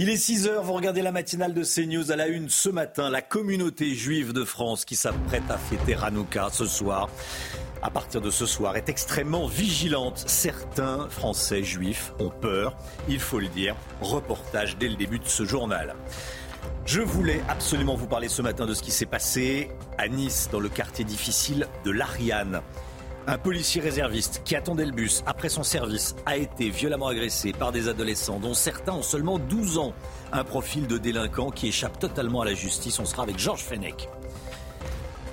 Il est 6h, vous regardez la matinale de CNews à la une ce matin. La communauté juive de France qui s'apprête à fêter Hanouka ce soir, à partir de ce soir, est extrêmement vigilante. Certains Français juifs ont peur, il faut le dire. Reportage dès le début de ce journal. Je voulais absolument vous parler ce matin de ce qui s'est passé à Nice, dans le quartier difficile de l'Ariane. Un policier réserviste qui attendait le bus après son service a été violemment agressé par des adolescents dont certains ont seulement 12 ans. Un profil de délinquant qui échappe totalement à la justice. On sera avec Georges Fenech.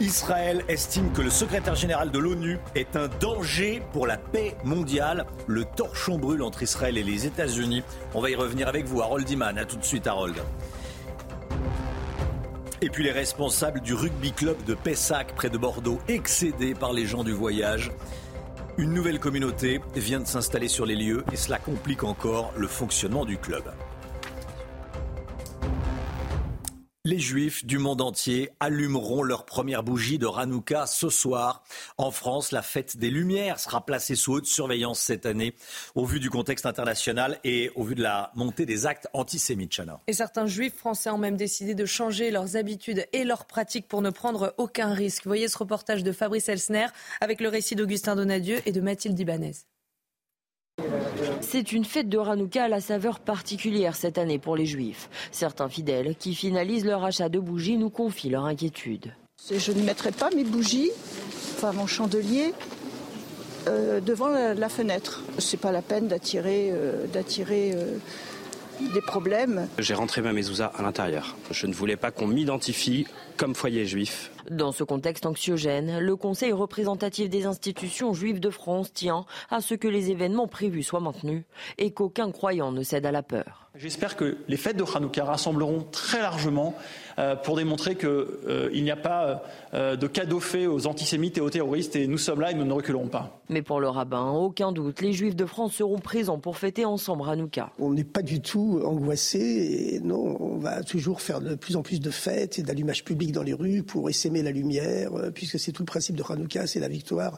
Israël estime que le secrétaire général de l'ONU est un danger pour la paix mondiale. Le torchon brûle entre Israël et les États-Unis. On va y revenir avec vous, Harold Iman. A tout de suite, Harold. Et puis les responsables du rugby club de Pessac près de Bordeaux, excédés par les gens du voyage. Une nouvelle communauté vient de s'installer sur les lieux et cela complique encore le fonctionnement du club. Les Juifs du monde entier allumeront leur première bougie de Hanouka ce soir. En France, la fête des Lumières sera placée sous haute surveillance cette année, au vu du contexte international et au vu de la montée des actes antisémites. Chana. Et certains juifs français ont même décidé de changer leurs habitudes et leurs pratiques pour ne prendre aucun risque. Voyez ce reportage de Fabrice Elsner avec le récit d'Augustin Donadieu et de Mathilde Ibanez. C'est une fête de Hanouka à la saveur particulière cette année pour les Juifs. Certains fidèles qui finalisent leur achat de bougies nous confient leur inquiétude. Je ne mettrai pas mes bougies, enfin mon chandelier, euh, devant la, la fenêtre. C'est pas la peine d'attirer, euh, d'attirer euh, des problèmes. J'ai rentré ma mezouza à l'intérieur. Je ne voulais pas qu'on m'identifie comme foyer juif. Dans ce contexte anxiogène, le Conseil représentatif des institutions juives de France tient à ce que les événements prévus soient maintenus et qu'aucun croyant ne cède à la peur. J'espère que les fêtes de Hanouka rassembleront très largement euh, pour démontrer qu'il euh, n'y a pas euh, de cadeau fait aux antisémites et aux terroristes et nous sommes là et nous ne reculerons pas. Mais pour le rabbin, aucun doute, les juifs de France seront présents pour fêter ensemble Hanouka. On n'est pas du tout angoissé et non, on va toujours faire de plus en plus de fêtes et d'allumage public dans les rues pour essaimer la lumière, puisque c'est tout le principe de Hanouka, c'est la victoire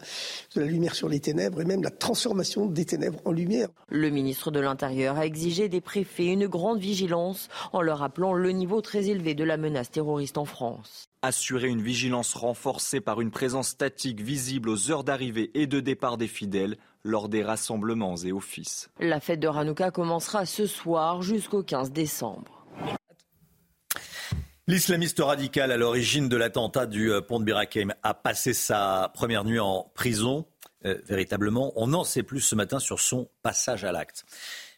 de la lumière sur les ténèbres et même la transformation des ténèbres en lumière. Le ministre de l'Intérieur a exigé des préfets une grande vigilance en leur rappelant le niveau très élevé de la menace terroriste en France. Assurer une vigilance renforcée par une présence statique visible aux heures d'arrivée et de départ des fidèles lors des rassemblements et offices. La fête de Hanouka commencera ce soir jusqu'au 15 décembre. L'islamiste radical à l'origine de l'attentat du euh, pont de Birakeim a passé sa première nuit en prison. Euh, véritablement, on n'en sait plus ce matin sur son passage à l'acte.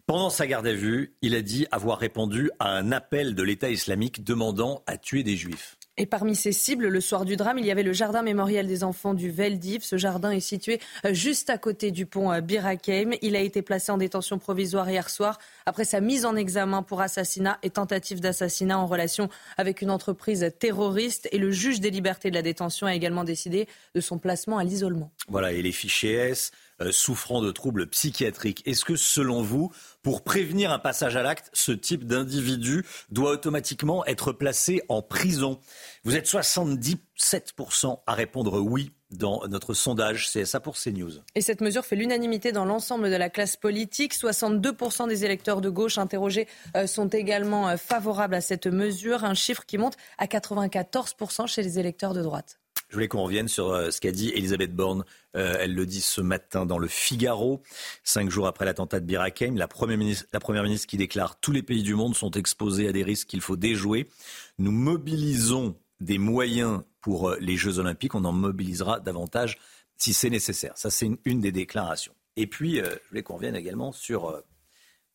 Pendant sa garde à vue, il a dit avoir répondu à un appel de l'État islamique demandant à tuer des juifs. Et parmi ces cibles, le soir du drame, il y avait le jardin mémorial des enfants du Veldiv. Ce jardin est situé euh, juste à côté du pont euh, Birakeim. Il a été placé en détention provisoire hier soir après sa mise en examen pour assassinat et tentative d'assassinat en relation avec une entreprise terroriste. Et le juge des libertés de la détention a également décidé de son placement à l'isolement. Voilà, et les fichiers S souffrant de troubles psychiatriques. Est-ce que, selon vous, pour prévenir un passage à l'acte, ce type d'individu doit automatiquement être placé en prison? Vous êtes 77% à répondre oui dans notre sondage CSA pour CNews. Et cette mesure fait l'unanimité dans l'ensemble de la classe politique. 62% des électeurs de gauche interrogés euh, sont également euh, favorables à cette mesure, un chiffre qui monte à 94% chez les électeurs de droite. Je voulais qu'on revienne sur euh, ce qu'a dit Elisabeth Borne. Euh, elle le dit ce matin dans le Figaro, cinq jours après l'attentat de Birakeim. La première, ministre, la première ministre qui déclare tous les pays du monde sont exposés à des risques qu'il faut déjouer. Nous mobilisons des moyens pour euh, les Jeux Olympiques. On en mobilisera davantage si c'est nécessaire. Ça, c'est une, des déclarations. Et puis, je voulais qu'on revienne également sur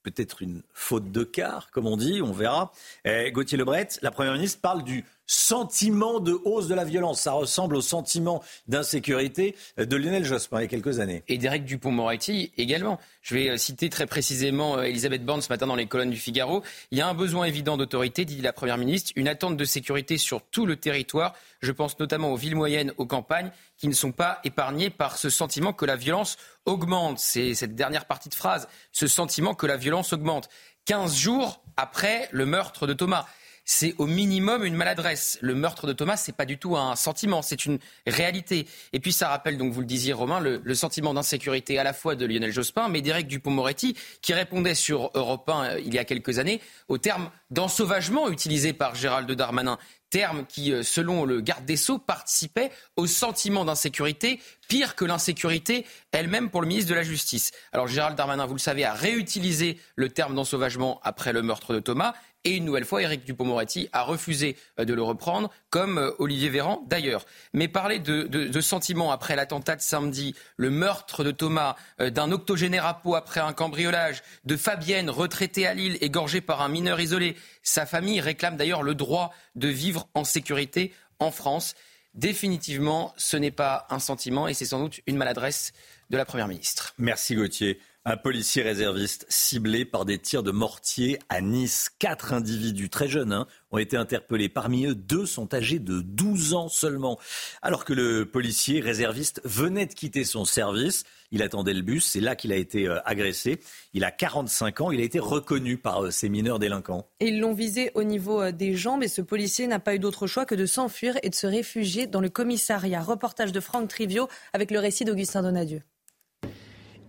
peut-être une faute de quart, comme on dit, on verra. Eh, Gauthier Lebret, la première ministre parle du sentiment de hausse de la violence. Ça ressemble au sentiment d'insécurité de Lionel Jospin il y a quelques années. Et d'Éric Dupont-Moretti également. Je vais euh, citer très précisément euh, Elisabeth Borne ce matin dans les colonnes du Figaro. Il y a un besoin évident d'autorité, dit la Première ministre, une attente de sécurité sur tout le territoire. Je pense notamment aux villes moyennes, aux campagnes, qui ne sont pas épargnées par ce sentiment que la violence augmente. C'est cette dernière partie de phrase, ce sentiment que la violence augmente. 15 jours après le meurtre de Thomas c'est au minimum une maladresse. Le meurtre de Thomas, c'est pas du tout un sentiment, c'est une réalité. Et puis ça rappelle, donc vous le disiez Romain, le, sentiment d'insécurité à la fois de Lionel Jospin, mais d'Éric Dupont-Moretti, qui répondait sur Europe 1 euh, il y a quelques années au terme d'ensauvagement utilisé par Gérald Darmanin terme qui, euh, selon le garde des Sceaux, participait au sentiment d'insécurité, pire que l'insécurité elle-même pour le ministre de la Justice. Alors Gérald Darmanin, vous le savez, a réutilisé le terme d'ensauvagement après le meurtre de Thomas et une nouvelle fois, Éric Dupont-Moretti a refusé euh, de le reprendre, comme euh, Olivier Véran d'ailleurs. Mais parler de, de, sentiments après l'attentat de samedi, le meurtre de Thomas, euh, d'un octogénaire à peau après un cambriolage, de Fabienne retraitée à Lille, égorgée par un mineur isolé. Sa famille réclame d'ailleurs le droit de vivre en sécurité en France. Définitivement, ce n'est pas un sentiment et c'est sans doute une maladresse de la Première ministre. Merci Gauthier. Un policier réserviste ciblé par des tirs de mortier à Nice. Quatre individus très jeunes hein, ont été interpellés. Parmi eux, deux sont âgés de 12 ans seulement. Alors que le policier réserviste venait de quitter son service, il attendait le bus, c'est là qu'il a été euh, agressé. Il a 45 ans, il a été reconnu par euh, ces mineurs délinquants. Ils l'ont visé au niveau euh, des jambes et ce policier n'a pas eu d'autre choix que de s'enfuir et de se réfugier dans le commissariat. Reportage de Franck Trivio avec le récit d'Augustin Donadieu.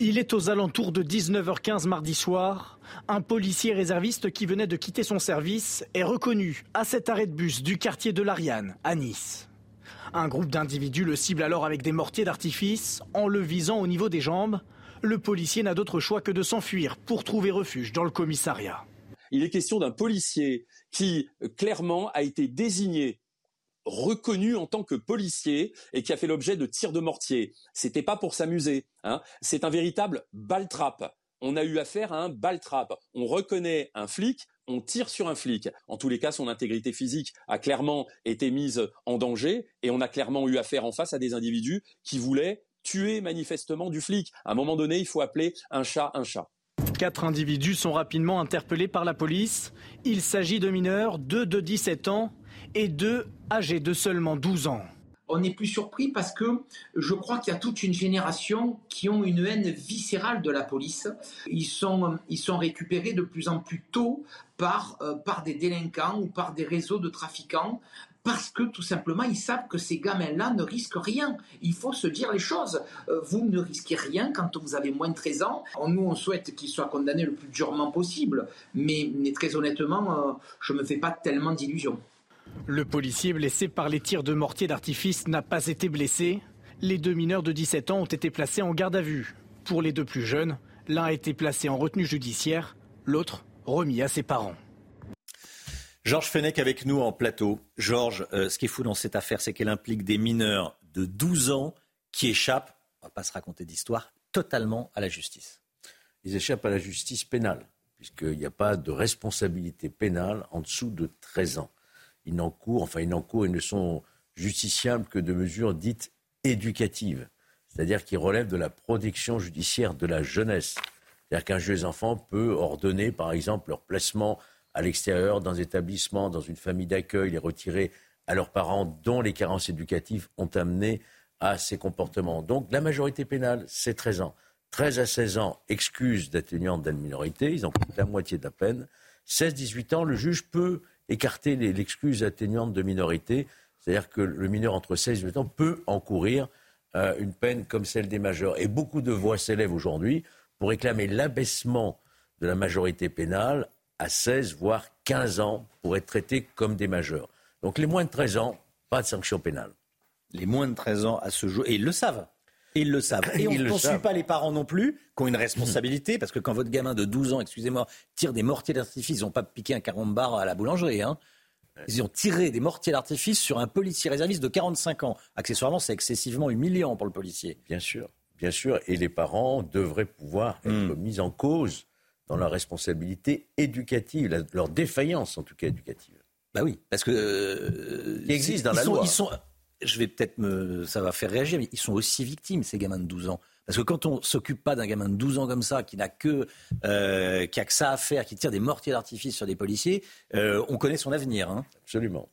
Il est aux alentours de 19h15 mardi soir. Un policier réserviste qui venait de quitter son service est reconnu à cet arrêt de bus du quartier de l'Ariane, à Nice. Un groupe d'individus le cible alors avec des mortiers d'artifice en le visant au niveau des jambes. Le policier n'a d'autre choix que de s'enfuir pour trouver refuge dans le commissariat. Il est question d'un policier qui clairement a été désigné reconnu en tant que policier et qui a fait l'objet de tirs de mortier. C'était pas pour s'amuser. Hein. C'est un véritable baltrap. On a eu affaire à un baltrap. On reconnaît un flic, on tire sur un flic. En tous les cas, son intégrité physique a clairement été mise en danger et on a clairement eu affaire en face à des individus qui voulaient tuer manifestement du flic. À un moment donné, il faut appeler un chat un chat. Quatre individus sont rapidement interpellés par la police. Il s'agit de mineurs, deux de 17 ans et deux âgés de seulement 12 ans. On n'est plus surpris parce que je crois qu'il y a toute une génération qui ont une haine viscérale de la police. Ils sont, récupérés de plus en plus tôt par, euh, par des délinquants ou par des réseaux de trafiquants parce que tout simplement ils savent que ces gamins-là ne risquent rien. Il faut se dire les choses. Euh, vous ne risquez rien quand vous avez moins de 13 ans. Nous, on souhaite qu'ils soient condamnés le plus durement possible, mais, mais très honnêtement, euh, je ne me fais pas tellement d'illusions. Le policier blessé par les tirs de mortier d'artifice n'a pas été blessé. Les deux mineurs de 17 ans ont été placés en garde à vue. Pour les deux plus jeunes, l'un a été placé en retenue judiciaire, l'autre remis à ses parents. Georges Fenech avec nous en plateau. Georges, euh, ce qui est fou dans cette affaire, c'est qu'elle implique des mineurs de 12 ans qui échappent, on ne va pas se raconter d'histoire, totalement à la justice. Ils échappent à la justice pénale, puisqu'il n'y a pas de responsabilité pénale en dessous de 13 ans ils n'encourent, enfin ils n'encourent, ils ne sont justiciables que de mesures dites éducatives, c'est-à-dire qui relèvent de la protection judiciaire de la jeunesse. C'est-à-dire qu'un juge des enfants peut ordonner, par exemple, leur placement à l'extérieur, dans un établissement, dans une famille d'accueil, les retirer à leurs parents dont les carences éducatives ont amené à ces comportements. Donc la majorité pénale, c'est 13 ans. 13 à 16 ans, excuse d'atténuante d'une minorité, ils en coûtent la moitié de la peine. 16-18 ans, le juge peut écarter l'excuse atténuante de minorité. C'est-à-dire que le mineur entre 16 et 18 ans peut encourir euh, une peine comme celle des majeurs. Et beaucoup de voix s'élèvent aujourd'hui pour réclamer l'abaissement de la majorité pénale à 16, voire 15 ans pour être traités comme des majeurs. Donc les moins de 13 ans, pas de sanction pénale. Les moins de 13 ans à ce jour, et ils le savent. Ils le savent. Et on ne poursuit pas les parents non plus, qui ont une responsabilité, parce que quand votre gamin de 12 ans, excusez-moi, tire des mortiers d'artifice, ils n'ont pas piqué un carambar à la boulangerie. Hein. Ils ont tiré des mortiers d'artifice sur un policier réserviste de 45 ans. Accessoirement, c'est excessivement humiliant pour le policier. Bien sûr, bien sûr. Et les parents devraient pouvoir être hmm. mis en cause dans leur responsabilité éducative, leur défaillance en tout cas éducative. Bah oui, parce que. Euh, qui existe dans la sont, loi. Ils sont, je vais peut-être me. Ça va faire réagir, mais ils sont aussi victimes, ces gamins de 12 ans. Parce que quand on s'occupe pas d'un gamin de 12 ans comme ça, qui n'a que, euh, qui a que ça à faire, qui tire des mortiers d'artifice sur des policiers, euh, on connaît son avenir. Hein. Absolument.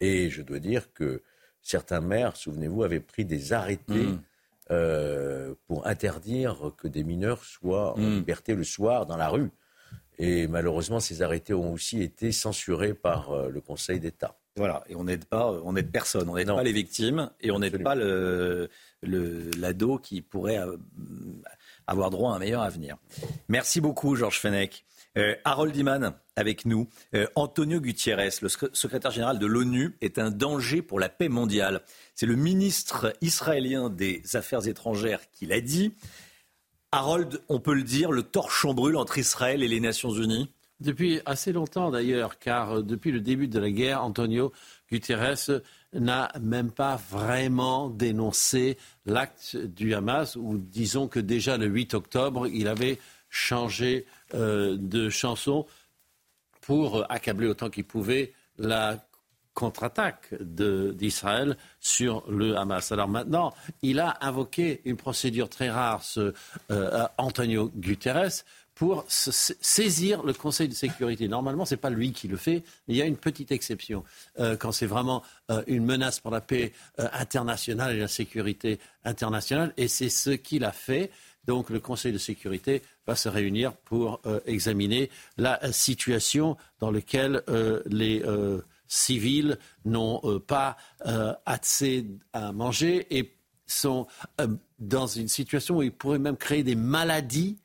Et je dois dire que certains maires, souvenez-vous, avaient pris des arrêtés Mm. euh, pour interdire que des mineurs soient en Mm. liberté le soir dans la rue. Et malheureusement, ces arrêtés ont aussi été censurés par le Conseil d'État. Voilà, et on n'aide pas, on n'aide personne, on n'aide pas les victimes et on n'aide pas le, le- l'ado qui pourrait euh, avoir droit à un meilleur avenir. Merci beaucoup, Georges Fenech. Euh, Harold Iman avec nous. Euh, Antonio Gutiérrez, le sec- secrétaire général de l'ONU, est un danger pour la paix mondiale. C'est le ministre israélien des Affaires étrangères qui l'a dit. Harold, on peut le dire, le torchon brûle entre Israël et les Nations Unies. Depuis assez longtemps d'ailleurs, car euh, depuis le début de la guerre, Antonio Guterres n'a même pas vraiment dénoncé l'acte du Hamas, ou disons que déjà le 8 octobre, il avait changé euh, de chanson pour accabler autant qu'il pouvait la contre-attaque d'Israël sur le Hamas. Alors maintenant, il a invoqué une procédure très rare, ce euh, Antonio Guterres, pour saisir le Conseil de sécurité. Normalement, ce n'est pas lui qui le fait, mais il y a une petite exception. Euh, quand c'est vraiment euh, une menace pour la paix euh, internationale et la sécurité internationale, et c'est ce qu'il a fait. Donc le Conseil de sécurité va se réunir pour examiner la situation dans laquelle les civils n'ont pas assez à manger et sont dans une situation où ils pourraient même créer des maladies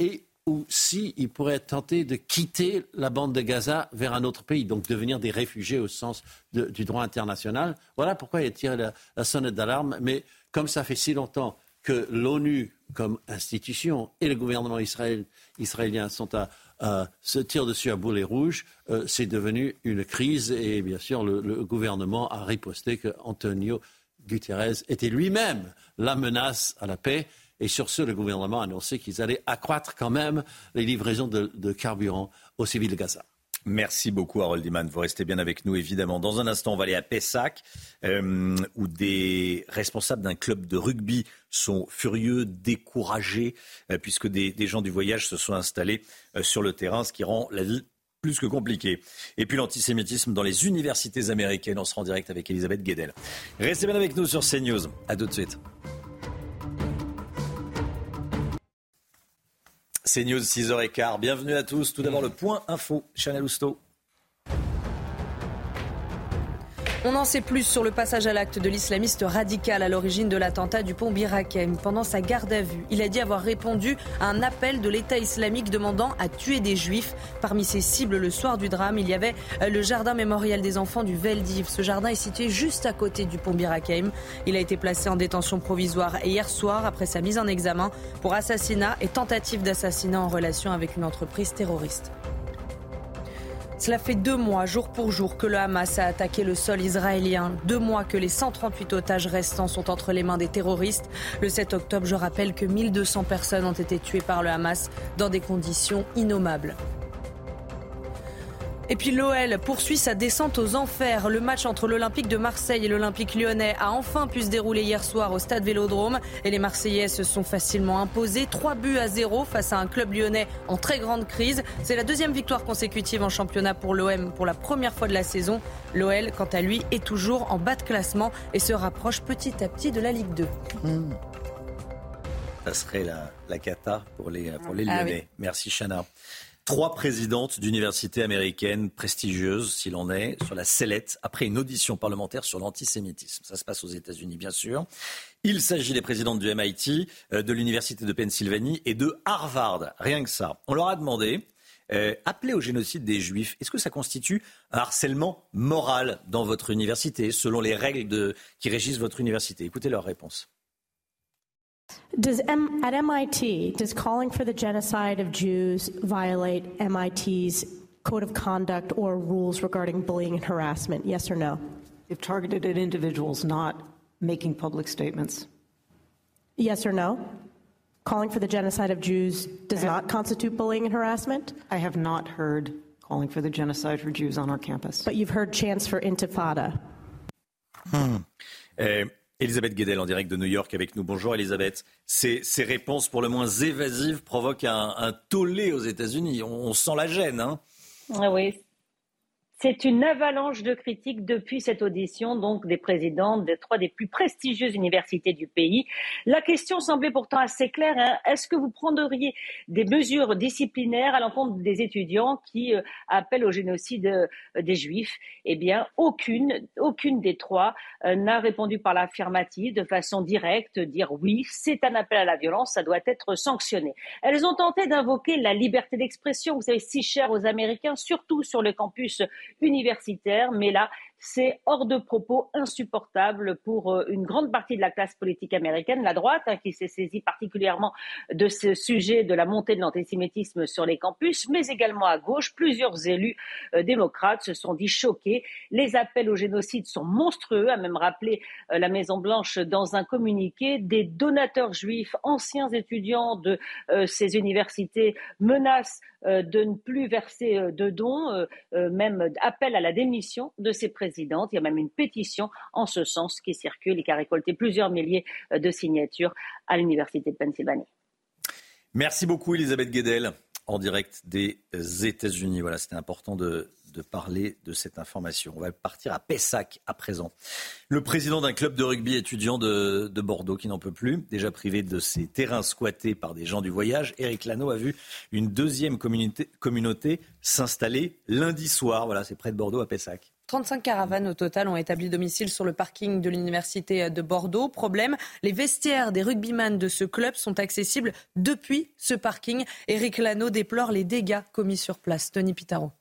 et ou si ils pourraient tentés de quitter la bande de Gaza vers un autre pays, donc devenir des réfugiés au sens du droit international. Voilà pourquoi il a tiré la, sonnette d'alarme. Mais comme ça fait si longtemps que l'ONU, comme institution, et le gouvernement israélien sont à, se tirer dessus à boulet rouge, euh, c'est devenu une crise. Et bien sûr, le, le gouvernement a riposté que Antonio Guterres était lui-même la menace à la paix. Et sur ce, le gouvernement a annoncé qu'ils allaient accroître quand même les livraisons de, carburant aux civils de Gaza. Merci beaucoup, Harold Iman. Vous restez bien avec nous, évidemment. Dans un instant, on va aller à Pessac, euh, où des responsables d'un club de rugby sont furieux, découragés, euh, puisque des, gens du voyage se sont installés euh, sur le terrain, ce qui rend la vie plus que compliquée. Et puis l'antisémitisme dans les universités américaines. On sera en direct avec Elisabeth Guedel. Restez bien avec nous sur CNews. À tout de suite. CNews 6h15. Bienvenue à tous. Tout d'abord le point info. Chanel Housteau. On en sait plus sur le passage à l'acte de l'islamiste radical à l'origine de l'attentat du pont Birakem. Pendant sa garde à vue, il a dit avoir répondu à un appel de l'État islamique demandant à tuer des juifs. Parmi ses cibles le soir du drame, il y avait euh, le jardin mémorial des enfants du Veldiv. Ce jardin est situé juste à côté du pont Birakem. Il a été placé en détention provisoire hier soir après sa mise en examen pour assassinat et tentative d'assassinat en relation avec une entreprise terroriste. Cela fait deux mois, jour pour jour, que le Hamas a attaqué le sol israélien. Deux mois que les 138 otages restants sont entre les mains des terroristes. Le 7 octobre, je rappelle que 1200 personnes ont été tuées par le Hamas dans des conditions innommables. Et puis l'OL poursuit sa descente aux enfers. Le match entre l'Olympique de Marseille et l'Olympique lyonnais a enfin pu se dérouler hier soir au stade Vélodrome. Et les Marseillais se sont facilement imposés. Trois buts à zéro face à un club lyonnais en très grande crise. C'est la deuxième victoire consécutive en championnat pour l'OM pour la première fois de la saison. L'OL, quant à lui, est toujours en bas de classement et se rapproche petit à petit de la Ligue 2. Ça serait la, la cata pour les, pour les Ah Lyonnais. oui. Merci Chana. Trois présidentes d'universités américaines prestigieuses, s'il en est, sur la sellette, après une audition parlementaire sur l'antisémitisme. Ça se passe aux États-Unis, bien sûr. Il s'agit des présidentes du MIT, euh, de l'Université de Pennsylvanie et de Harvard. Rien que ça. On leur a demandé, euh, appeler au génocide des Juifs, est-ce que ça constitue un harcèlement moral dans votre université, selon les règles qui régissent votre université? Écoutez leur réponse. Does M- at MIT, does calling for the genocide of Jews violate MIT's code of conduct or rules regarding bullying and harassment? Yes or no? If targeted at individuals, not making public statements. Yes or no? Calling for the genocide of Jews does not constitute bullying and harassment? I have not heard calling for the genocide for Jews on our campus. But you've heard chants for intifada. Hmm. Eh, Elisabeth Guedel en direct de New York avec nous. Bonjour Elisabeth. Ces, réponses pour le moins évasives provoquent un, un tollé aux États-Unis. On, on, sent la gêne. Hein ah oui, c'est une avalanche de critiques depuis cette audition, donc des présidents de trois des plus prestigieuses universités du pays. La question semblait pourtant assez claire. Hein. Est-ce que vous prendriez des mesures disciplinaires à l'encontre des étudiants qui euh, appellent au génocide euh, des Juifs? Eh bien, aucune, aucune des trois euh, n'a répondu par l'affirmative de façon directe, dire oui, c'est un appel à la violence, ça doit être sanctionné. Elles ont tenté d'invoquer la liberté d'expression, vous savez, si chère aux Américains, surtout sur le campus universitaire, mais là, c'est hors de propos insupportable pour euh, une grande partie de la classe politique américaine, la droite, hein, qui s'est saisie particulièrement de ce sujet de la montée de l'antisémitisme sur les campus, mais également à gauche. Plusieurs élus euh, démocrates se sont dit choqués. Les appels au génocide sont monstrueux, a même rappelé euh, la Maison-Blanche dans un communiqué. Des donateurs juifs, anciens étudiants de ces universités, menacent de ne plus verser de dons, même appellent à la démission de ces présidents présidente. Il y a même une pétition en ce sens qui circule et qui a récolté plusieurs milliers euh, de signatures à l'Université de Pennsylvanie. Merci beaucoup, Elisabeth Guedel, en direct des États-Unis. Voilà, c'était important de, parler de cette information. On va partir à Pessac à présent. Le président d'un club de rugby étudiant de, de Bordeaux qui n'en peut plus, déjà privé de ses terrains squattés par des gens du voyage, Eric Lano a vu une deuxième communauté, communauté s'installer lundi soir. Voilà, c'est près de Bordeaux à Pessac. 35 caravanes au total ont établi domicile sur le parking de l'université de Bordeaux. Problème, les vestiaires des rugbyman de ce club sont accessibles depuis ce parking. Eric Lano déplore les dégâts commis sur place. Tony Pitaro.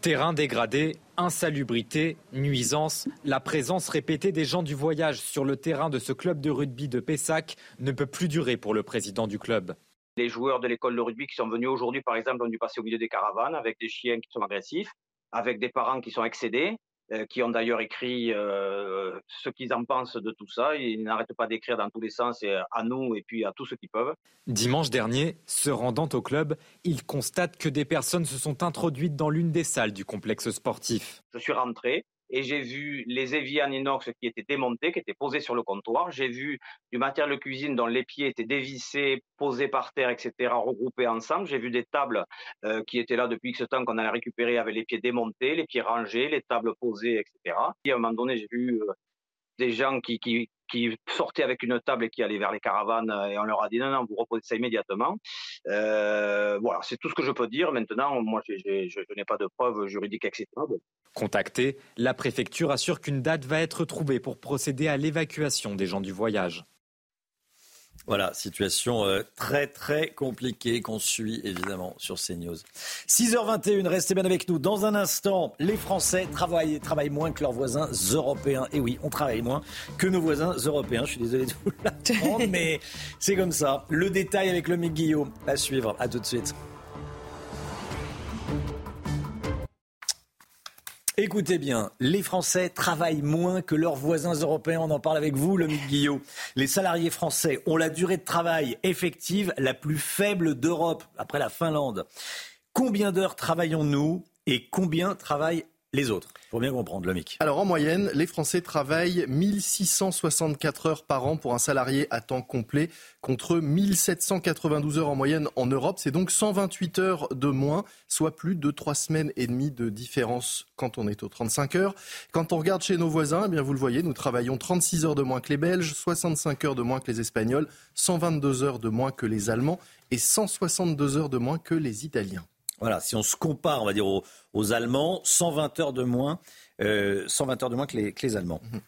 Terrain dégradé, insalubrité, nuisance, la présence répétée des gens du voyage sur le terrain de ce club de rugby de Pessac ne peut plus durer pour le président du club. Les joueurs de l'école de rugby qui sont venus aujourd'hui, par exemple, ont dû passer au milieu des caravanes avec des chiens qui sont agressifs avec des parents qui sont excédés, euh, qui ont d'ailleurs écrit euh, ce qu'ils en pensent de tout ça. Ils n'arrêtent pas d'écrire dans tous les sens, et à nous et puis à tous ceux qui peuvent. Dimanche dernier, se rendant au club, il constate que des personnes se sont introduites dans l'une des salles du complexe sportif. Je suis rentré, et j'ai vu les éviers inox qui étaient démontés, qui étaient posés sur le comptoir. J'ai vu du matériel de cuisine dont les pieds étaient dévissés, posés par terre, etc., regroupés ensemble. J'ai vu des tables euh, qui étaient là depuis ce temps qu'on allait récupérer avec les pieds démontés, les pieds rangés, les tables posées, etc. Et à un moment donné, j'ai vu euh, des gens qui, qui, qui sortaient avec une table et qui allaient vers les caravanes et on leur a dit non, non, vous reposez ça immédiatement. Euh, voilà, c'est tout ce que je peux dire. Maintenant, moi, je, n'ai pas de preuves juridiques acceptables. Contacté, la préfecture assure qu'une date va être trouvée pour procéder à l'évacuation des gens du voyage. Voilà, situation euh, très très compliquée qu'on suit évidemment sur CNews. 6h21, restez bien avec nous. Dans un instant, les Français travaillent, travaillent moins que leurs voisins européens. Et oui, on travaille moins que nos voisins européens. Je suis désolé de vous l'attendre, mais c'est comme ça. Le détail avec le Mick Guillaume à suivre. À tout de suite. Écoutez bien, les Français travaillent moins que leurs voisins européens. On en parle avec vous, le Guillot. Les salariés français ont la durée de travail effective la plus faible d'Europe, après la Finlande. Combien d'heures travaillons-nous et combien travaillent les autres Pour bien comprendre, le MIC. Alors en moyenne, les Français travaillent 1664 heures par an pour un salarié à temps complet contre 1792 heures en moyenne en Europe. C'est donc 128 heures de moins, soit plus de 3 semaines et demie de différence quand on est aux 35 heures. Quand on regarde chez nos voisins, eh bien vous le voyez, nous travaillons 36 heures de moins que les Belges, 65 heures de moins que les Espagnols, 122 heures de moins que les Allemands et 162 heures de moins que les Italiens. Voilà, si on se compare, on va dire, aux, Allemands, 120 heures de moins, 120 euh, heures de moins que les, Allemands. Mhm.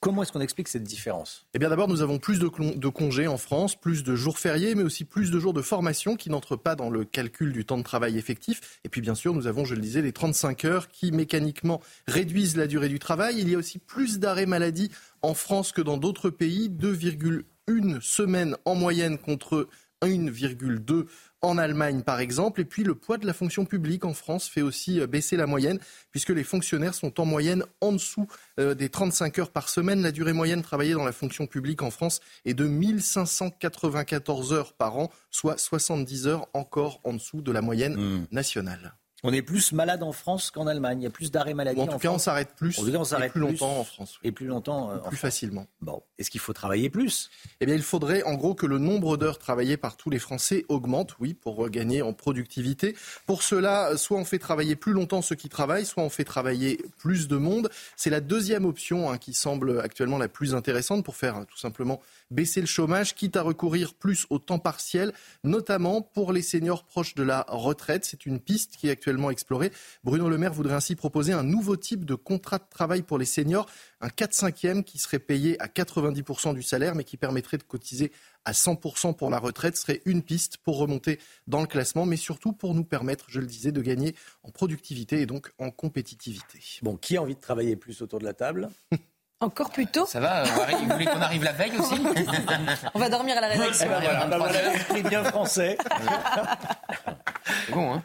Comment est-ce qu'on explique cette différence? Eh bien d'abord, nous avons plus de, de, congés en France, plus de jours fériés, mais aussi plus de jours de formation qui n'entrent pas dans le calcul du temps de travail effectif. Et puis bien sûr, nous avons, je le disais, les 35 heures qui mécaniquement réduisent la durée du travail. Il y a aussi plus d'arrêts maladie en France que dans d'autres pays, 2,1 semaines en moyenne contre 1,2 en Allemagne, par exemple. Et puis le poids de la fonction publique en France fait aussi euh, baisser la moyenne, puisque les fonctionnaires sont en moyenne en dessous euh, des 35 heures par semaine. La durée moyenne travaillée dans la fonction publique en France est de 1594 heures par an, soit 70 heures encore en dessous de la moyenne mmh. nationale. On est plus malade en France qu'en Allemagne. Il y a plus d'arrêts maladie. en tout cas, on s'arrête plus. En tout cas, on s'arrête plus, longtemps en France. Et plus longtemps. Euh, plus facilement. Bon, est-ce qu'il faut travailler plus? Eh bien, il faudrait en gros que le nombre d'heures travaillées par tous les Français augmente, oui, pour gagner en productivité. Pour cela, soit on fait travailler plus longtemps ceux qui travaillent, soit on fait travailler plus de monde. C'est la deuxième option hein, qui semble actuellement la plus intéressante pour faire tout simplement baisser le chômage, quitte à recourir plus au temps partiel, notamment pour les seniors proches de la retraite. C'est une piste qui est actuellement explorée. Bruno Le Maire voudrait ainsi proposer un nouveau type de contrat de travail pour les seniors, un 4-5e qui serait payé à 90% du salaire, mais qui permettrait de cotiser à 100% pour la retraite serait une piste pour remonter dans le classement, mais surtout pour nous permettre, je le disais, de gagner en productivité et donc en compétitivité. Bon, qui a envie de travailler plus autour de la table? Encore plus tôt Ça va Vous voulez qu'on arrive la veille aussi On va dormir à la rédaction. voilà, bah voilà, bien français. C'est bon, hein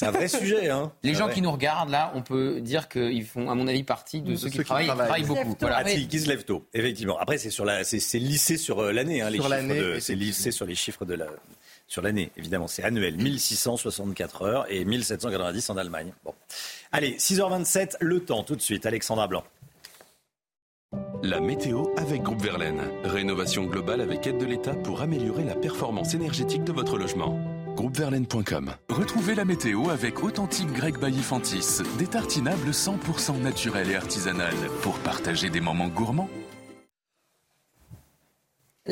c'est un vrai sujet. Hein. Les gens qui nous regardent, là, on peut dire qu'ils font, à mon avis, partie de, ceux, qui, travaillent, travaillent, beaucoup. Voilà. Ah, qui se lèvent tôt, effectivement. Après, c'est sur la, c'est lissé sur euh, l'année. Hein, sur l'année. C'est lissé sur les chiffres de la, sur l'année, évidemment. C'est annuel. 1664 heures et 1790 en Allemagne. Bon. Allez, 6h27, le temps, tout de suite. Alexandra Blanc. La météo avec Groupe Verlaine. Rénovation globale avec aide de l'État pour améliorer la performance énergétique de votre logement. Groupeverlaine.com Retrouvez la météo avec Authentique Grec Baillifantis. Des tartinables 100% naturels et artisanales pour partager des moments gourmands.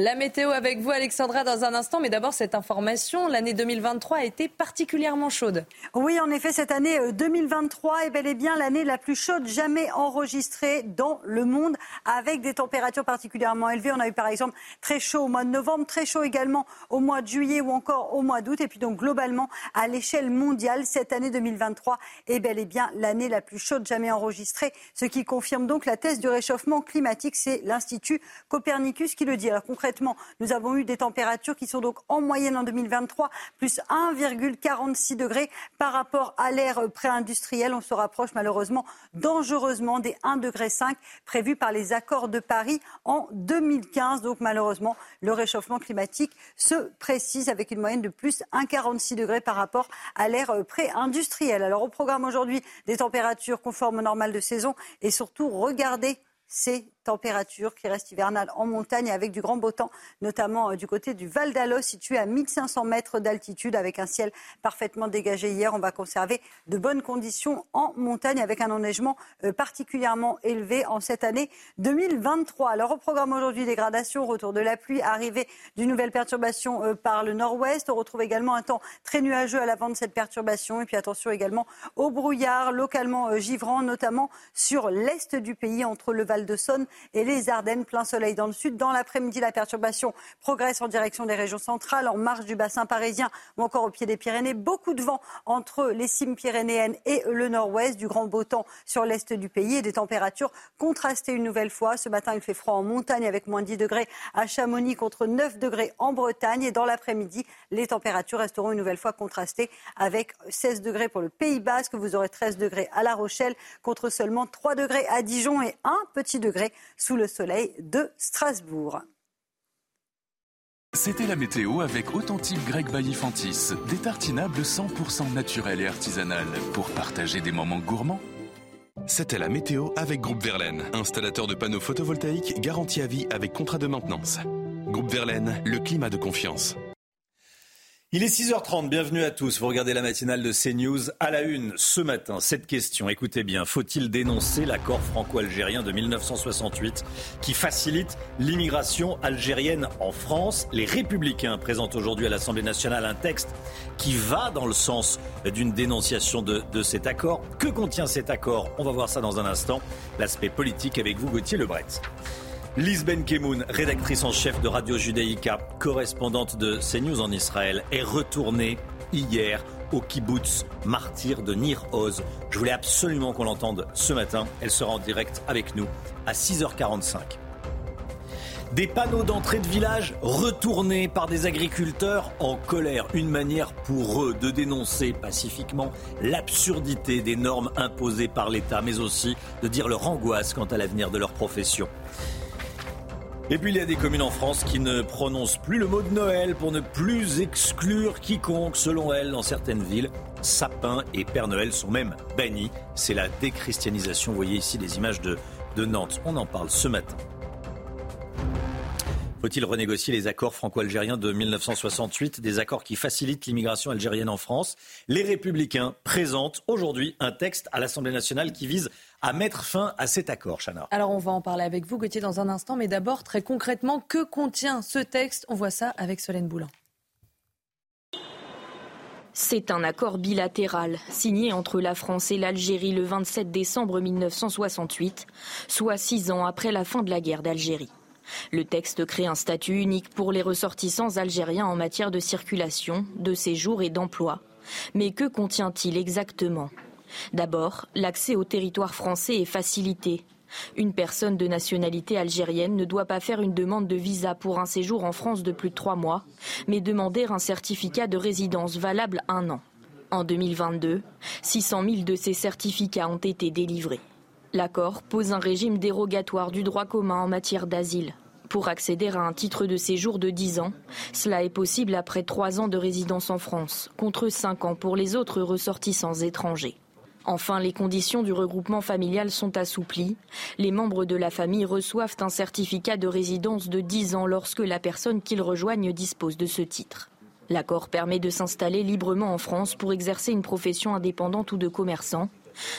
La météo avec vous, Alexandra, dans un instant. Mais d'abord, cette information, l'année 2023 a été particulièrement chaude. Oui, en effet, cette année 2023 euh, est bel et bien l'année la plus chaude jamais enregistrée dans le monde, avec des températures particulièrement élevées. On a eu par exemple très chaud au mois de novembre, très chaud également au mois de juillet ou encore au mois d'août. Et puis donc, globalement, à l'échelle mondiale, cette année 2023 est bel et bien l'année la plus chaude jamais enregistrée, ce qui confirme donc la thèse du réchauffement climatique. C'est l'Institut Copernicus qui le dit. Alors, concrètement, nous avons eu des températures qui sont donc en moyenne en 2023 plus 1,46 degrés par rapport à l'ère pré-industrielle. On se rapproche malheureusement dangereusement des 1,5 degré prévus par les accords de Paris en 2015. Donc malheureusement, le réchauffement climatique se précise avec une moyenne de plus 1,46 degrés par rapport à l'ère pré-industrielle. Alors au programme aujourd'hui, des températures conformes au normal de saison et surtout regardez ces températures qui restent hivernales en montagne avec du grand beau temps, notamment euh, du côté du Val d'Alos, situé à 1500 mètres d'altitude, avec un ciel parfaitement dégagé hier. On va conserver de bonnes conditions en montagne avec un enneigement euh, particulièrement élevé en cette année 2023. Alors au programme aujourd'hui, dégradation, retour de la pluie, arrivée d'une nouvelle perturbation euh, par le nord-ouest. On retrouve également un temps très nuageux à l'avant de cette perturbation. Et puis attention également au brouillard localement givrant, notamment sur l'est du pays, entre le Val de Saône et les Ardennes, plein soleil dans le sud. Dans l'après-midi, la perturbation progresse en direction des régions centrales, en marge du bassin parisien ou encore au pied des Pyrénées. Beaucoup de vent entre les cimes pyrénéennes et le nord-ouest, du grand beau temps sur l'est du pays et des températures contrastées une nouvelle fois. Ce matin, il fait froid en montagne avec moins 10 degrés à Chamonix contre 9 degrés en Bretagne. Et dans l'après-midi, les températures resteront une nouvelle fois contrastées avec 16 degrés pour le Pays Basque. Vous aurez 13 degrés à La Rochelle contre seulement 3 degrés à Dijon et un petit degré sous le soleil de Strasbourg. C'était la météo avec Authentique Grec Baillifantis, des tartinables 100% naturels et artisanales pour partager des moments gourmands. C'était la météo avec Groupe Verlaine, installateur de panneaux photovoltaïques garantis à vie avec contrat de maintenance. Groupe Verlaine, le climat de confiance. Il est 6h30, bienvenue à tous. Vous regardez la matinale de CNews à la une ce matin. Cette question, écoutez bien, faut-il dénoncer l'accord franco-algérien de 1968 qui facilite l'immigration algérienne en France? Les Républicains présentent aujourd'hui à l'Assemblée nationale un texte qui va dans le sens d'une dénonciation de, de cet accord. Que contient cet accord? On va voir ça dans un instant. L'aspect politique avec vous, Gauthier Lebret. Lise Benkemoun, rédactrice en chef de Radio Judaïka, correspondante de CNews en Israël, est retournée hier au kibbutz martyr de Nir Oz. Je voulais absolument qu'on l'entende ce matin. Elle sera en direct avec nous à 6h45. Des panneaux d'entrée de village retournés par des agriculteurs en colère. Une manière pour eux de dénoncer pacifiquement l'absurdité des normes imposées par l'État, mais aussi de dire leur angoisse quant à l'avenir de leur profession. Et puis il y a des communes en France qui ne prononcent plus le mot de Noël pour ne plus exclure quiconque, selon elles, dans certaines villes. Sapin et Père Noël sont même bannis. C'est la déchristianisation. Vous voyez ici les images de, de Nantes. On en parle ce matin. Faut-il renégocier les accords franco-algériens de 1968, des accords qui facilitent l'immigration algérienne en France? Les Républicains présentent aujourd'hui un texte à l'Assemblée nationale qui vise à mettre fin à cet accord, Chana. Alors on va en parler avec vous, Gauthier, dans un instant, mais d'abord, très concrètement, que contient ce texte? On voit ça avec Solène Boulan. C'est un accord bilatéral signé entre la France et l'Algérie le 27 décembre 1968, soit six ans après la fin de la guerre d'Algérie. Le texte crée un statut unique pour les ressortissants algériens en matière de circulation, de séjour et d'emploi. Mais que contient-il exactement? D'abord, l'accès au territoire français est facilité. Une personne de nationalité algérienne ne doit pas faire une demande de visa pour un séjour en France de plus de trois mois, mais demander un certificat de résidence valable un an. En 2022, 600 000 de ces certificats ont été délivrés. L'accord pose un régime dérogatoire du droit commun en matière d'asile. Pour accéder à un titre de séjour de 10 ans, cela est possible après 3 ans de résidence en France, contre 5 ans pour les autres ressortissants étrangers. Enfin, les conditions du regroupement familial sont assouplies. Les membres de la famille reçoivent un certificat de résidence de 10 ans lorsque la personne qu'ils rejoignent dispose de ce titre. L'accord permet de s'installer librement en France pour exercer une profession indépendante ou de commerçant.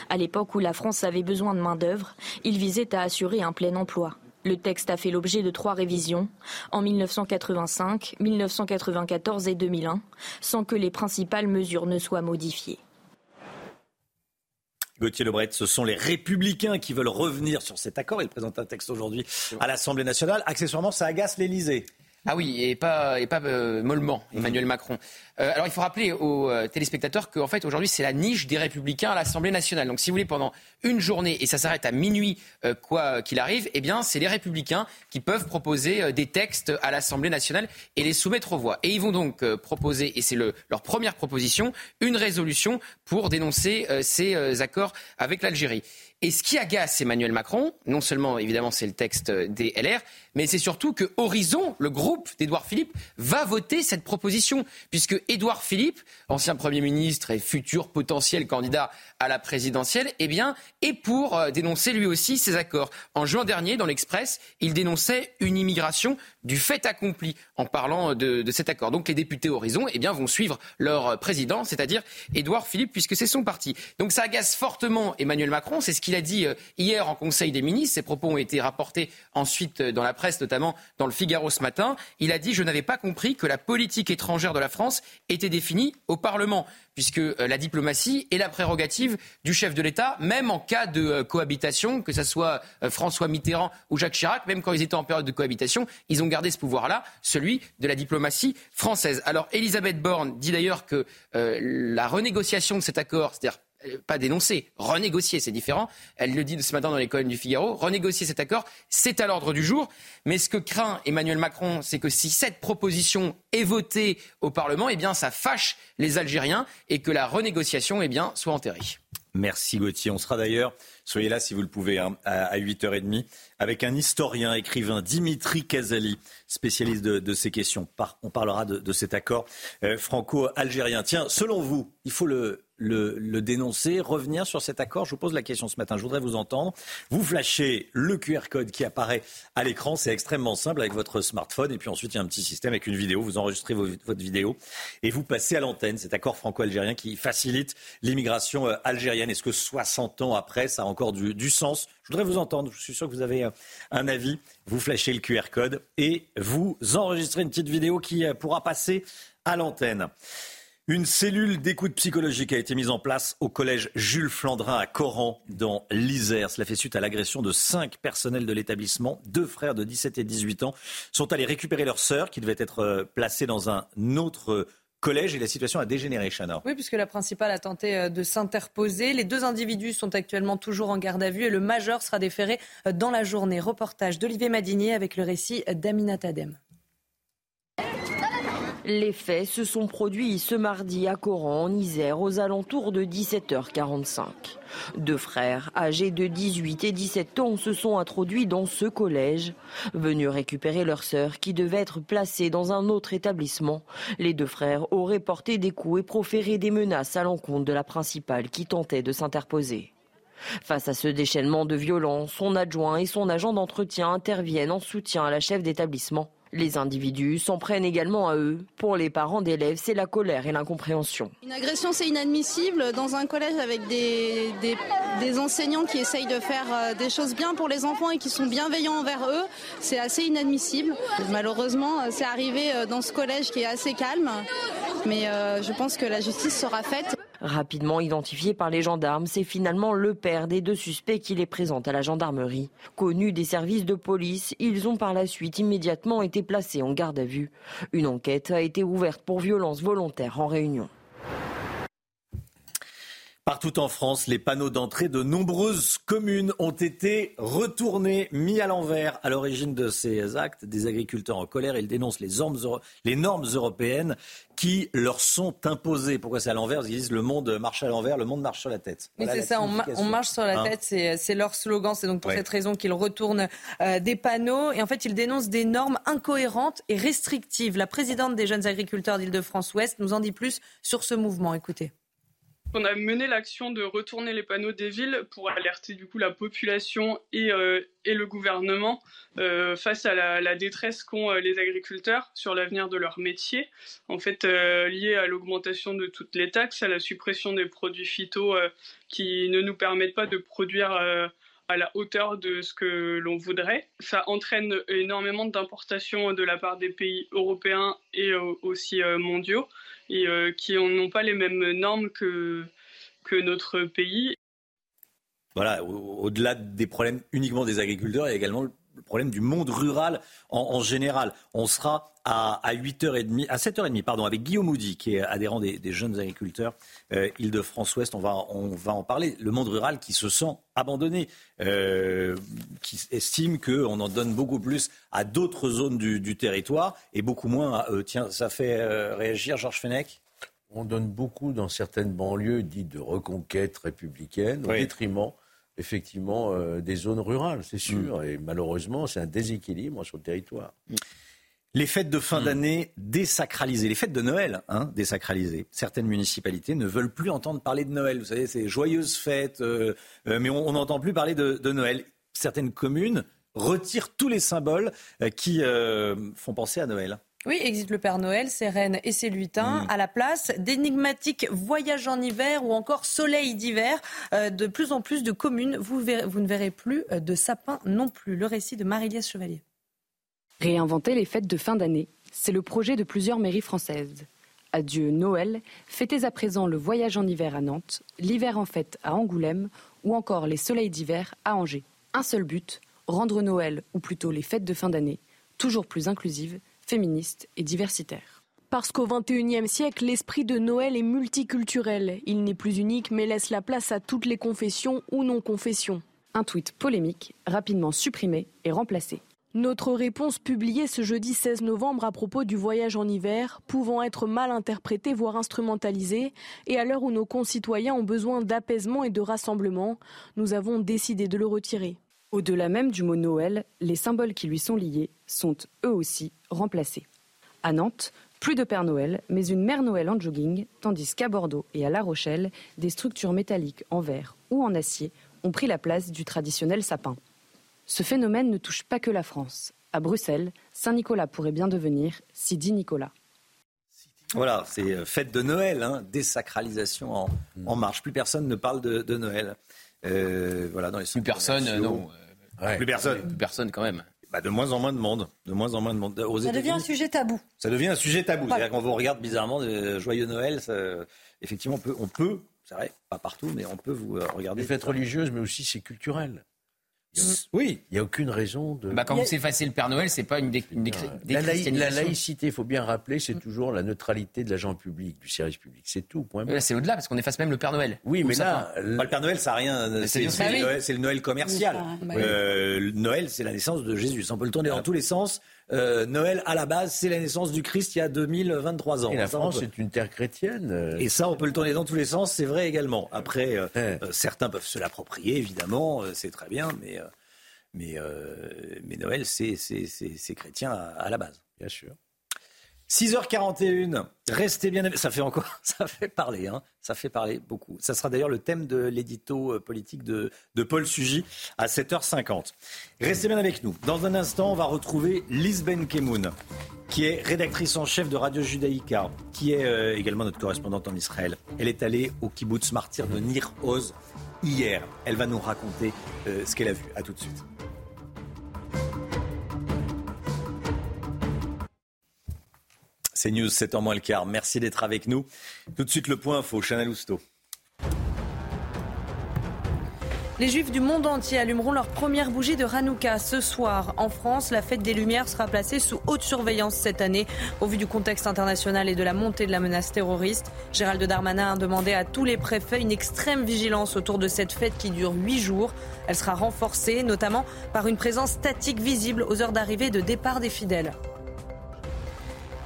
À l'époque où la France avait besoin de main-d'œuvre, il visait à assurer un plein emploi. Le texte a fait l'objet de trois révisions, en 1985, 1994 et 2001, sans que les principales mesures ne soient modifiées. Gauthier Lebret, ce sont les républicains qui veulent revenir sur cet accord. Ils présentent un texte aujourd'hui à l'Assemblée nationale. Accessoirement, ça agace l'Élysée. Ah oui, et pas, et pas euh, mollement, Emmanuel Macron. Euh, alors il faut rappeler aux euh, téléspectateurs qu'en fait aujourd'hui c'est la niche des républicains à l'Assemblée nationale. Donc si vous voulez pendant une journée et ça s'arrête à minuit quoi qu'il arrive, eh bien c'est les républicains qui peuvent proposer des textes à l'Assemblée nationale et les soumettre aux voix. Et ils vont donc proposer, et c'est leur première proposition, une résolution pour dénoncer ces accords avec l'Algérie. Et ce qui agace Emmanuel Macron, non seulement évidemment c'est le texte des LR, mais c'est surtout que Horizon, le groupe d'Édouard Philippe, va voter cette proposition, puisque Édouard Philippe, ancien Premier ministre et futur potentiel candidat à la présidentielle, eh bien, est pour euh, dénoncer lui aussi ces accords. En juin dernier, dans l'Express, il dénonçait une immigration du fait accompli en parlant de, cet accord. Donc les députés Horizon eh bien, vont suivre leur président, c'est-à-dire Édouard Philippe, puisque c'est son parti. Donc ça agace fortement Emmanuel Macron, c'est ce qu'il a dit euh, hier en Conseil des ministres. Ses propos ont été rapportés ensuite dans la presse, notamment dans le Figaro ce matin. Il a dit Je n'avais pas compris que la politique étrangère de la France était définie au Parlement puisque euh, la diplomatie est la prérogative du chef de l'État, même en cas de euh, cohabitation, que ce soit François Mitterrand ou Jacques Chirac, même quand ils étaient en période de cohabitation, ils ont gardé ce pouvoir-là, celui de la diplomatie française. Alors Elisabeth Borne dit d'ailleurs que la renégociation de cet accord, c'est-à-dire euh, pas dénoncer, renégocier, c'est différent. Elle le dit ce matin dans les colonnes du Figaro. Renégocier cet accord, c'est à l'ordre du jour. Mais ce que craint Emmanuel Macron, c'est que si cette proposition est votée au Parlement, eh bien, ça fâche les Algériens et que la renégociation, eh bien, soit enterrée. Merci Gauthier. On sera d'ailleurs, soyez là si vous le pouvez, hein, à 8h30, avec un historien, écrivain, Dimitri Kazali, spécialiste de, ces questions. on parlera de, cet accord euh, franco-algérien. Tiens, selon vous, il faut le, le, dénoncer, revenir sur cet accord Je vous pose la question ce matin, je voudrais vous entendre. Vous flashez le QR code qui apparaît à l'écran, c'est extrêmement simple avec votre smartphone, et puis ensuite il y a un petit système avec une vidéo, vous enregistrez votre vidéo, et vous passez à l'antenne, cet accord franco-algérien qui facilite l'immigration euh, algérienne. Est-ce que 60 ans après, ça a encore du, sens? Je voudrais vous entendre, je suis sûr que vous avez euh, un avis. Vous flashez le QR code et vous enregistrez une petite vidéo qui euh, pourra passer à l'antenne. Une cellule d'écoute psychologique a été mise en place au collège Jules Flandrin à Coran, dans l'Isère. Cela fait suite à l'agression de cinq personnels de l'établissement. Deux frères de 17 et 18 ans sont allés récupérer leur sœur qui devait être euh, placée dans un autre collège et la situation a dégénéré, Chana. Oui, puisque la principale a tenté euh, de s'interposer. Les deux individus sont actuellement toujours en garde à vue et le major sera déféré euh, dans la journée. Reportage d'Olivier Madinier avec le récit d'Amina Tadem. Les faits se sont produits ce mardi à Coran, en Isère, aux alentours de 17h45. Deux frères, âgés de 18 et 17 ans, se sont introduits dans ce collège. Venus récupérer leur sœur, qui devait être placée dans un autre établissement, les deux frères auraient porté des coups et proféré des menaces à l'encontre de la principale qui tentait de s'interposer. Face à ce déchaînement de violence, son adjoint et son agent d'entretien interviennent en soutien à la chef d'établissement. Les individus s'en prennent également à eux. Pour les parents d'élèves, c'est la colère et l'incompréhension. Une agression, c'est inadmissible. Dans un collège avec des, enseignants qui essayent de faire euh, des choses bien pour les enfants et qui sont bienveillants envers eux, c'est assez inadmissible. Malheureusement, euh, c'est arrivé euh, dans ce collège qui est assez calme. Mais je pense que la justice sera faite. Rapidement identifié par les gendarmes, c'est finalement le père des deux suspects qui les présente à la gendarmerie. Connus des services de police, ils ont par la suite immédiatement été placés en garde à vue. Une enquête a été ouverte pour violence volontaire en réunion. Partout en France, les panneaux d'entrée de nombreuses communes ont été retournés, mis à l'envers. À l'origine de ces actes, des agriculteurs en colère, ils dénoncent les normes, européennes qui leur sont imposées. Pourquoi c'est à l'envers? Ils disent le monde marche à l'envers, le monde marche sur la tête. Mais c'est ça, on, marche sur la hein? tête, c'est leur slogan. C'est donc pour cette raison qu'ils retournent euh, des panneaux. Et en fait, ils dénoncent des normes incohérentes et restrictives. La présidente des jeunes agriculteurs d'Île-de-France-Ouest nous en dit plus sur ce mouvement. Écoutez. On a mené l'action de retourner les panneaux des villes pour alerter du coup la population et, euh, le gouvernement euh, face à la, détresse qu'ont euh, les agriculteurs sur l'avenir de leur métier, en fait lié à l'augmentation de toutes les taxes, à la suppression des produits phyto qui ne nous permettent pas de produire à la hauteur de ce que l'on voudrait. Ça entraîne énormément d'importations de la part des pays européens et aussi mondiaux et euh, qui n'ont pas les mêmes normes que, que notre pays. Voilà, au-delà des problèmes uniquement des agriculteurs, il y a également le problème du monde rural en, général. On sera à, 8h30, à 7h30, pardon, avec Guillaume Moudy, qui est adhérent des, jeunes agriculteurs euh, Île-de-France-Ouest. On va, on va en parler. Le monde rural qui se sent abandonné, euh, qui estime qu'on en donne beaucoup plus à d'autres zones du, territoire et beaucoup moins à eux. Tiens, ça fait euh, réagir Georges Fenech? On donne beaucoup dans certaines banlieues dites de reconquête républicaine au détriment effectivement euh, des zones rurales, c'est sûr. Mm. Et malheureusement, c'est un déséquilibre sur le territoire. Mm. Les fêtes de fin mm. d'année désacralisées, les fêtes de Noël hein, désacralisées. Certaines municipalités ne veulent plus entendre parler de Noël. Vous savez, c'est joyeuses fêtes, euh, euh, mais on n'entend plus parler de, de, Noël. Certaines communes retirent tous les symboles qui font penser à Noël. Oui, existe le Père Noël, ses rennes et ses lutins. Mm. À la place d'énigmatiques voyages en hiver ou encore soleil d'hiver, euh, de plus en plus de communes, vous, vous ne verrez plus euh, de sapins non plus. Le récit de Marie-Liesse Chevalier. Réinventer les fêtes de fin d'année, c'est le projet de plusieurs mairies françaises. Adieu Noël, fêtez à présent le voyage en hiver à Nantes, l'hiver en fête à Angoulême ou encore les soleils d'hiver à Angers. Un seul but, rendre Noël, ou plutôt les fêtes de fin d'année, toujours plus inclusives féministe et diversitaire. Parce qu'au XXIe siècle, l'esprit de Noël est multiculturel. Il n'est plus unique mais laisse la place à toutes les confessions ou non-confessions. Un tweet polémique, rapidement supprimé et remplacé. Notre réponse publiée ce jeudi 16 novembre à propos du voyage en hiver, pouvant être mal interprétée voire instrumentalisée, et à l'heure où nos concitoyens ont besoin d'apaisement et de rassemblement, nous avons décidé de le retirer. Au-delà même du mot Noël, les symboles qui lui sont liés sont eux aussi remplacés. À Nantes, plus de Père Noël, mais une Mère Noël en jogging, tandis qu'à Bordeaux et à La Rochelle, des structures métalliques en verre ou en acier ont pris la place du traditionnel sapin. Ce phénomène ne touche pas que la France. À Bruxelles, Saint-Nicolas pourrait bien devenir Sidi Nicolas. Voilà, c'est euh, fête de Noël, hein, désacralisation en, marche. Plus personne ne parle de Noël. Euh, voilà, dans les plus personne, non. Plus personne. Plus personne quand même. Bah, de moins en moins de monde. De moins en moins de monde. ça devient un sujet tabou. Ça devient un sujet tabou. C'est-à-dire qu'on vous regarde bizarrement, euh, joyeux Noël, effectivement, on peut, on peut c'est vrai, pas partout, mais on peut vous regarder. Les fêtes religieuses, mais aussi c'est culturel. Oui. Il n'y a aucune raison de. Bah, quand vous effacez le Père Noël, c'est pas une dé- une dé- La, laï- la déchristianisation. laïcité, il faut bien rappeler, c'est toujours la neutralité de l'agent public, du service public. C'est tout, point. Mais là, c'est au-delà, parce qu'on efface même le Père Noël. Oui, Ou mais ça là, Bah, le Père Noël, ça n'a rien. Mais C'est c'est c'est bien le. Noël- c'est le Noël commercial. Bah Euh, le Noël, c'est la naissance de Jésus. Ça, on peut le tourner dans tous les sens. Euh, Noël, à la base, c'est la naissance du Christ il y a 2023 ans. Et la Ça, France peut- est une terre chrétienne. euh. Et ça, on peut le tourner dans tous les sens, c'est vrai également. Après, euh, certains peuvent se l'approprier, évidemment, c'est très bien, mais, mais, mais Noël, c'est c'est- c'est- c'est chrétien à, à la base. Bien sûr. 6h41, restez bien. Ça fait encore, ça fait parler, hein. ça fait parler beaucoup. Ça sera d'ailleurs le thème de l'édito euh, politique de, de Paul Sugy à 7h50. Restez bien avec nous. Dans un instant, on va retrouver Lise Ben Kemoun, qui est rédactrice en chef de Radio Judaïka, qui est euh, également notre correspondante en Israël. Elle est allée au kibbutz martyr de Nir Oz hier. Elle va nous raconter euh, ce qu'elle a vu. À tout de suite. C'est News, 7 h moins le quart. Merci d'être avec nous. Tout de suite, le point info, Chanel Housteau. Les Juifs du monde entier allumeront leur première bougie de Hanouka ce soir. En France, la fête des Lumières sera placée sous haute surveillance cette année au vu du contexte international et de la montée de la menace terroriste. Gérald Darmanin a demandé à tous les préfets une extrême vigilance autour de cette fête qui dure huit jours. Elle sera renforcée notamment par une présence statique visible aux heures d'arrivée et de départ des fidèles.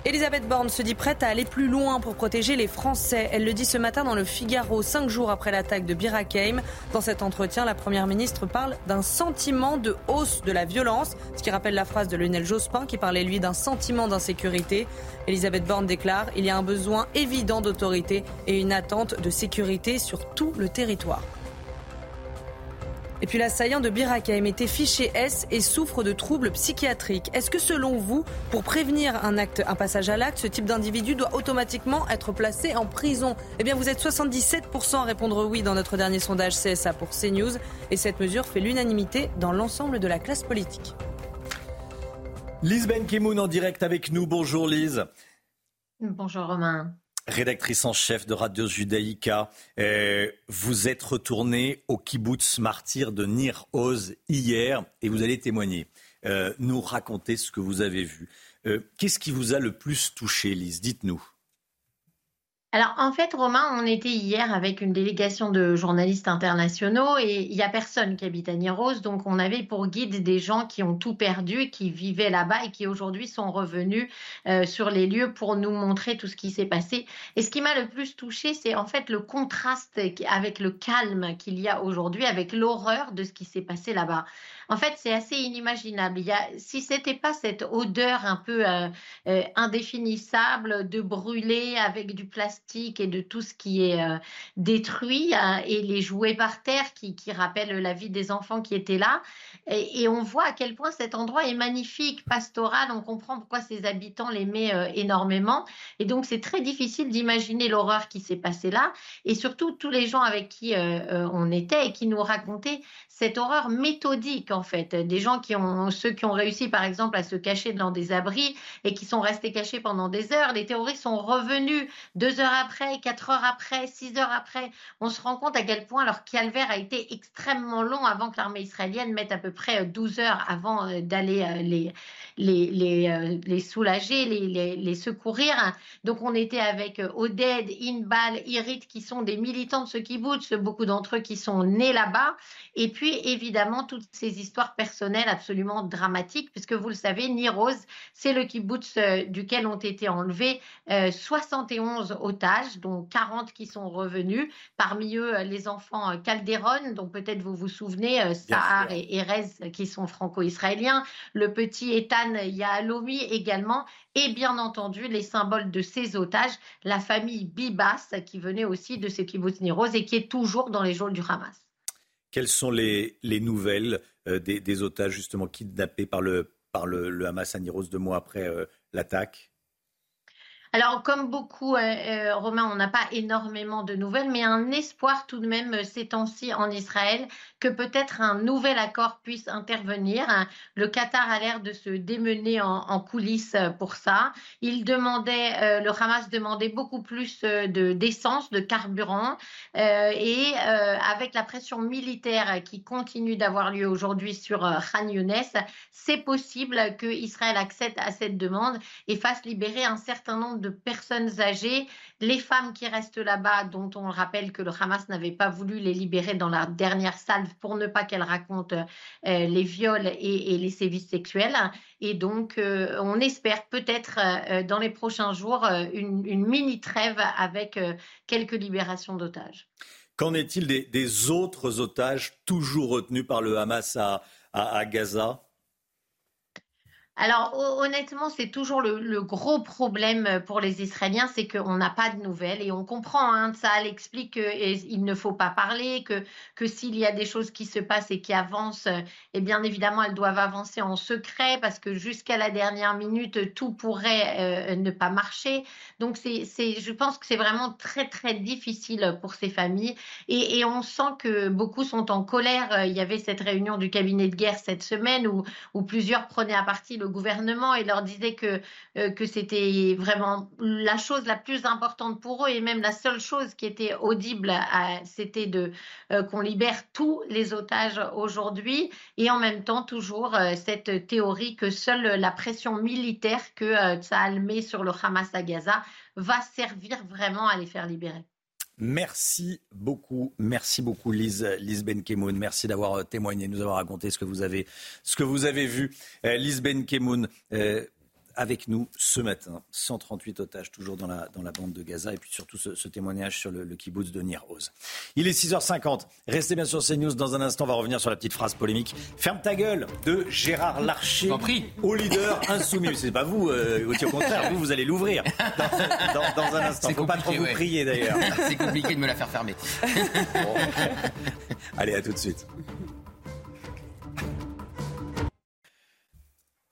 Elisabeth Borne se dit prête à aller plus loin pour protéger les Français. Elle le dit ce matin dans le Figaro, cinq jours après l'attaque de Bir Hakeim. Dans cet entretien, la Première ministre parle d'un sentiment de hausse de la violence, ce qui rappelle la phrase de Lionel Jospin qui parlait lui d'un sentiment d'insécurité. Elisabeth Borne déclare Il y a un besoin évident d'autorité et une attente de sécurité sur tout le territoire. Et puis l'assaillant de Bir Hakeim était fiché S et souffre de troubles psychiatriques. Est-ce que selon vous, pour prévenir un acte, un passage à l'acte, ce type d'individu doit automatiquement être placé en prison? Eh bien, vous êtes 77% à répondre oui dans notre dernier sondage CSA pour CNews. Et cette mesure fait l'unanimité dans l'ensemble de la classe politique. Lise Ben Kemoun en direct avec nous. Bonjour Lise. Bonjour Romain. Rédactrice en chef de Radio Judaïka. Euh, vous êtes retournée au kibbutz martyr de Nir Oz hier et vous allez témoigner, euh, nous raconter ce que vous avez vu. Euh, Qu'est-ce qui vous a le plus touché, Lise? Dites-nous. Alors en fait, Romain, on était hier avec une délégation de journalistes internationaux et il n'y a personne qui habite à donc on avait pour guide des gens qui ont tout perdu, qui vivaient là-bas et qui aujourd'hui sont revenus euh, sur les lieux pour nous montrer tout ce qui s'est passé. Et ce qui m'a le plus touché, c'est en fait le contraste avec le calme qu'il y a aujourd'hui, avec l'horreur de ce qui s'est passé là-bas. En fait, c'est assez inimaginable. Il y a, si c'était pas cette odeur un peu euh, euh, indéfinissable de brûlé avec du plastique et de tout ce qui est euh, détruit et les jouets par terre qui, rappellent la vie des enfants qui étaient là. Et, et on voit à quel point cet endroit est magnifique, pastoral. On comprend pourquoi ses habitants l'aimaient énormément. Et donc, c'est très difficile d'imaginer l'horreur qui s'est passée là. Et surtout, tous les gens avec qui on était et qui nous racontaient cette horreur méthodique en fait, des gens qui ont ceux qui ont réussi par exemple à se cacher dans des abris et qui sont restés cachés pendant des heures. Les terroristes sont revenus deux heures après, quatre heures après, six heures après. On se rend compte à quel point leur calvaire a été extrêmement long avant que l'armée israélienne mette à peu près 12 heures avant euh, d'aller euh, les les, les, euh, les soulager, les, les, les, secourir. Donc on était avec euh, Oded, Inbal, Irit qui sont des militants de ce kibbutz, beaucoup d'entre eux qui sont nés là-bas. Et puis évidemment toutes ces histoires personnelles absolument dramatiques, puisque vous le savez, Niroz, c'est le kibbutz euh, duquel ont été enlevés euh, 71 otages, dont 40 qui sont revenus, parmi eux les enfants Calderon, dont peut-être vous vous souvenez, Sahar et Erez qui sont franco-israéliens, le petit Ethan Yahalomi également, et bien entendu les symboles de ces otages, la famille Bibas qui venait aussi de ce kibbutz Niroz et qui est toujours dans les geôles du Hamas. Quelles sont les, les nouvelles euh, des, otages justement kidnappés par le, par le, Hamas à Niroz deux mois après euh, l'attaque? Alors, comme beaucoup, euh, euh, Romain, on n'a pas énormément de nouvelles, mais un espoir tout de même euh, ces temps-ci en Israël que peut-être un nouvel accord puisse intervenir. Le Qatar a l'air de se démener en, coulisses pour ça. Il demandait, le Hamas demandait beaucoup plus de d'essence, de carburant, et avec la pression militaire qui continue d'avoir lieu aujourd'hui sur Khan Younes, c'est possible que Israël accède à cette demande et fasse libérer un certain nombre de personnes âgées, les femmes qui restent là-bas, dont on rappelle que le Hamas n'avait pas voulu les libérer dans la dernière salve pour ne pas qu'elles racontent euh, les viols et, les sévices sexuels. Et donc, euh, on espère peut-être euh, dans les prochains jours une, mini trêve avec quelques libérations d'otages. Qu'en est-il des, autres otages toujours retenus par le Hamas à Gaza? Alors honnêtement, c'est toujours le, gros problème euh, pour les Israéliens, c'est qu'on n'a pas de nouvelles et on comprend. Hein, ça explique qu'il ne faut pas parler, que, que s'il y a des choses qui se passent et qui avancent, et eh bien évidemment elles doivent avancer en secret parce que jusqu'à la dernière minute tout pourrait euh, ne pas marcher. Donc c'est, je pense que c'est vraiment très très difficile pour ces familles et, et, on sent que beaucoup sont en colère. Il y avait cette réunion du cabinet de guerre cette semaine où, où plusieurs prenaient à partie gouvernement et leur disait que, euh, que c'était vraiment la chose la plus importante pour eux et même la seule chose qui était audible, c'était de euh, qu'on libère tous les otages aujourd'hui et en même temps toujours euh, cette théorie que seule la pression militaire que ça met sur le Hamas à Gaza va servir vraiment à les faire libérer. Merci beaucoup, merci beaucoup Lise, Lise Benkemoun. Merci d'avoir euh, témoigné, nous avoir raconté ce que vous avez, ce que vous avez vu. Euh, Lise Benkemoun, euh, avec nous ce matin. 138 otages toujours dans la, dans la bande de Gaza et puis surtout ce, témoignage sur le, le kibbutz de Nir Oz. Il est 6h50. Restez bien sur CNews. Dans un instant, on va revenir sur la petite phrase polémique. Ferme ta gueule de Gérard Larcher au leader insoumis. C'est pas vous, euh, au contraire. Vous, vous allez l'ouvrir dans, un instant. Faut pas trop vous prier d'ailleurs. C'est compliqué de me la faire fermer. Allez, à tout de suite.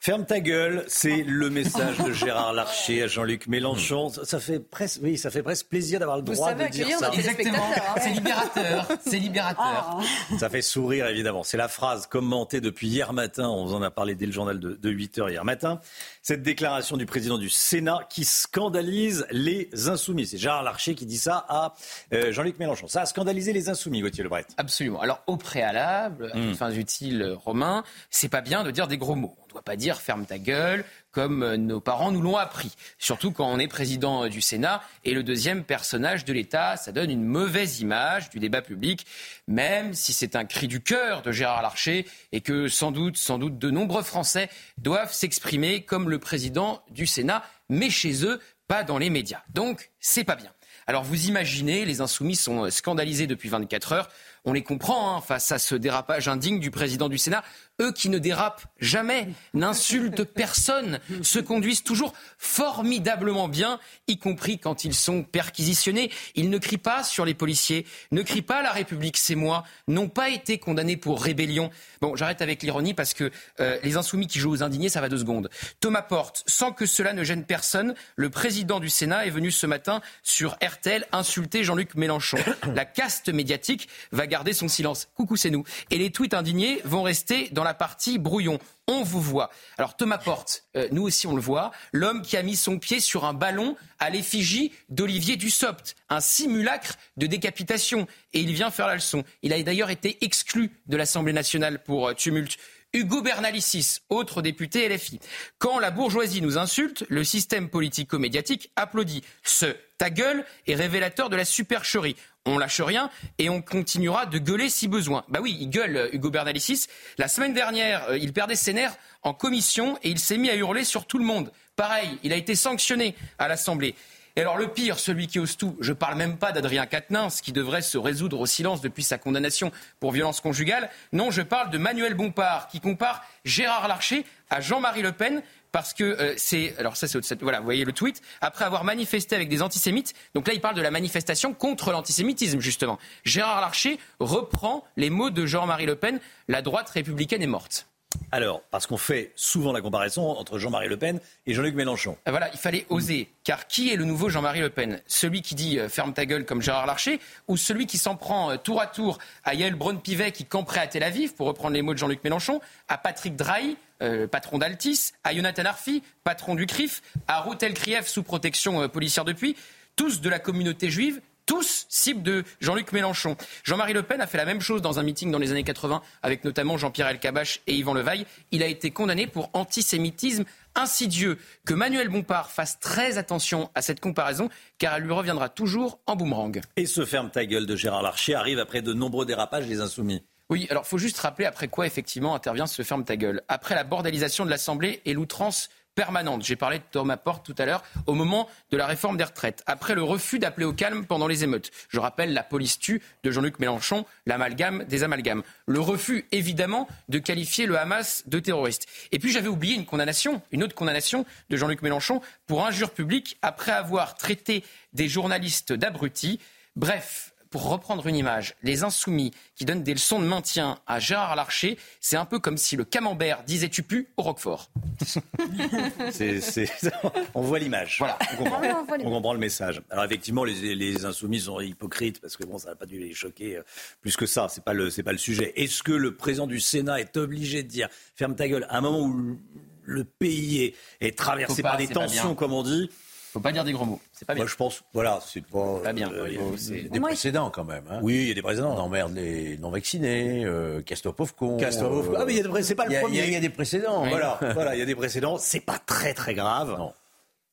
Ferme ta gueule, c'est le message de Gérard Larcher à Jean-Luc Mélenchon. Ça fait presque, oui, ça fait presque plaisir d'avoir le droit de dire ça. Exactement. Hein. C'est libérateur. C'est libérateur. Ah. Ça fait sourire évidemment. C'est la phrase commentée depuis hier matin. On vous en a parlé dès le journal de, 8 h hier matin. Cette déclaration du président du Sénat qui scandalise les insoumis. C'est Gérard Larcher qui dit ça à euh, Jean-Luc Mélenchon. Ça a scandalisé les insoumis, Gauthier Lebret. Absolument. Alors au préalable, mmh. fins utiles, Romain, c'est pas bien de dire des gros mots. Ne doit pas dire ferme ta gueule comme euh, nos parents nous l'ont appris. Surtout quand on est président euh, du Sénat et le deuxième personnage de l'État. Ça donne une mauvaise image du débat public, même si c'est un cri du cœur de Gérard Larcher et que sans doute, sans doute, de nombreux Français doivent s'exprimer comme le président du Sénat, mais chez eux, pas dans les médias. Donc, c'est pas bien. Alors vous imaginez, les insoumis sont euh, scandalisés depuis 24 heures. On les comprend hein, face à ce dérapage indigne du président du Sénat eux qui ne dérapent jamais, n'insultent personne, se conduisent toujours formidablement bien, y compris quand ils sont perquisitionnés. Ils ne crient pas sur les policiers, ne crient pas la République, c'est moi, n'ont pas été condamnés pour rébellion. Bon, j'arrête avec l'ironie parce que euh, les insoumis qui jouent aux indignés, ça va deux secondes. Thomas Porte, sans que cela ne gêne personne, le président du Sénat est venu ce matin sur RTL insulter Jean-Luc Mélenchon. La caste médiatique va garder son silence. Coucou, c'est nous. Et les tweets indignés vont rester dans la partie brouillon. On vous voit. Alors Thomas Porte, euh, nous aussi on le voit, l'homme qui a mis son pied sur un ballon à l'effigie d'Olivier Dussopt, un simulacre de décapitation. Et il vient faire la leçon. Il a d'ailleurs été exclu de l'Assemblée nationale pour euh, tumulte. Hugo Bernalicis, autre député LFI. Quand la bourgeoisie nous insulte, le système politico-médiatique applaudit. Ce ta gueule est révélateur de la supercherie on lâche rien et on continuera de gueuler si besoin. Bah oui, il gueule euh, Hugo Bernalicis. La semaine dernière, euh, il perdait ses nerfs en commission et il s'est mis à hurler sur tout le monde. Pareil, il a été sanctionné à l'Assemblée. Et alors le pire, celui qui ose tout, je parle même pas d'Adrien Quatennens qui devrait se résoudre au silence depuis sa condamnation pour violence conjugale. Non, je parle de Manuel Bompard qui compare Gérard Larcher à Jean-Marie Le Pen parce que euh, c'est alors ça c'est voilà vous voyez le tweet. Après avoir manifesté avec des antisémites donc là il parle de la manifestation contre l'antisémitisme justement. Gérard Larcher reprend les mots de Jean-Marie Le Pen la droite républicaine est morte Alors, parce qu'on fait souvent la comparaison entre Jean-Marie Le Pen et Jean-Luc Mélenchon. Ah, Voilà, il fallait oser. Car qui est le nouveau Jean-Marie Le Pen? Celui qui dit euh, ferme ta gueule comme Gérard Larcher ou celui qui s'en prend euh, tour à tour à Yael Braun-Pivet qui camperait à Tel Aviv, pour reprendre les mots de Jean-Luc Mélenchon, à Patrick Drahi, euh, patron d'Altis, à Jonathan Arfi, patron du CRIF, à Routel Krief sous protection policière depuis, tous de la communauté juive, tous cibles de Jean-Luc Mélenchon. Jean-Marie Le Pen a fait la même chose dans un meeting dans les années 80 avec notamment Jean-Pierre Elkabbach et Yvan Levaille. Il a été condamné pour antisémitisme insidieux. Que Manuel Bompard fasse très attention à cette comparaison car elle lui reviendra toujours en boomerang. Et ce ferme ta gueule de Gérard Larcher arrive après de nombreux dérapages des Insoumis. Oui, alors faut juste rappeler après quoi effectivement intervient ce ferme ta gueule. Après la bordélisation de l'Assemblée et l'outrance permanente. J'ai parlé de Thomas Porte tout à l'heure au moment de la réforme des retraites. Après le refus d'appeler au calme pendant les émeutes. Je rappelle la police tue de Jean-Luc Mélenchon, l'amalgame des amalgames. Le refus évidemment de qualifier le Hamas de terroriste. Et puis j'avais oublié une condamnation, une autre condamnation de Jean-Luc Mélenchon pour injure publique après avoir traité des journalistes d'abrutis. Bref, pour reprendre une image, les insoumis qui donnent des leçons de maintien à Gérard Larcher, c'est un peu comme si le camembert disait tu pues au Roquefort. C'est- c'est- On voit l'image. Voilà, on comprend, Ah oui, on voit on comprend le message. Alors effectivement, les, les insoumis sont hypocrites parce que bon, ça n'a pas dû les choquer euh, plus que ça. C'est pas le, c'est pas le sujet. Est-ce que le président du Sénat est obligé de dire ferme ta gueule à un moment où le- pays est, est traversé pas, par des tensions, comme on dit Faut pas dire des gros mots. C'est pas bien. Moi, je pense, voilà, c'est pas, Pas bien. euh, Faut- Il y a c'est- des Moi, précédents quand même. hein. Oui, il y a des précédents. On emmerde les non-vaccinés, euh, casse-toi pauvre con. Casse-toi, pauvre con. Ah, mais il y a des c'est pas le il y a- premier. Il y, a- il y a des précédents. Voilà, voilà, il y a des précédents. C'est pas très très grave. Non.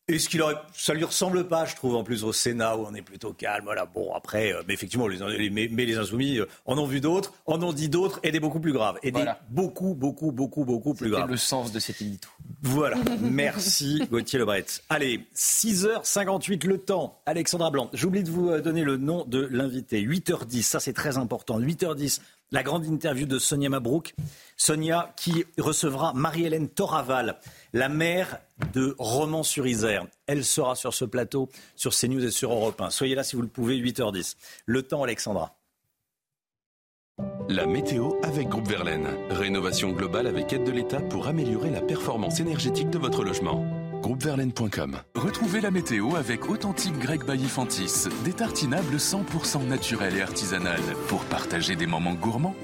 Est-ce qu'il aurait, ça lui ressemble pas, je trouve, en plus au Sénat où on est plutôt calme. Voilà, bon après, euh, mais effectivement, les, les- mais, mais les insoumis euh, en ont vu d'autres, en ont dit d'autres et des beaucoup plus graves, et Voilà. des beaucoup, beaucoup, beaucoup, beaucoup plus graves. le sens de cet édito. Voilà, merci Gauthier Lebret. Allez, 6h58 le temps. Alexandra Blanc, j'oublie de vous euh, donner le nom de l'invité. 8h10, ça c'est très important. 8h10, la grande interview de Sonia Mabrouk. Sonia qui recevra Marie-Hélène Toraval, la maire de Romans-sur-Isère. Elle sera sur ce plateau, sur CNews et sur Europe 1. Soyez là si vous le pouvez, 8h10. Le temps, Alexandra. La météo avec Groupe Verlaine. Rénovation globale avec aide de l'État pour améliorer la performance énergétique de votre logement. Groupeverlaine.com. Retrouvez la météo avec Authentique Grec Baillifantis. Des tartinables 100% naturels et artisanales pour partager des moments gourmands.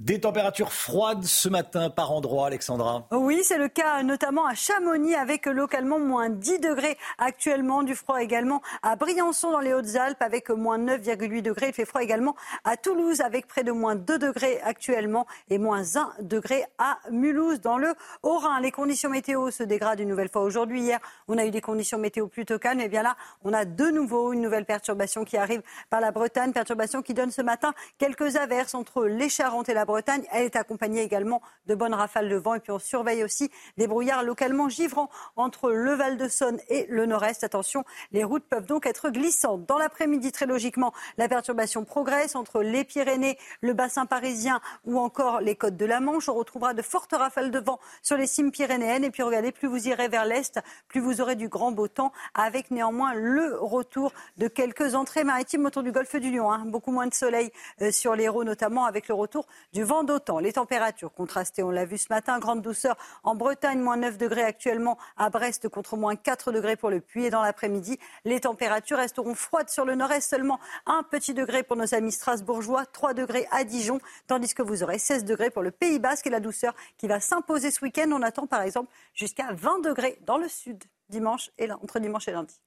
Des températures froides ce matin par endroit, Alexandra. Oui, c'est le cas notamment à Chamonix avec localement moins 10 degrés actuellement. Du froid également à Briançon dans les Hautes-Alpes avec moins 9,8 degrés. Il fait froid également à Toulouse avec près de moins 2 degrés actuellement et moins 1 degré à Mulhouse dans le Haut-Rhin. Les conditions météo se dégradent une nouvelle fois aujourd'hui. Hier, on a eu des conditions météo plutôt calmes. Et bien là, on a de nouveau une nouvelle perturbation qui arrive par la Bretagne. Perturbation qui donne ce matin quelques averses entre les Charentes et la Bretagne. Elle est accompagnée également de bonnes rafales de vent. Et puis on surveille aussi des brouillards localement givrants entre le Val de Saône et le Nord-Est. Attention, les routes peuvent donc être glissantes. Dans l'après-midi, très logiquement, la perturbation progresse entre les Pyrénées, le bassin parisien ou encore les côtes de la Manche. On retrouvera de fortes rafales de vent sur les cimes pyrénéennes. Et puis regardez, plus vous irez vers l'Est, plus vous aurez du grand beau temps, avec néanmoins le retour de quelques entrées maritimes autour du golfe du Lion. hein. Beaucoup moins de soleil euh, sur l'Hérault, notamment avec le retour du vent d'automne. Les températures contrastées, on l'a vu ce matin, grande douceur en Bretagne, moins 9 degrés actuellement à Brest contre moins 4 degrés pour le Puy. Et dans l'après-midi, les températures resteront froides sur le nord-est, seulement un petit degré pour nos amis strasbourgeois, 3 degrés à Dijon, tandis que vous aurez 16 degrés pour le Pays Basque et la douceur qui va s'imposer ce week-end. On attend par exemple jusqu'à 20 degrés dans le sud, dimanche entre dimanche et lundi.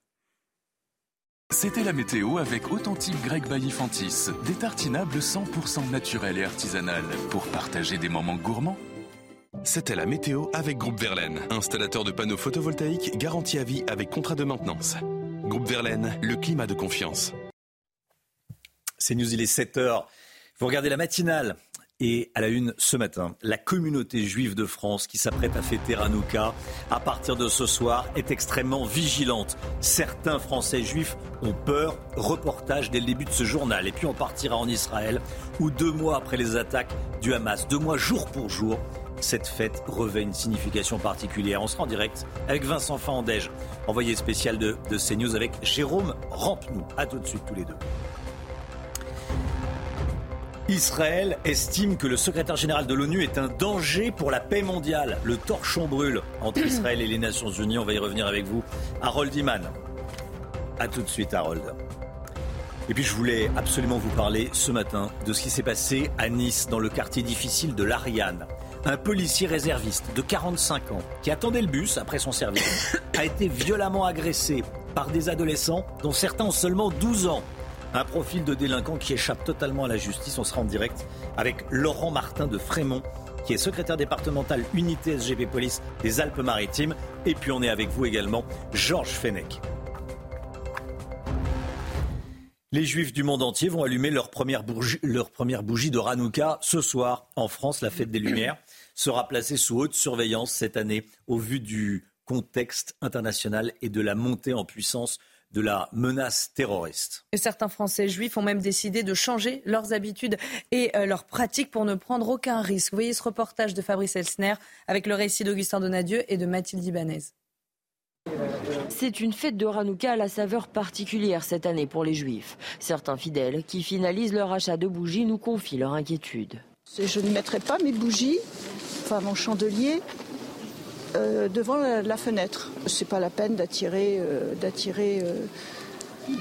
C'était la météo avec Authentique Grec Baillifantis. Des tartinables 100% naturels et artisanales pour partager des moments gourmands. C'était la météo avec Groupe Verlaine, installateur de panneaux photovoltaïques garantie à vie avec contrat de maintenance. Groupe Verlaine, le climat de confiance. C'est News, il est 7h. Vous regardez la matinale. Et à la une ce matin, la communauté juive de France qui s'apprête à fêter Hanouka à partir de ce soir est extrêmement vigilante. Certains Français juifs ont peur. Reportage dès le début de ce journal. Et puis on partira en Israël où deux mois après les attaques du Hamas, deux mois jour pour jour, cette fête revêt une signification particulière. On sera en direct avec Vincent Fandège, envoyé spécial de, CNews avec Jérôme Rampenou. À tout de suite tous les deux. Israël estime que le secrétaire général de l'ONU est un danger pour la paix mondiale. Le torchon brûle entre Israël et les Nations Unies. On va y revenir avec vous. Harold Iman. A tout de suite, Harold. Et puis je voulais absolument vous parler ce matin de ce qui s'est passé à Nice, dans le quartier difficile de l'Ariane. Un policier réserviste de 45 ans qui attendait le bus après son service a été violemment agressé par des adolescents dont certains ont seulement 12 ans. Un profil de délinquant qui échappe totalement à la justice. On sera en direct avec Laurent Martin de Frémont, qui est secrétaire départemental unité SGP Police des Alpes-Maritimes. Et puis on est avec vous également, Georges Fenech. Les Juifs du monde entier vont allumer leur première, bougie, de Hanouka ce soir. En France, la fête des Lumières sera placée sous haute surveillance cette année au vu du contexte international et de la montée en puissance de la menace terroriste. Et certains Français juifs ont même décidé de changer leurs habitudes et euh, leurs pratiques pour ne prendre aucun risque. Vous voyez ce reportage de Fabrice Elsner avec le récit d'Augustin Donadieu et de Mathilde Ibanez. C'est une fête de Hanouka à la saveur particulière cette année pour les Juifs. Certains fidèles qui finalisent leur achat de bougies nous confient leur inquiétude. Je ne mettrai pas mes bougies, enfin mon chandelier, euh, devant la, fenêtre. C'est pas la peine d'attirer, euh, d'attirer euh,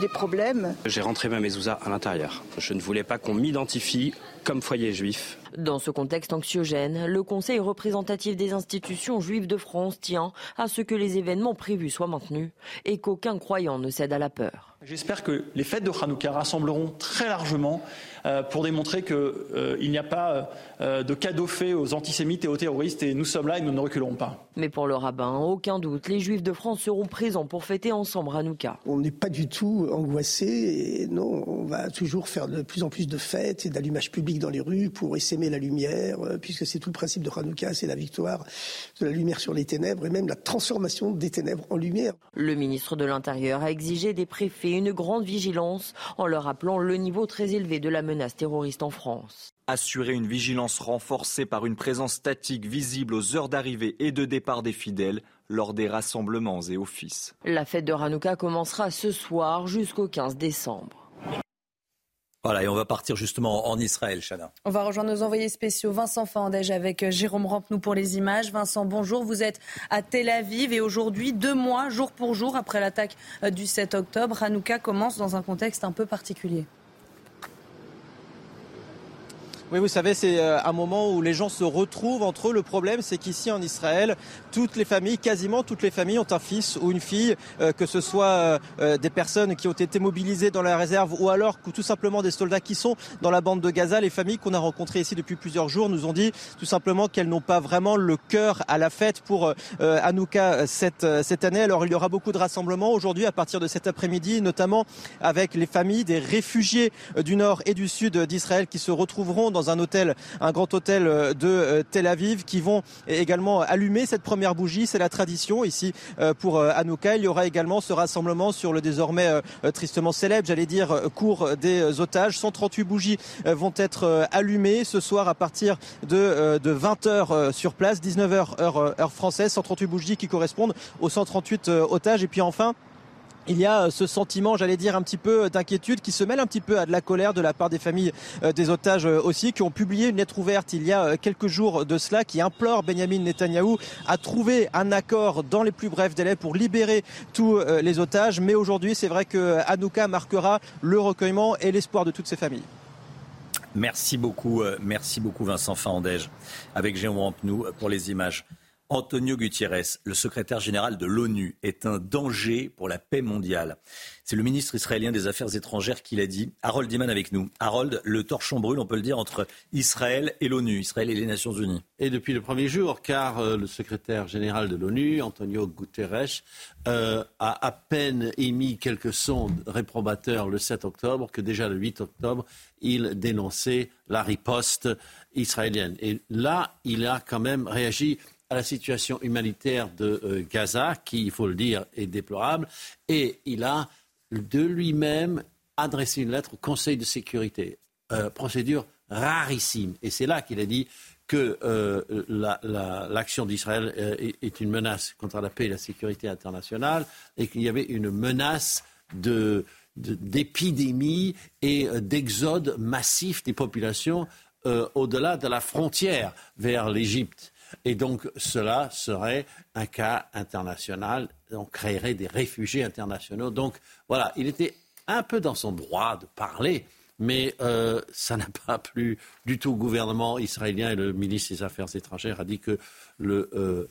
des problèmes. J'ai rentré ma mezouza à l'intérieur. Je ne voulais pas qu'on m'identifie comme foyer juif. Dans ce contexte anxiogène, le Conseil représentatif des institutions juives de France tient à ce que les événements prévus soient maintenus et qu'aucun croyant ne cède à la peur. J'espère que les fêtes de Hanouka rassembleront très largement euh, pour démontrer qu'il euh, n'y a pas euh, de cadeau fait aux antisémites et aux terroristes et nous sommes là et nous ne reculerons pas. Mais pour le rabbin, aucun doute, les juifs de France seront présents pour fêter ensemble Hanouka. On n'est pas du tout angoissé et non, on va toujours faire de plus en plus de fêtes et d'allumages publics dans les rues pour essaimer la lumière, puisque c'est tout le principe de Hanouka, c'est la victoire de la lumière sur les ténèbres et même la transformation des ténèbres en lumière. Le ministre de l'Intérieur a exigé des préfets une grande vigilance en leur rappelant le niveau très élevé de la menace terroriste en France. Assurer une vigilance renforcée par une présence statique visible aux heures d'arrivée et de départ des fidèles lors des rassemblements et offices. La fête de Hanouka commencera ce soir jusqu'au 15 décembre. Voilà, et on va partir justement en Israël, Chana. On va rejoindre nos envoyés spéciaux Vincent Fandège avec euh, Jérôme Rampenou pour les images. Vincent, bonjour. Vous êtes à Tel Aviv et aujourd'hui, deux mois, jour pour jour, après l'attaque euh, du 7 octobre, Hanouka commence dans un contexte un peu particulier. Oui, vous savez, c'est euh, un moment où les gens se retrouvent entre eux. Le problème, c'est qu'ici en Israël, toutes les familles, quasiment toutes les familles, ont un fils ou une fille, euh, que ce soit euh, des personnes qui ont été mobilisées dans la réserve ou alors tout simplement des soldats qui sont dans la bande de Gaza. Les familles qu'on a rencontrées ici depuis plusieurs jours nous ont dit tout simplement qu'elles n'ont pas vraiment le cœur à la fête pour Hanouka cette, cette année. Alors il y aura beaucoup de rassemblements aujourd'hui à partir de cet après-midi, notamment avec les familles des réfugiés du nord et du sud d'Israël qui se retrouveront dans un hôtel, un grand hôtel euh, de euh, Tel Aviv, qui vont également allumer cette première bougie. C'est la tradition ici euh, pour Hanouka. Il y aura également ce rassemblement sur le désormais tristement célèbre, j'allais dire, cours des otages. 138 bougies vont être allumées ce soir à partir de, de 20h sur place, 19h heure, heure française. 138 bougies qui correspondent aux 138 otages. Et puis enfin, il y a euh, ce sentiment, j'allais dire, un petit peu euh, d'inquiétude qui se mêle un petit peu à de la colère de la part des familles euh, des otages aussi, qui ont publié une lettre ouverte il y a quelques jours de cela, qui implore Benjamin Netanyahou à trouver un accord dans les plus brefs délais pour libérer tous les otages. Mais aujourd'hui, c'est vrai que Hanouka marquera le recueillement et l'espoir de toutes ces familles. Merci beaucoup, merci beaucoup Vincent Fandège, avec Jérôme Rampenou pour les images. Antonio Gutiérrez, le secrétaire général de l'ONU, est un danger pour la paix mondiale. C'est le ministre israélien des Affaires étrangères qui l'a dit. Harold Diman avec nous. Harold, le torchon brûle, on peut le dire, entre Israël et l'ONU, Israël et les Nations Unies. Et depuis le premier jour, car euh, le secrétaire général de l'ONU, Antonio Guterres, euh, a à peine émis quelques sons réprobateurs le 7 octobre, que déjà le 8 octobre, il dénonçait la riposte israélienne. Et là, il a quand même réagi à la situation humanitaire de euh, Gaza, qui, il faut le dire, est déplorable, et il a de lui-même adressé une lettre au Conseil de sécurité, euh, procédure rarissime. Et c'est là qu'il a dit que euh, l'action d'Israël est, une menace contre la paix et la sécurité internationale, et qu'il y avait une menace d'épidémie et d'exode massif des populations au-delà de la frontière vers l'Égypte. Et donc cela serait un cas international. On créerait des réfugiés internationaux. Donc voilà, il était un peu dans son droit de parler, mais euh, ça n'a pas plu du tout au gouvernement israélien et le ministre des Affaires étrangères a dit que euh,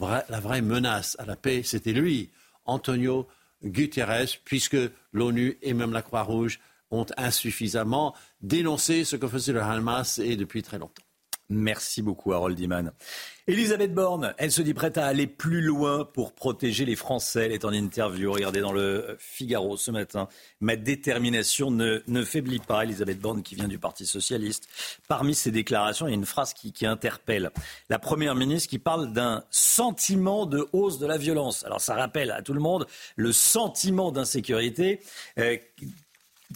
la vraie menace à la paix, c'était lui, Antonio Guterres, puisque l'ONU et même la Croix-Rouge ont insuffisamment dénoncé ce que faisait le Hamas et depuis très longtemps. Merci beaucoup, Harold Iman. Elisabeth Borne, elle se dit prête à aller plus loin pour protéger les Français. Elle est en interview. Regardez dans le Figaro ce matin. Ma détermination ne, ne faiblit pas. Elisabeth Borne, qui vient du Parti Socialiste. Parmi ses déclarations, il y a une phrase qui, interpelle. La Première ministre qui parle d'un sentiment de hausse de la violence. Alors ça rappelle à tout le monde le sentiment d'insécurité. Euh,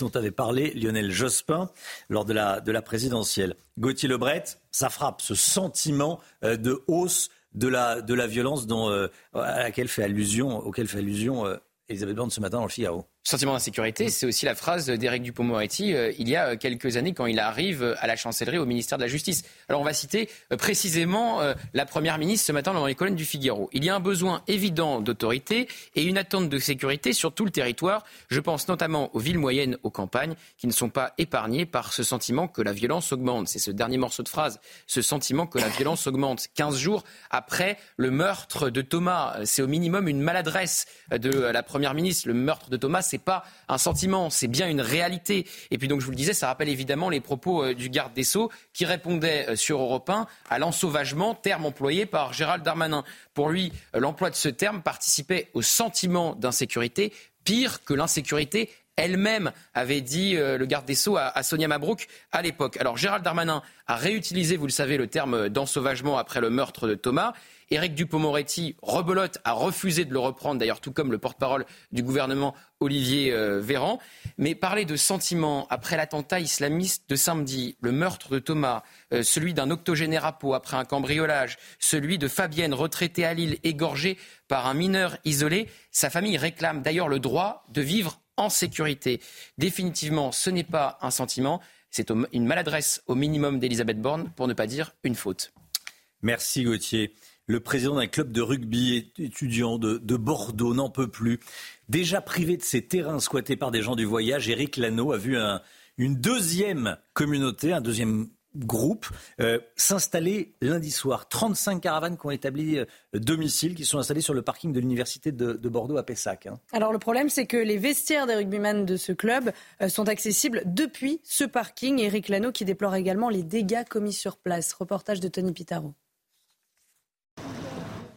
dont avait parlé Lionel Jospin lors de la, de la présidentielle. Gauthier Lebret, ça frappe, ce sentiment euh, de hausse de la, de la violence dont, euh, à laquelle fait allusion, auquel fait allusion euh, Elisabeth Borne ce matin dans le Figaro. Sentiment d'insécurité, c'est aussi la phrase d'Éric Dupond-Moretti euh, il y a quelques années quand il arrive à la chancellerie au ministère de la Justice. Alors on va citer euh, précisément euh, la première ministre ce matin dans les colonnes du Figaro. Il y a un besoin évident d'autorité et une attente de sécurité sur tout le territoire. Je pense notamment aux villes moyennes, aux campagnes, qui ne sont pas épargnées par ce sentiment que la violence augmente. C'est ce dernier morceau de phrase, ce sentiment que la violence augmente. 15 jours après le meurtre de Thomas, c'est au minimum une maladresse de la première ministre. Le meurtre de Thomas, c'est pas un sentiment, c'est bien une réalité. Et puis donc je vous le disais, ça rappelle évidemment les propos euh, du garde des Sceaux qui répondait euh, sur Europe 1 à l'ensauvagement, terme employé par Gérald Darmanin. Pour lui, euh, l'emploi de ce terme participait au sentiment d'insécurité, pire que l'insécurité elle-même, avait dit le garde des Sceaux à, Sonia Mabrouk à l'époque. Alors Gérald Darmanin a réutilisé, vous le savez, le terme d'ensauvagement après le meurtre de Thomas. Éric Dupond-Moretti, rebelote, a refusé de le reprendre, d'ailleurs tout comme le porte-parole du gouvernement Olivier euh, Véran. Mais parler de sentiments après l'attentat islamiste de samedi, le meurtre de Thomas, euh, celui d'un octogénaire à après un cambriolage, celui de Fabienne retraitée à Lille égorgée par un mineur isolé, sa famille réclame d'ailleurs le droit de vivre en sécurité. Définitivement, ce n'est pas un sentiment, c'est une maladresse au minimum d'Elisabeth Borne, pour ne pas dire une faute. Merci Gauthier. Le président d'un club de rugby étudiant de, Bordeaux n'en peut plus. Déjà privé de ses terrains squattés par des gens du voyage, Éric Lano a vu une deuxième communauté, un deuxième groupe euh, s'installer lundi soir. 35 caravanes qui ont établi euh, domicile, qui sont installées sur le parking de l'université de, Bordeaux à Pessac. Hein. Alors le problème, c'est que les vestiaires des rugbymen de ce club euh, sont accessibles depuis ce parking. Éric Lano qui déplore également les dégâts commis sur place. Reportage de Tony Pitaro.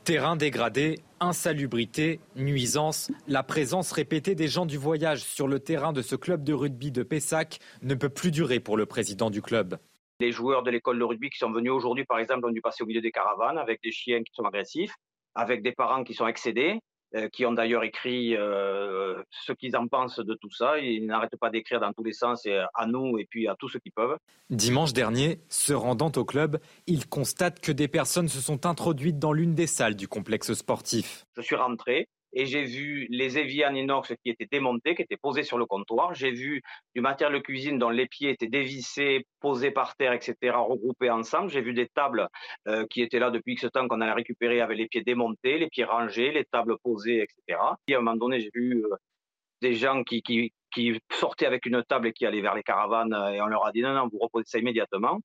Terrain dégradé, insalubrité, nuisance, la présence répétée des gens du voyage sur le terrain de ce club de rugby de Pessac ne peut plus durer pour le président du club. Les joueurs de l'école de rugby qui sont venus aujourd'hui, par exemple, ont dû passer au milieu des caravanes avec des chiens qui sont agressifs, avec des parents qui sont excédés, euh, qui ont d'ailleurs écrit euh, ce qu'ils en pensent de tout ça. Ils n'arrêtent pas d'écrire dans tous les sens et à nous et puis à tous ceux qui peuvent. Dimanche dernier, se rendant au club, il constate que des personnes se sont introduites dans l'une des salles du complexe sportif. Je suis rentré, et j'ai vu les éviers inox qui étaient démontés, qui étaient posés sur le comptoir. J'ai vu du matériel de cuisine dont les pieds étaient dévissés, posés par terre, etc., regroupés ensemble. J'ai vu des tables euh, qui étaient là depuis ce temps qu'on allait récupérer avec les pieds démontés, les pieds rangés, les tables posées, etc. Et à un moment donné, j'ai vu euh, des gens qui, qui, qui sortaient avec une table et qui allaient vers les caravanes et on leur a dit non, non, vous reposez ça immédiatement.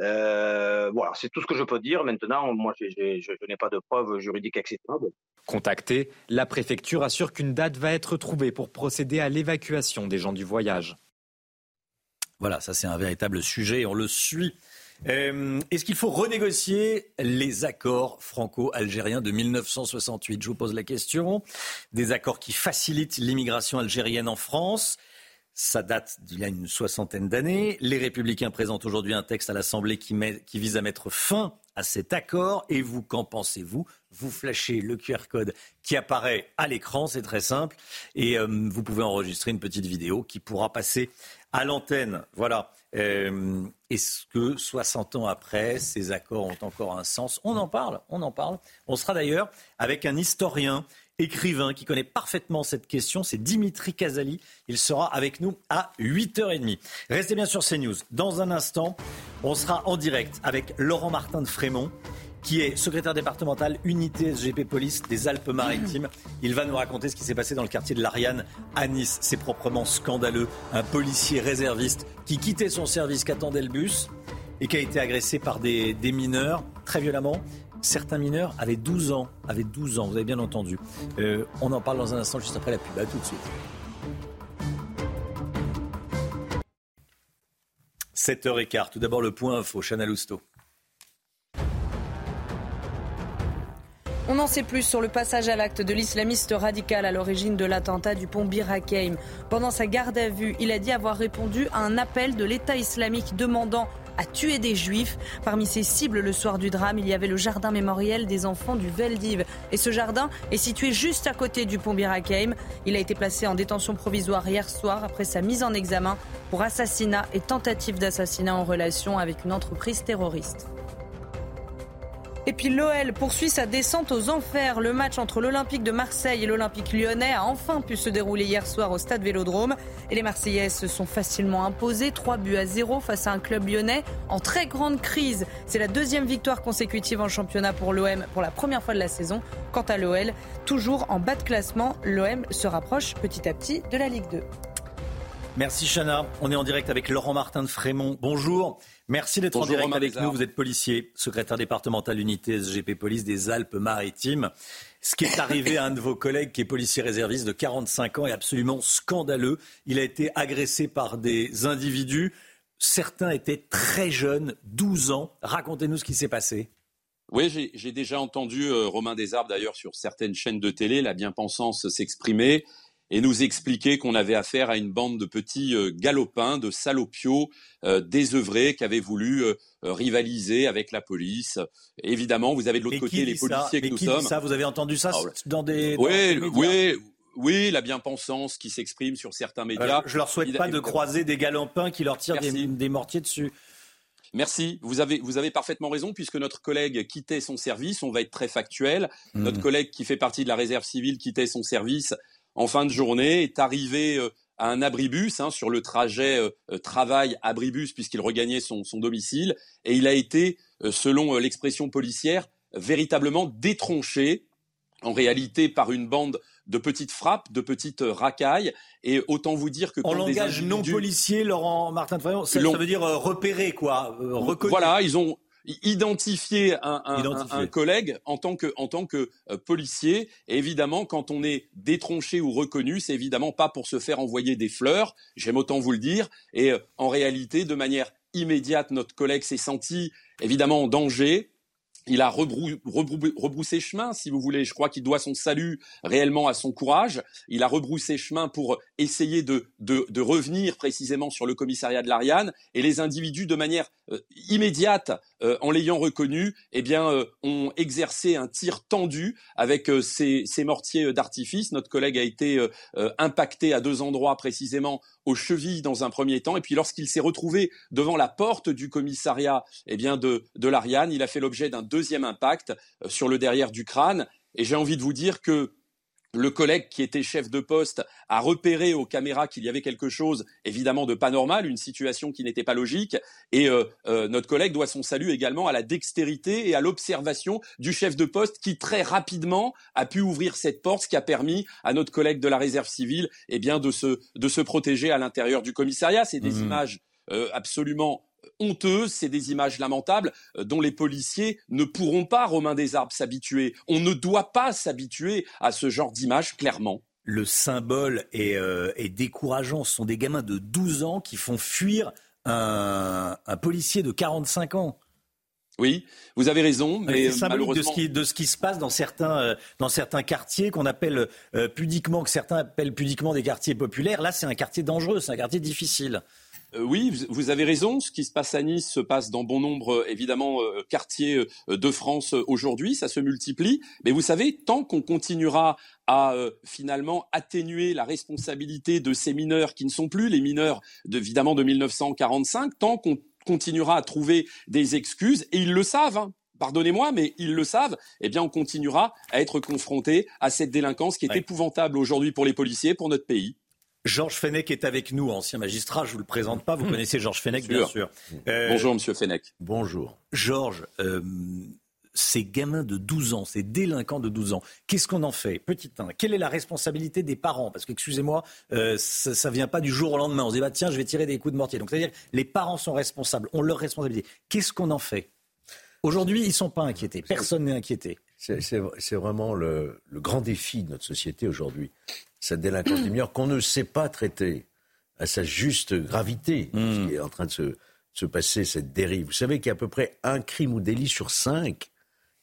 Euh, voilà, c'est tout ce que je peux dire. Maintenant, moi, je, n'ai pas de preuves juridiques acceptables. Contacté, la préfecture assure qu'une date va être trouvée pour procéder à l'évacuation des gens du voyage. Voilà, ça c'est un véritable sujet, on le suit. Euh, est-ce qu'il faut renégocier les accords franco-algériens de 1968 Je vous pose la question. Des accords qui facilitent l'immigration algérienne en France. Ça date d'il y a une soixantaine d'années. Les Républicains présentent aujourd'hui un texte à l'Assemblée qui, vise à mettre fin à cet accord. Et vous, qu'en pensez-vous? Vous flashez le QR code qui apparaît à l'écran, c'est très simple. Et euh, vous pouvez enregistrer une petite vidéo qui pourra passer à l'antenne. Voilà. Euh, est-ce que 60 ans après, ces accords ont encore un sens? On en parle, on en parle. On sera d'ailleurs avec un historien écrivain qui connaît parfaitement cette question. C'est Dimitri Casali. Il sera avec nous à 8h30. Restez bien sur CNews. Dans un instant, on sera en direct avec Laurent Martin de Frémont qui est secrétaire départemental unité SGP Police des Alpes-Maritimes. Il va nous raconter ce qui s'est passé dans le quartier de l'Ariane à Nice. C'est proprement scandaleux. Un policier réserviste qui quittait son service, qu'attendait le bus et qui a été agressé par des, mineurs très violemment. Certains mineurs avaient 12 ans, avaient 12 ans, vous avez bien entendu. Euh, on en parle dans un instant juste après la pub. À tout de suite. 7h15. Tout d'abord le point info, Chana Lousteau. On en sait plus sur le passage à l'acte de l'islamiste radical à l'origine de l'attentat du pont Bir Hakeim. Pendant sa garde à vue, il a dit avoir répondu à un appel de l'État islamique demandant à tuer des juifs. Parmi ses cibles le soir du drame, il y avait le jardin mémoriel des enfants du Veldiv. Et ce jardin est situé juste à côté du pont Bir Hakeim. Il a été placé en détention provisoire hier soir après sa mise en examen pour assassinat et tentative d'assassinat en relation avec une entreprise terroriste. Et puis l'OL poursuit sa descente aux enfers. Le match entre l'Olympique de Marseille et l'Olympique lyonnais a enfin pu se dérouler hier soir au stade Vélodrome. Et les Marseillaises se sont facilement imposées, 3 buts à 0 face à un club lyonnais en très grande crise. C'est la deuxième victoire consécutive en championnat pour l'OM pour la première fois de la saison. Quant à l'OL, toujours en bas de classement, l'OM se rapproche petit à petit de la Ligue 2. Merci Chana. On est en direct avec Laurent Martin de Frémont. Bonjour. Merci d'être en direct avec nous. Vous êtes policier, secrétaire départemental unité SGP Police des Alpes-Maritimes. Ce qui est arrivé à un de vos collègues qui est policier réserviste de 45 ans est absolument scandaleux. Il a été agressé par des individus. Certains étaient très jeunes, 12 ans. Racontez-nous ce qui s'est passé. Oui, j'ai déjà entendu euh, Romain Desarbes d'ailleurs sur certaines chaînes de télé, la bien-pensance s'exprimer et nous expliquer qu'on avait affaire à une bande de petits euh, galopins, de salopios euh, désœuvrés qui avaient voulu euh, rivaliser avec la police. Évidemment, vous avez de l'autre côté les policiers que nous sommes. Ça, vous avez entendu ça ah, dans des, oui, oui, oui, la bien-pensance qui s'exprime sur certains médias. je leur souhaite pas de croiser des galopins qui leur tirent des, mortiers dessus. Merci. Vous avez, vous avez parfaitement raison, puisque notre collègue quittait son service. On va être très factuel. Hmm. Notre collègue qui fait partie de la réserve civile quittait son service en fin de journée, est arrivé euh, à un abribus hein, sur le trajet euh, euh, travail-abribus puisqu'il regagnait son, domicile et il a été, selon l'expression policière, véritablement détronché en réalité par une bande de petites frappes, de petites racailles. Et autant vous dire que en langage non policier, Laurent Martin de Fayon, ça, veut dire repérer quoi, Voilà, ils ont identifier un, un, collègue en tant que, en tant que euh, policier. Et évidemment, quand on est détronché ou reconnu, c'est évidemment pas pour se faire envoyer des fleurs, j'aime autant vous le dire. Et euh, en réalité, de manière immédiate, notre collègue s'est senti évidemment en danger, il a rebroussé chemin, si vous voulez. Je crois qu'il doit son salut réellement à son courage. Il a rebroussé chemin pour essayer de, de, revenir précisément sur le commissariat de l'Ariane. Et les individus, de manière euh, immédiate, euh, en l'ayant reconnu, eh bien, euh, ont exercé un tir tendu avec ces, ces, mortiers d'artifice. Notre collègue a été impacté à deux endroits précisément aux chevilles dans un premier temps, et puis lorsqu'il s'est retrouvé devant la porte du commissariat eh bien de, de l'Ariane, il a fait l'objet d'un deuxième impact euh, sur le derrière du crâne. Et j'ai envie de vous dire que le collègue qui était chef de poste a repéré aux caméras qu'il y avait quelque chose évidemment de pas normal, une situation qui n'était pas logique, et euh, euh, notre collègue doit son salut également à la dextérité et à l'observation du chef de poste qui très rapidement a pu ouvrir cette porte, ce qui a permis à notre collègue de la réserve civile eh bien de se de se protéger à l'intérieur du commissariat. C'est des mmh. images euh, absolument honteuses, c'est des images lamentables euh, dont les policiers ne pourront pas, Romain Desarbes, s'habituer. On ne doit pas s'habituer à ce genre d'images, clairement. Le symbole est, euh, est, décourageant. Ce sont des gamins de 12 ans qui font fuir un, policier de 45 ans. Oui, vous avez raison, mais c'est symbolique de, ce qui, de ce qui se passe dans certains, euh, dans certains quartiers qu'on appelle pudiquement, que certains appellent pudiquement des quartiers populaires. Là, c'est un quartier dangereux, c'est un quartier difficile. Euh, oui, vous avez raison. Ce qui se passe à Nice se passe dans bon nombre, euh, évidemment, euh, quartiers de France aujourd'hui. Ça se multiplie. Mais vous savez, tant qu'on continuera à finalement atténuer la responsabilité de ces mineurs qui ne sont plus les mineurs, évidemment, de 1945, tant qu'on continuera à trouver des excuses, et ils le savent, hein, pardonnez-moi, mais ils le savent, eh bien, on continuera à être confronté à cette délinquance qui est épouvantable aujourd'hui pour les policiers, pour notre pays. Georges Fenech est avec nous, ancien magistrat. Je vous le présente pas. Vous connaissez Georges Fenech, bien sûr. Euh, Bonjour, Monsieur Fenech. Bonjour. Georges, euh, ces gamins de 12 ans, ces délinquants de 12 ans, qu'est-ce qu'on en fait? Petit 1, quelle est la responsabilité des parents? Parce que, excusez-moi, euh, ça ne vient pas du jour au lendemain. On se dit, bah, tiens, je vais tirer des coups de mortier. Donc, c'est-à-dire les parents sont responsables, ont leur responsabilité. Qu'est-ce qu'on en fait? Aujourd'hui, ils ne sont pas inquiétés. Personne n'est inquiété. C'est vraiment le, grand défi de notre société aujourd'hui. Cette délinquance des mineurs qu'on ne sait pas traiter à sa juste gravité, mmh. qui est en train de se, se passer, cette dérive. Vous savez qu'il y a à peu près un crime ou délit sur cinq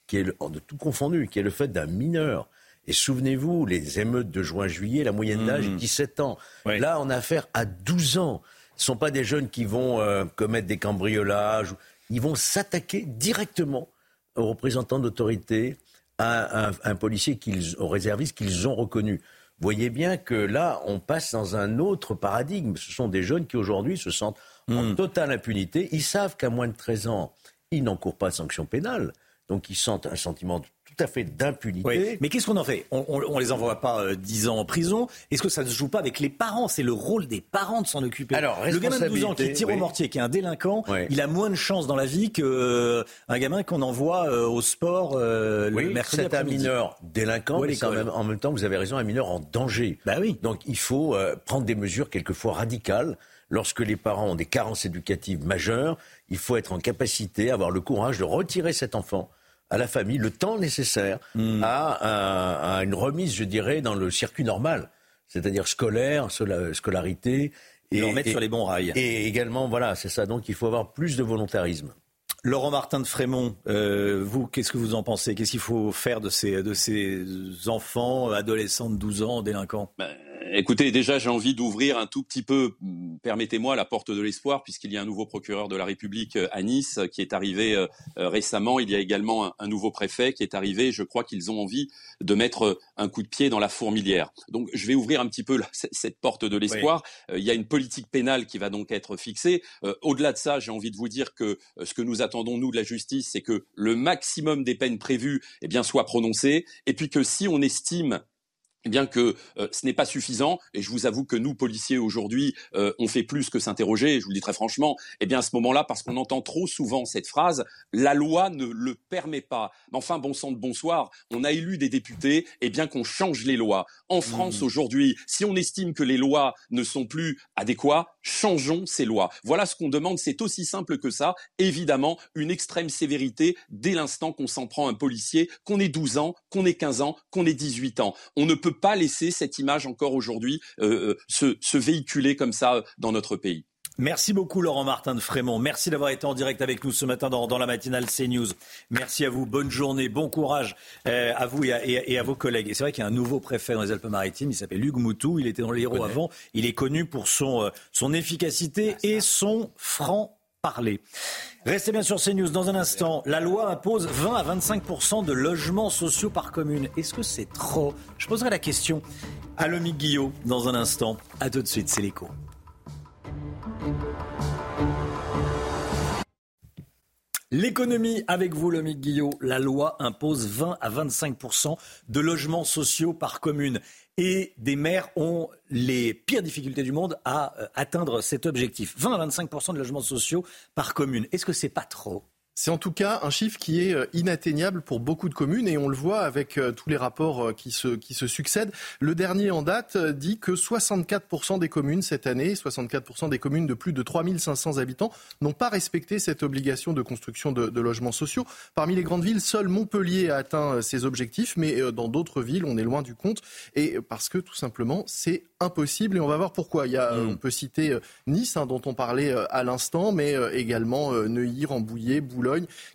qui est, de tout confondu, qui est le fait d'un mineur. Et souvenez-vous, les émeutes de juin-juillet, la moyenne d'âge est 17 ans. Là, on a affaire à 12 ans. Ce ne sont pas des jeunes qui vont euh, commettre des cambriolages. Ils vont s'attaquer directement aux représentants d'autorité, à un, policier, qu'ils, aux réservistes qu'ils ont reconnu. Voyez bien que là, on passe dans un autre paradigme. Ce sont des jeunes qui aujourd'hui se sentent en hmm. totale impunité. Ils savent qu'à moins de 13 ans, ils n'encourent pas de sanction pénale. Donc ils sentent un sentiment tout à fait d'impunité. Mais qu'est-ce qu'on en fait? On ne les envoie pas euh, dix 10 ans en prison. Est-ce que ça ne se joue pas avec les parents? C'est le rôle des parents de s'en occuper. Alors, le gamin de 12 ans qui tire au mortier, qui est un délinquant, il a moins de chances dans la vie qu'un euh, gamin qu'on envoie euh, au sport le mercredi C'est un mineur délinquant, mais en même temps, vous avez raison, un mineur en danger. Bah oui. Donc il faut prendre des mesures quelquefois radicales. Lorsque les parents ont des carences éducatives majeures, il faut être en capacité, avoir le courage de retirer cet enfant à la famille le temps nécessaire hmm. à, une remise, je dirais, dans le circuit normal, c'est-à-dire scolaire, scolarité. Et, en mettre sur les bons rails. Et également, voilà, c'est ça. Donc il faut avoir plus de volontarisme. Laurent Martin de Frémont, euh, vous, qu'est-ce que vous en pensez? Qu'est-ce qu'il faut faire de ces, de ces enfants, adolescents de 12 ans, délinquants? Ben, Écoutez, déjà, j'ai envie d'ouvrir un tout petit peu, permettez-moi, la porte de l'espoir, puisqu'il y a un nouveau procureur de la République euh, à Nice euh, qui est arrivé euh, récemment. Il y a également un, nouveau préfet qui est arrivé. Je crois qu'ils ont envie de mettre un coup de pied dans la fourmilière. Donc, je vais ouvrir un petit peu cette porte de l'espoir. Il y a une politique pénale qui va donc être fixée. Au-delà de ça, j'ai envie de vous dire que ce que nous attendons, nous, de la justice, c'est que le maximum des peines prévues eh bien, soit prononcé, et puis que si on estime bien que euh, ce n'est pas suffisant, et je vous avoue que nous, policiers, aujourd'hui, euh, on fait plus que s'interroger, je vous le dis très franchement, eh bien à ce moment-là, parce qu'on entend trop souvent cette phrase, la loi ne le permet pas. Mais enfin, bon sang de bonsoir, on a élu des députés, eh bien qu'on change les lois. En France, mmh. aujourd'hui, si on estime que les lois ne sont plus adéquates, changeons ces lois. Voilà ce qu'on demande, c'est aussi simple que ça. Évidemment, une extrême sévérité dès l'instant qu'on s'en prend un policier, qu'on ait 12 ans, qu'on ait 15 ans, qu'on ait 18 ans. On ne peut pas laisser cette image encore aujourd'hui euh, euh, se, véhiculer comme ça euh, dans notre pays. Merci beaucoup Laurent Martin de Frémont. Merci d'avoir été en direct avec nous ce matin dans, la matinale CNews. Merci à vous. Bonne journée, bon courage à vous et à, vos collègues. Et c'est vrai qu'il y a un nouveau préfet dans les Alpes-Maritimes. Il s'appelle Hugues Moutou. Il était dans héros avant. Il est connu pour son, son efficacité et son franc parler. Restez bien sur CNews. Dans un instant, la loi impose 20 à 25% de logements sociaux par commune. Est-ce que c'est trop? Je poserai la question à Lomi Guillot dans un instant. A tout de suite, c'est l'écho. L'économie avec vous, Lomique Guillot. La loi impose 20 à 25 de logements sociaux par commune et des maires ont les pires difficultés du monde à euh, atteindre cet objectif. 20 à 25 de logements sociaux par commune. Est-ce que c'est pas trop? C'est en tout cas un chiffre qui est euh, inatteignable pour beaucoup de communes et on le voit avec euh, tous les rapports euh, qui se, qui se succèdent. Le dernier en date dit que 64% des communes cette année, 64% des communes de plus de 3500 habitants n'ont pas respecté cette obligation de construction de, de, logements sociaux. Parmi les grandes villes, seul Montpellier a atteint ses objectifs, mais dans d'autres villes, on est loin du compte et parce que tout simplement, c'est impossible et on va voir pourquoi. Il y a, mm. On peut citer Nice, hein, dont on parlait à l'instant, mais également Neuilly, Rambouillet, Boulogne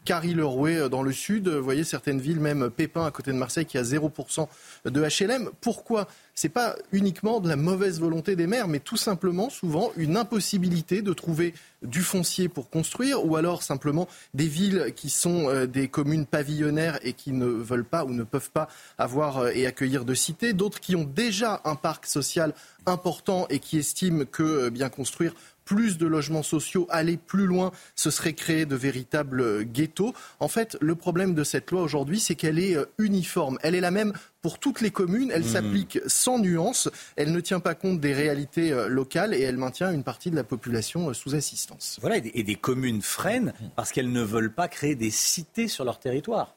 Carry-le-Rouet euh, dans le sud. Vous voyez certaines villes, même Pépin à côté de Marseille, qui a 0% de HLM. Pourquoi? C'est pas uniquement de la mauvaise volonté des maires, mais tout simplement souvent une impossibilité de trouver du foncier pour construire, ou alors simplement des villes qui sont euh, des communes pavillonnaires et qui ne veulent pas ou ne peuvent pas avoir euh, et accueillir de cités, d'autres qui ont déjà un parc social important et qui estiment que bien construire plus de logements sociaux, aller plus loin, ce serait créer de véritables ghettos. En fait, le problème de cette loi aujourd'hui, c'est qu'elle est euh, uniforme. Elle est la même pour toutes les communes. Elle mmh. s'applique sans nuance. Elle ne tient pas compte des réalités euh, locales et elle maintient une partie de la population euh, sous assistance. Voilà, et des communes freinent parce qu'elles ne veulent pas créer des cités sur leur territoire.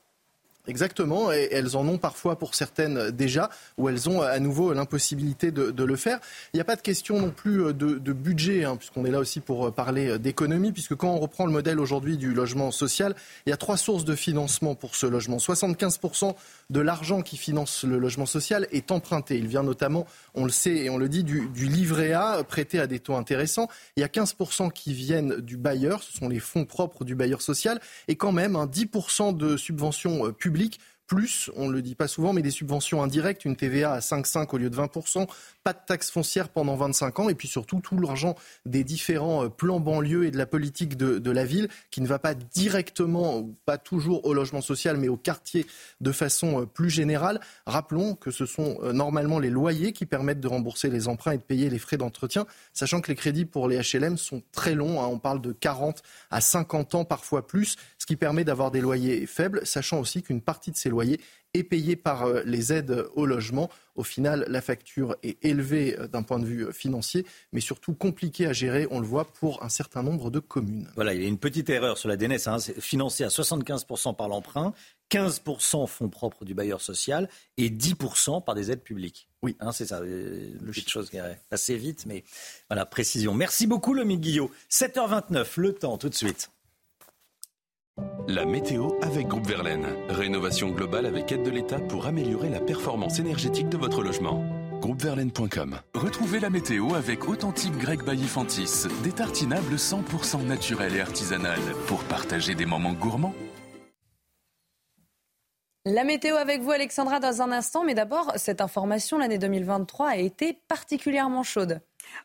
Exactement, et elles en ont parfois pour certaines déjà, ou elles ont à nouveau l'impossibilité de, le faire. Il n'y a pas de question non plus de, budget, hein, puisqu'on est là aussi pour parler d'économie, puisque quand on reprend le modèle aujourd'hui du logement social, il y a trois sources de financement pour ce logement. 75% de l'argent qui finance le logement social est emprunté. Il vient notamment, on le sait et on le dit, du, du livret A prêté à des taux intéressants. Il y a 15% qui viennent du bailleur, ce sont les fonds propres du bailleur social, et quand même un 10% de subventions publiques plus, on ne le dit pas souvent, mais des subventions indirectes, une TVA à 5,5 au lieu de 20%, pas de taxes foncières pendant 25 ans, et puis surtout tout l'argent des différents euh, plans banlieues et de la politique de, la ville qui ne va pas directement, pas toujours au logement social, mais au quartier de façon euh, plus générale. Rappelons que ce sont euh, normalement les loyers qui permettent de rembourser les emprunts et de payer les frais d'entretien, sachant que les crédits pour les HLM sont très longs, hein. on parle de 40 à 50 ans, parfois plus, ce qui permet d'avoir des loyers faibles, sachant aussi qu'une partie de ces loyers est payé par euh, les aides au logement. Au final, la facture est élevée euh, d'un point de vue euh, financier, mais surtout compliquée à gérer, on le voit, pour un certain nombre de communes. Voilà, il y a une petite erreur sur la DNS, hein, c'est financé à 75% par l'emprunt, 15% fonds propres du bailleur social et 10% par des aides publiques. Oui, hein, c'est ça, le chose qui est assez vite, mais voilà, précision. Merci beaucoup, Lomi Guillot. 7h29, le temps, tout de suite. La météo avec Groupe Verlaine. Rénovation globale avec aide de l'État pour améliorer la performance énergétique de votre logement. Groupeverlaine.com. Retrouvez la météo avec Authentique Grec Baillifantis, des tartinables 100% naturels et artisanales pour partager des moments gourmands. La météo avec vous, Alexandra, dans un instant. Mais d'abord, cette information, l'année 2023 a été particulièrement chaude.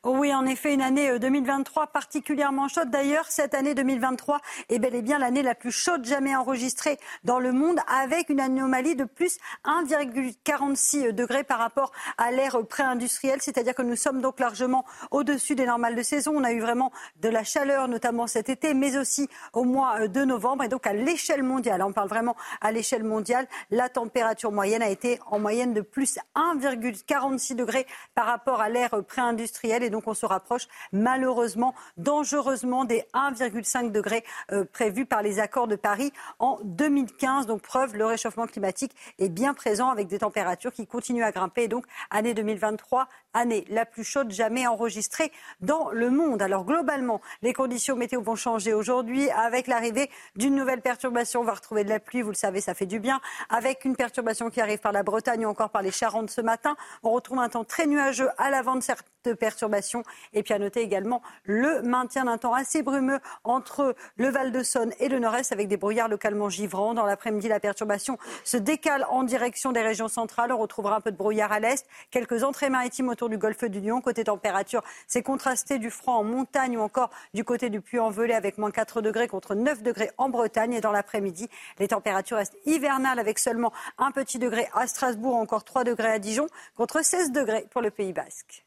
Oui, en effet, une année 2023 euh, particulièrement chaude. D'ailleurs, cette année 2023 est bel et bien l'année la plus chaude jamais enregistrée dans le monde, avec une anomalie de plus 1,46 degrés par rapport à l'ère pré-industrielle. C'est-à-dire que nous sommes donc largement au-dessus des normales de saison. On a eu vraiment de la chaleur, notamment cet été, mais aussi au mois euh, de novembre. Et donc, à l'échelle mondiale, on parle vraiment à l'échelle mondiale, la température moyenne a été en moyenne de plus 1,46 degrés par rapport à l'ère pré-industrielle et donc on se rapproche malheureusement dangereusement des 1,5 degrés euh, prévus par les accords de Paris en 2015. Donc preuve, le réchauffement climatique est bien présent avec des températures qui continuent à grimper. donc année 2023, année la plus chaude jamais enregistrée dans le monde. Alors globalement, les conditions météo vont changer aujourd'hui avec l'arrivée d'une nouvelle perturbation. On va retrouver de la pluie, vous le savez, ça fait du bien. Avec une perturbation qui arrive par la Bretagne ou encore par les Charentes ce matin, on retrouve un temps très nuageux à l'avant de certaines et puis à noter également le maintien d'un temps assez brumeux entre le Val de Saône et le Nord-Est avec des brouillards localement givrants. Dans l'après-midi, la perturbation se décale en direction des régions centrales. On retrouvera un peu de brouillard à l'Est. Quelques entrées maritimes autour du golfe du Lion. Côté température, c'est contrasté du froid en montagne ou encore du côté du Puy-en-Velay avec moins 4 degrés contre 9 degrés en Bretagne. Et dans l'après-midi, les températures restent hivernales avec seulement un petit degré à Strasbourg, encore 3 degrés à Dijon contre 16 degrés pour le Pays Basque.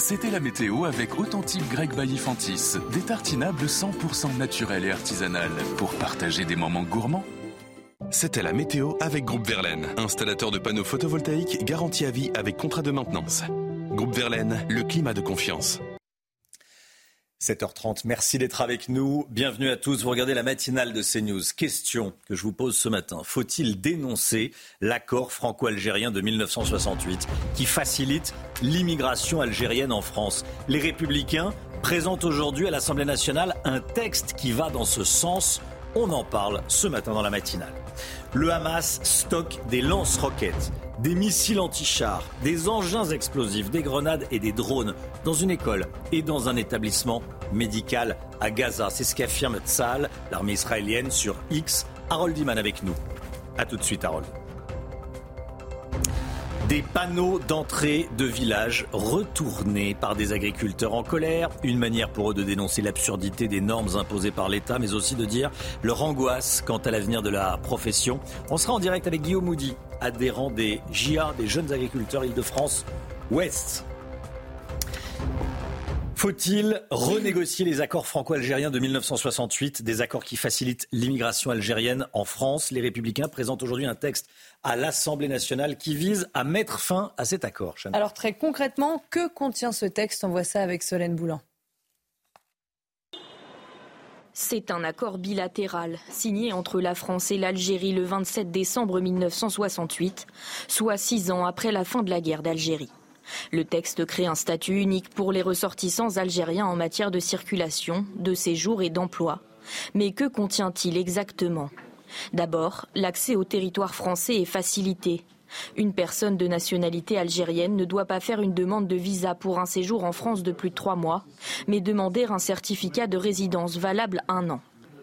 C'était la météo avec Authentique Grec Baillifantis, des tartinables 100% naturels et artisanales pour partager des moments gourmands. C'était la météo avec Groupe Verlaine, installateur de panneaux photovoltaïques garantie à vie avec contrat de maintenance. Groupe Verlaine, le climat de confiance. 7h30, merci d'être avec nous. Bienvenue à tous. Vous regardez la matinale de CNews. Question que je vous pose ce matin. Faut-il dénoncer l'accord franco-algérien de 1968 qui facilite l'immigration algérienne en France? Les Républicains présentent aujourd'hui à l'Assemblée nationale un texte qui va dans ce sens. On en parle ce matin dans la matinale. Le Hamas stocke des lance-roquettes, des missiles anti-chars, des engins explosifs, des grenades et des drones dans une école et dans un établissement médical à Gaza. C'est ce qu'affirme Tzal, l'armée israélienne, sur X. Harold Iman avec nous. A tout de suite, Harold. Des panneaux d'entrée de village retournés par des agriculteurs en colère. Une manière pour eux de dénoncer l'absurdité des normes imposées par l'État, mais aussi de dire leur angoisse quant à l'avenir de la profession. On sera en direct avec Guillaume Moudy, adhérent des JA, des jeunes agriculteurs Île-de-France Ouest. Faut-il renégocier les accords franco-algériens de 1968, des accords qui facilitent l'immigration algérienne en France? Les Républicains présentent aujourd'hui un texte à l'Assemblée nationale qui vise à mettre fin à cet accord. Alors très concrètement, que contient ce texte? On voit ça avec Solène Boulan. C'est un accord bilatéral signé entre la France et l'Algérie le 27 décembre 1968, soit six ans après la fin de la guerre d'Algérie. Le texte crée un statut unique pour les ressortissants algériens en matière de circulation, de séjour et d'emploi. Mais que contient-il exactement? D'abord, l'accès au territoire français est facilité. Une personne de nationalité algérienne ne doit pas faire une demande de visa pour un séjour en France de plus de trois mois, mais demander un certificat de résidence valable un an.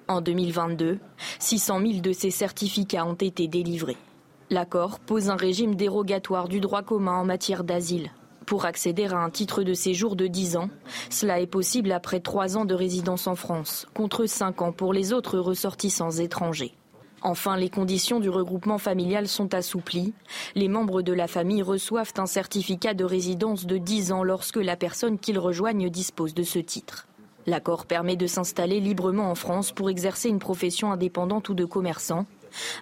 En 2022, 600 000 de ces certificats ont été délivrés. L'accord pose un régime dérogatoire du droit commun en matière d'asile. Pour accéder à un titre de séjour de 10 ans, cela est possible après 3 ans de résidence en France, contre 5 ans pour les autres ressortissants étrangers. Enfin, les conditions du regroupement familial sont assouplies. Les membres de la famille reçoivent un certificat de résidence de 10 ans lorsque la personne qu'ils rejoignent dispose de ce titre. L'accord permet de s'installer librement en France pour exercer une profession indépendante ou de commerçant.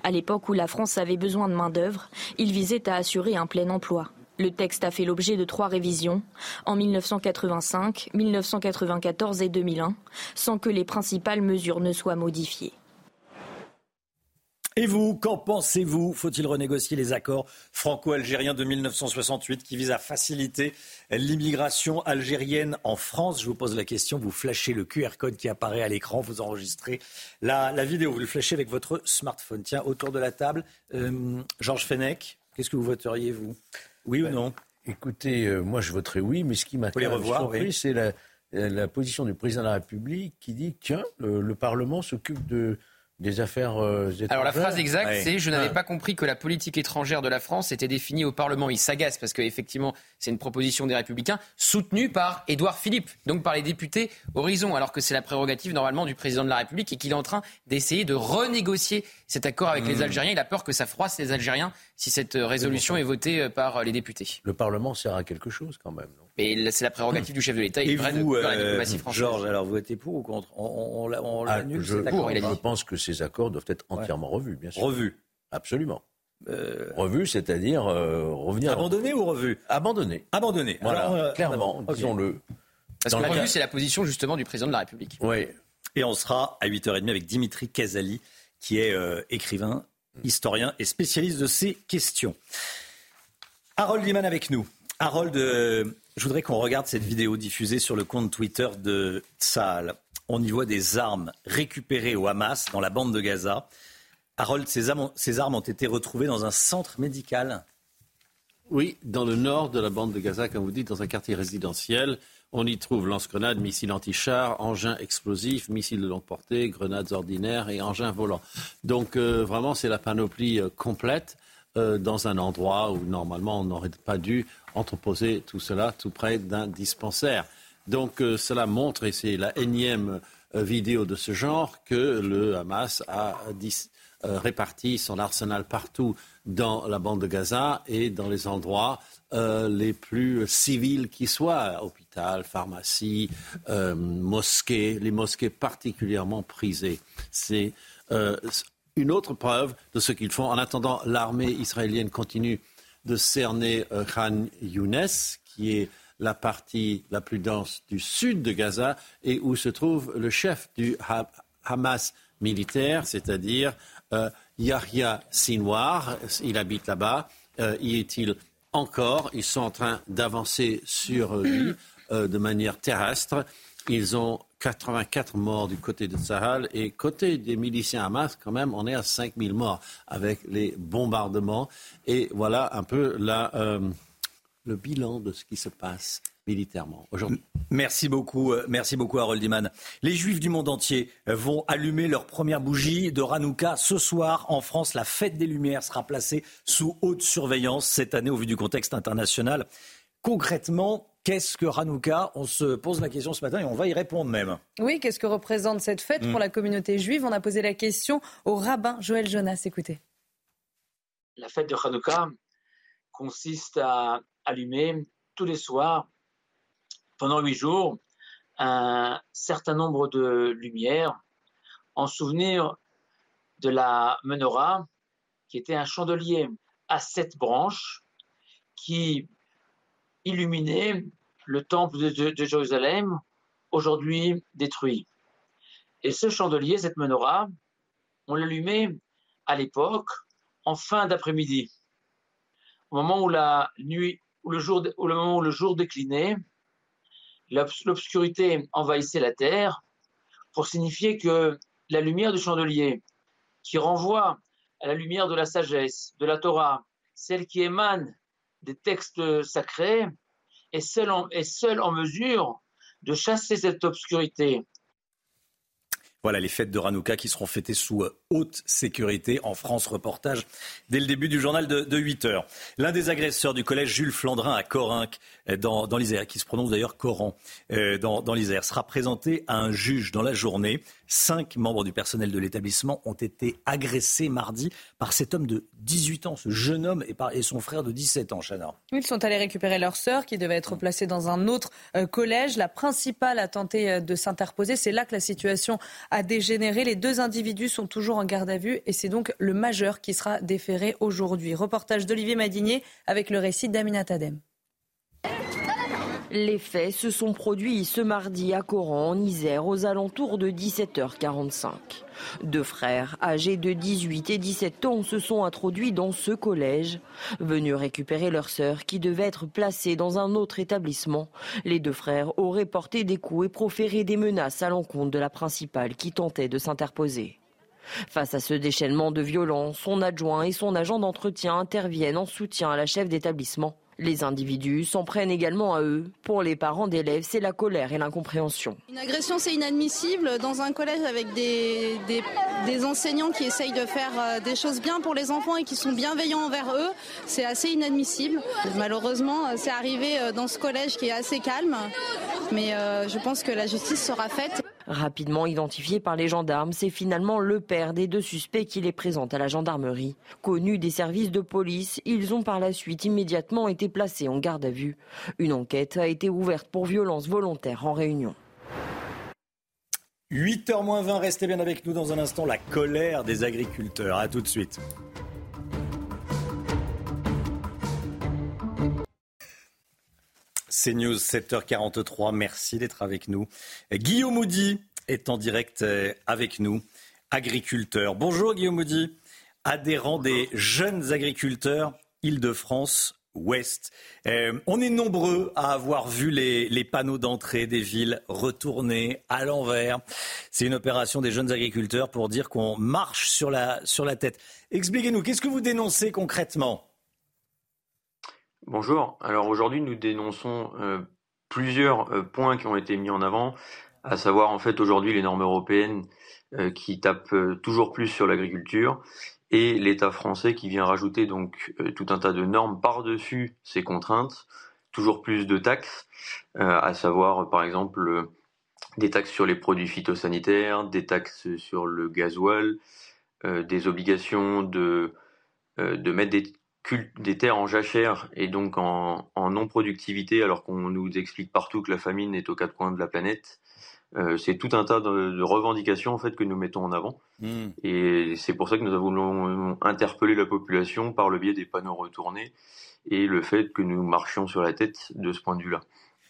À l'époque où la France avait besoin de main-d'œuvre, il visait à assurer un plein emploi. Le texte a fait l'objet de trois révisions, en 1985, 1994 et 2001, sans que les principales mesures ne soient modifiées. Et vous, qu'en pensez-vous Faut-il renégocier les accords franco-algériens de 1968 qui visent à faciliter l'immigration algérienne en France? Je vous pose la question, vous flashez le QR code qui apparaît à l'écran, vous enregistrez la, vidéo, vous le flashez avec votre smartphone. Tiens, autour de la table, euh, Georges Fenech, qu'est-ce que vous voteriez, vous? Oui ou ben, non? Écoutez, euh, moi je voterai oui, mais ce qui m'a surpris, c'est la, position du président de la République qui dit tiens, le Parlement s'occupe de des affaires euh, Alors la phrase exacte, c'est je n'avais pas compris que la politique étrangère de la France était définie au Parlement. Il s'agace parce qu'effectivement, c'est une proposition des Républicains soutenue par Édouard Philippe, donc par les députés Horizon, alors que c'est la prérogative normalement du président de la République et qu'il est en train d'essayer de renégocier cet accord avec les mmh. Algériens. Il a peur que ça froisse les Algériens si cette euh, résolution est votée euh, par les députés. Le Parlement sert à quelque chose quand même. Non? Mais c'est la prérogative du chef de l'État. Et vous, euh, Georges, alors vous votez pour ou contre? On, on, ah, je, pour, je pense que ces accords doivent être entièrement revus, bien sûr. Revus Absolument. Euh... Revus, c'est-à-dire euh, revenir. Abandonné ou revu? Abandonné. Abandonné. Voilà, euh, clairement, disons-le. Parce que revu, c'est la position justement du président de la République. Oui. Et on sera à 8h30 avec Dimitri Kazali, qui est écrivain, historien et spécialiste de ces questions. Harold Liman avec nous. Harold, je voudrais qu'on regarde cette vidéo diffusée sur le compte Twitter de Tsahal. On y voit des armes récupérées au Hamas dans la bande de Gaza. Harold, ces armes, ont été retrouvées dans un centre médical. Oui, dans le nord de la bande de Gaza, comme vous dites, dans un quartier résidentiel. On y trouve lance-grenades, missiles anti-chars, engins explosifs, missiles de longue portée, grenades ordinaires et engins volants. Donc euh, vraiment, c'est la panoplie euh, complète euh, dans un endroit où normalement on n'aurait pas dû entreposer tout cela tout près d'un dispensaire. Donc euh, cela montre, et c'est la énième euh, vidéo de ce genre, que le Hamas a réparti son arsenal partout dans la bande de Gaza et dans les endroits les plus civils qui soient, hôpital, pharmacie, mosquées, les mosquées particulièrement prisées. Une autre preuve de ce qu'ils font. En attendant, l'armée israélienne continue de cerner euh, Khan Younes, qui est la partie la plus dense du sud de Gaza et où se trouve le chef du Hamas militaire, c'est-à-dire euh, Yahya Sinwar. Il habite là-bas. Euh, y est-il encore? Ils sont en train d'avancer sur lui de manière terrestre. Ils ont 84 morts du côté de Sahel et côté des miliciens Hamas, quand même, on est à 5000 morts avec les bombardements. Et voilà un peu euh, le bilan de ce qui se passe militairement aujourd'hui. Merci beaucoup, euh, merci beaucoup Harold Iman. Les Juifs du monde entier euh, vont allumer leur première bougie de Hanouka ce soir en France. La fête des Lumières sera placée sous haute surveillance cette année au vu du contexte international. Concrètement, Qu'est-ce que Hanouka? On se pose la question ce matin et on va y répondre même. Oui, qu'est-ce que représente cette fête pour mm. la communauté juive? On a posé la question au rabbin Joël Jonas. Écoutez. La fête de Hanouka consiste à allumer tous les soirs, pendant huit jours, un certain nombre de lumières en souvenir de la menorah, qui était un chandelier à sept branches qui illuminait le temple de, Jérusalem, aujourd'hui détruit. Et ce chandelier, cette menorah, on l'allumait à l'époque en fin d'après-midi, au moment où la nuit, où le jour, au moment où le jour déclinait, l'obscurité envahissait la terre, pour signifier que la lumière du chandelier, qui renvoie à la lumière de la sagesse, de la Torah, celle qui émane des textes sacrés, est seule en, est seule en mesure de chasser cette obscurité. Voilà les fêtes de Hanouka qui seront fêtées sous euh, haute sécurité en France. Reportage dès le début du journal de, 8 heures. L'un des agresseurs du collège Jules Flandrin à Corinque, euh, dans, dans l'Isère, qui se prononce d'ailleurs Coran, euh, dans, dans l'Isère, sera présenté à un juge dans la journée. Cinq membres du personnel de l'établissement ont été agressés mardi par cet homme de 18 ans, ce jeune homme, et, par, et son frère de 17 ans, Chana. Ils sont allés récupérer leur sœur qui devait être placée dans un autre collège. La principale a tenté de s'interposer. C'est là que la situation a dégénéré. Les deux individus sont toujours en garde à vue et c'est donc le majeur qui sera déféré aujourd'hui. Reportage d'Olivier Madinier avec le récit d'Amina Tadem. Les faits se sont produits ce mardi à Coran, en Isère, aux alentours de 17h45. Deux frères, âgés de 18 et 17 ans, se sont introduits dans ce collège. Venus récupérer leur sœur qui devait être placée dans un autre établissement, les deux frères auraient porté des coups et proféré des menaces à l'encontre de la principale qui tentait de s'interposer. Face à ce déchaînement de violence, son adjoint et son agent d'entretien interviennent en soutien à la chef d'établissement. Les individus s'en prennent également à eux. Pour les parents d'élèves, c'est la colère et l'incompréhension. Une agression, c'est inadmissible dans un collège avec des, des, enseignants qui essayent de faire euh, des choses bien pour les enfants et qui sont bienveillants envers eux. C'est assez inadmissible. Malheureusement, euh, c'est arrivé euh, dans ce collège qui est assez calme, mais je pense que la justice sera faite. Rapidement identifié par les gendarmes, c'est finalement le père des deux suspects qui les présente à la gendarmerie. Connus des services de police, ils ont par la suite immédiatement été placés en garde à vue. Une enquête a été ouverte pour violence volontaire en réunion. 8h20, restez bien avec nous dans un instant. La colère des agriculteurs. A tout de suite. CNews 7h43. Merci d'être avec nous. Guillaume Moudy est en direct euh, avec nous, agriculteur. Bonjour Guillaume Moudy, adhérent des jeunes agriculteurs Île-de-France Ouest. Euh, on est nombreux à avoir vu les, panneaux d'entrée des villes retournés à l'envers. C'est une opération des jeunes agriculteurs pour dire qu'on marche sur la, sur la tête. Expliquez-nous, qu'est-ce que vous dénoncez concrètement? Bonjour. Alors aujourd'hui, nous dénonçons euh, plusieurs euh, points qui ont été mis en avant, à savoir en fait aujourd'hui les normes européennes euh, qui tapent toujours plus sur l'agriculture et l'État français qui vient rajouter donc tout un tas de normes par-dessus ces contraintes, toujours plus de taxes, à savoir par exemple des taxes sur les produits phytosanitaires, des taxes sur le gasoil, des obligations de, de mettre des des terres en jachère et donc en, non-productivité, alors qu'on nous explique partout que la famine est aux quatre coins de la planète. Euh, c'est tout un tas de, revendications en fait que nous mettons en avant, hmm. et c'est pour ça que nous avons interpellé la population par le biais des panneaux retournés et le fait que nous marchions sur la tête de ce point de vue-là.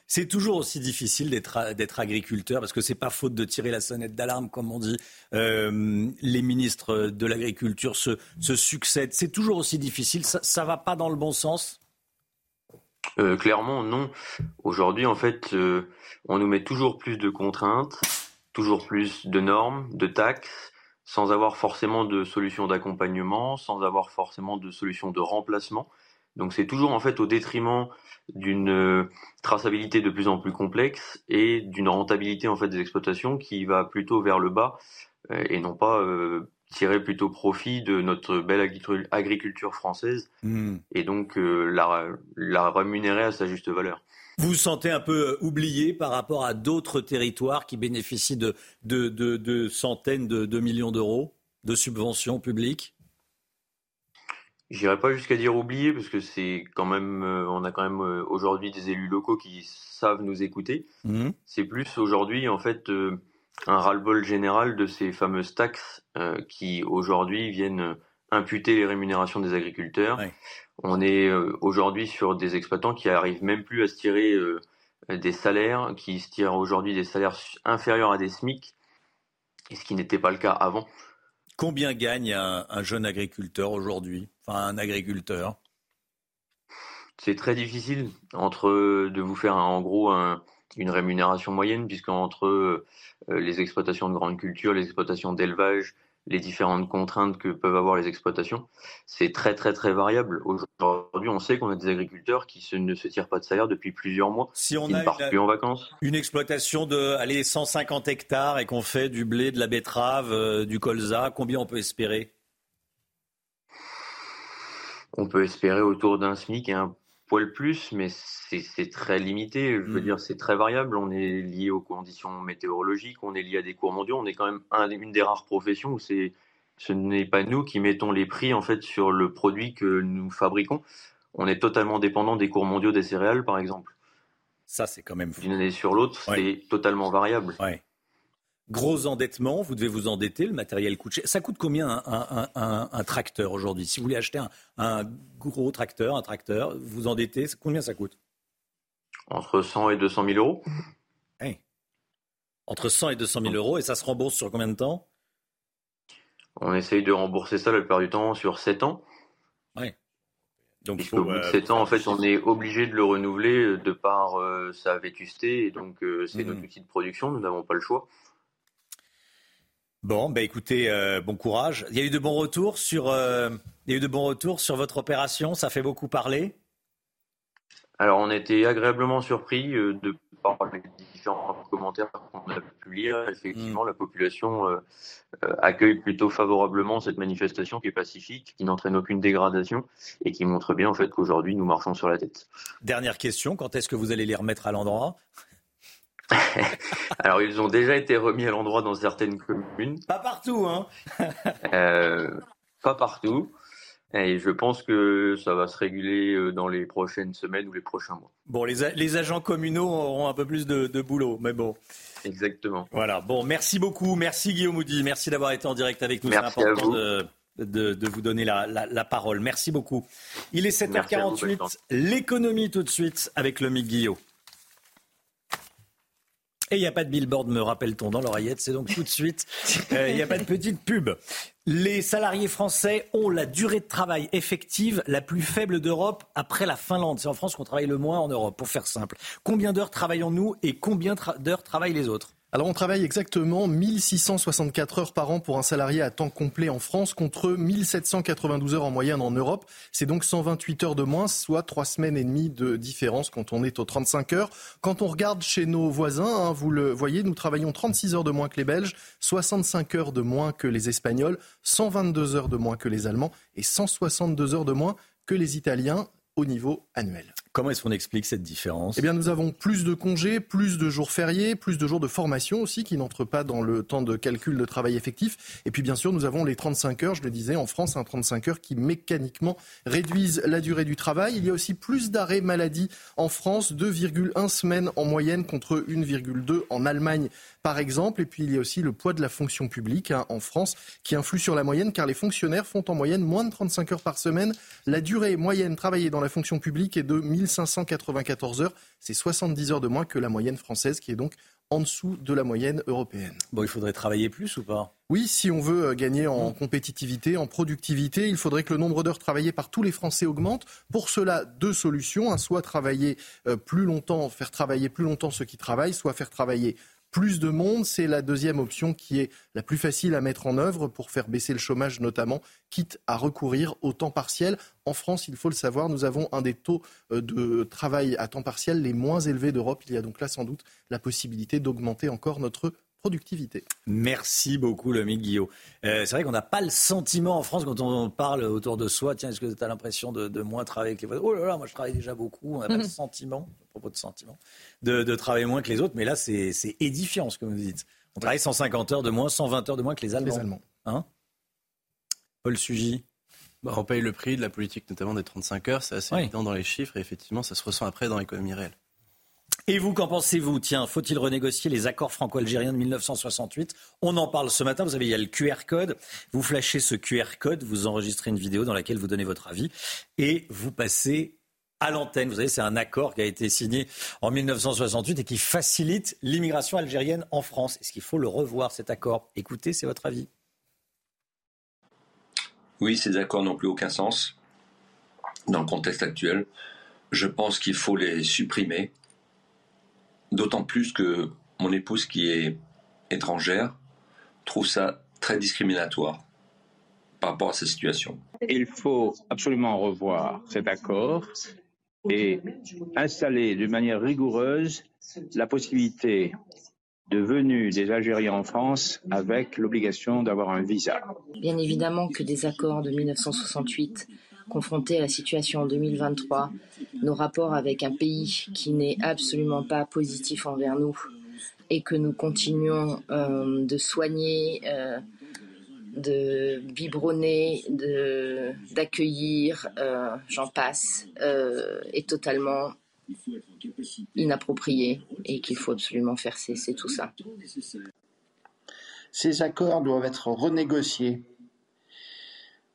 C'est toujours aussi difficile d'être agriculteur parce que c'est pas faute de tirer la sonnette d'alarme, comme on dit. Euh, les ministres de l'agriculture se, succèdent. C'est toujours aussi difficile. Ça, ne va pas dans le bon sens? Euh, clairement, non. Aujourd'hui, en fait, euh, on nous met toujours plus de contraintes, toujours plus de normes, de taxes, sans avoir forcément de solution d'accompagnement, sans avoir forcément de solution de remplacement. Donc c'est toujours en fait au détriment d'une euh, traçabilité de plus en plus complexe et d'une rentabilité en fait des exploitations qui va plutôt vers le bas euh, et non pas euh, tirer plutôt profit de notre belle agriculture française hmm. et donc la, la rémunérer à sa juste valeur. Vous vous sentez un peu oublié par rapport à d'autres territoires qui bénéficient de, de, de, centaines de, de millions d'euros de subventions publiques? J'irai pas jusqu'à dire oublier parce que c'est quand même, euh, on a quand même euh, aujourd'hui des élus locaux qui savent nous écouter. Mmh. C'est plus aujourd'hui en fait euh, un ras-le-bol général de ces fameuses taxes qui aujourd'hui viennent imputer les rémunérations des agriculteurs. On est aujourd'hui sur des exploitants qui arrivent même plus à se tirer des salaires, qui se tirent aujourd'hui des salaires inférieurs à des SMIC, et ce qui n'était pas le cas avant. Combien gagne un, jeune agriculteur aujourd'hui Enfin, un agriculteur? C'est très difficile entre de vous faire en gros une rémunération moyenne, puisque entre euh, les exploitations de grande culture, les exploitations d'élevage, les différentes contraintes que peuvent avoir les exploitations. C'est très très très variable. Aujourd'hui, on sait qu'on a des agriculteurs qui ne se tirent pas de salaire depuis plusieurs mois, si on qui a ne partent une, plus en vacances. Une exploitation de allez, 150 hectares et qu'on fait du blé, de la betterave, euh, du colza, combien on peut espérer? On peut espérer autour d'un SMIC et un poil plus, mais c'est très limité. Je veux Mm. dire, c'est très variable. On est lié aux conditions météorologiques, on est lié à des cours mondiaux. On est quand même un- une des rares professions où c'est, ce n'est pas nous qui mettons les prix en fait sur le produit que nous fabriquons. On est totalement dépendant des cours mondiaux des céréales, par exemple. Ça, c'est quand même fou. D'une année sur l'autre, c'est totalement variable. Ouais. Gros endettement, vous devez vous endetter, le matériel coûte cher. Ça coûte combien un, un- un- un tracteur aujourd'hui? Si vous voulez acheter un, gros tracteur, un tracteur, vous endettez, combien ça coûte? Entre 100 et 200 000 euros. Hey. Entre 100 et 200 000 euros, et ça se rembourse sur combien de temps? On essaye de rembourser ça la plupart du temps sur 7 ans. Ouais. Donc, bout de 7 ans, en fait, on est obligé de le renouveler euh, de par euh, sa vétusté. Et donc, euh, c'est Mhm. notre outil de production. Nous n'avons pas le choix. Bon, bah écoutez, euh, bon courage. Il y a eu de bons retours sur, euh, il y a eu de bons retours sur votre opération. Ça fait beaucoup parler. Alors, on a été agréablement surpris euh, de par les différents commentaires qu'on a pu lire. Effectivement, la population accueille plutôt favorablement cette manifestation qui est pacifique, qui n'entraîne aucune dégradation et qui montre bien en fait qu'aujourd'hui nous marchons sur la tête. Dernière question, quand est-ce que vous allez les remettre à l'endroit? Alors, ils ont déjà été remis à l'endroit dans certaines communes. Pas partout, hein Euh, Pas partout. Et je pense que ça va se réguler euh, dans les prochaines semaines ou les prochains mois. Bon, les, agents communaux auront un peu plus de, de boulot, mais bon. Exactement. Voilà. Bon, merci beaucoup. Merci Guillaume Houdy. Merci d'avoir été en direct avec nous. C'est important de, de- de vous donner la, la- la parole. Merci beaucoup. Il est Merci à vous, 7h48. Bertrand. L'économie tout de suite avec le Guillaume. Et il n'y a pas de billboard, me rappelle-t-on, dans l'oreillette. C'est donc tout de suite. Euh, Il n'y a pas de petite pub. Les salariés français ont la durée de travail effective la plus faible d'Europe après la Finlande. C'est en France qu'on travaille le moins en Europe, pour faire simple. Combien d'heures travaillons-nous et combien tra- d'heures travaillent les autres? Alors on travaille exactement 1664 heures par an pour un salarié à temps complet en France contre 1792 heures en moyenne en Europe. C'est donc 128 heures de moins, soit trois semaines et demie de différence quand on est aux 35 heures. Quand on regarde chez nos voisins, hein, vous le voyez, nous travaillons 36 heures de moins que les Belges, 65 heures de moins que les Espagnols, 122 heures de moins que les Allemands et 162 heures de moins que les Italiens au niveau annuel. Comment est-ce qu'on explique cette différence? Eh bien, nous avons plus de congés, plus de jours fériés, plus de jours de formation aussi qui n'entrent pas dans le temps de calcul de travail effectif. Et puis, bien sûr, nous avons les 35 heures, je le disais, en France, un 35 heures qui mécaniquement réduisent la durée du travail. Il y a aussi plus d'arrêts maladie en France, 2,1 semaines en moyenne contre 1,2 en Allemagne, par exemple. Et puis, il y a aussi le poids de la fonction publique hein, en France qui influe sur la moyenne car les fonctionnaires font en moyenne moins de 35 heures par semaine. La durée moyenne travaillée dans la fonction publique est de 1594 heures. C'est 70 heures de moins que la moyenne française qui est donc en dessous de la moyenne européenne. Bon, il faudrait travailler plus ou pas? Oui, si on veut euh, gagner en compétitivité, en productivité, il faudrait que le nombre d'heures travaillées par tous les Français augmente. Pour cela, deux solutions. hein. soit travailler euh, plus longtemps, faire travailler plus longtemps ceux qui travaillent, soit faire travailler plus de monde. C'est la deuxième option qui est la plus facile à mettre en œuvre pour faire baisser le chômage notamment, quitte à recourir au temps partiel. En France, il faut le savoir, nous avons un des taux euh, de travail à temps partiel les moins élevés d'Europe. Il y a donc là sans doute la possibilité d'augmenter encore notre productivité. Merci beaucoup, le Guillaume. Euh, c'est vrai qu'on n'a pas le sentiment en France, quand on parle autour de soi, tiens, est-ce que tu as l'impression de, de moins travailler avec les voisins Oh là là, moi je travaille déjà beaucoup. On n'a pas le sentiment, à propos de sentiment, de, de travailler moins que les autres. Mais là, c'est c'est édifiant ce que vous dites. On travaille 150 heures de moins, 120 heures de moins que les Allemands. Les Allemands. Hein? Paul Sugy bah, On paye le prix de la politique, notamment des 35 heures. C'est assez évident dans les chiffres et effectivement, ça se ressent après dans l'économie réelle. Et vous, qu'en pensez-vous? Tiens, faut-il renégocier les accords franco-algériens de 1968 On en parle ce matin. Vous savez, il y a le QR code. Vous flashez ce QR code, vous enregistrez une vidéo dans laquelle vous donnez votre avis et vous passez à l'antenne. Vous savez, c'est un accord qui a été signé en 1968 et qui facilite l'immigration algérienne en France. Est-ce qu'il faut le revoir, cet accord? Écoutez, c'est votre avis. Oui, ces accords n'ont plus aucun sens dans le contexte actuel. Je pense qu'il faut les supprimer D'autant plus que mon épouse, qui est étrangère, trouve ça très discriminatoire par rapport à cette situation. Il faut absolument revoir cet accord et installer de manière rigoureuse la possibilité de venue des Algériens en France avec l'obligation d'avoir un visa. Bien évidemment que des accords de 1968 confrontés à la situation en 2023, nos rapports avec un pays qui n'est absolument pas positif envers nous et que nous continuons euh, de soigner, euh, de biberonner, d'accueillir, euh, j'en passe, est totalement inapproprié et qu'il faut absolument faire cesser tout ça. Ces accords doivent être renégociés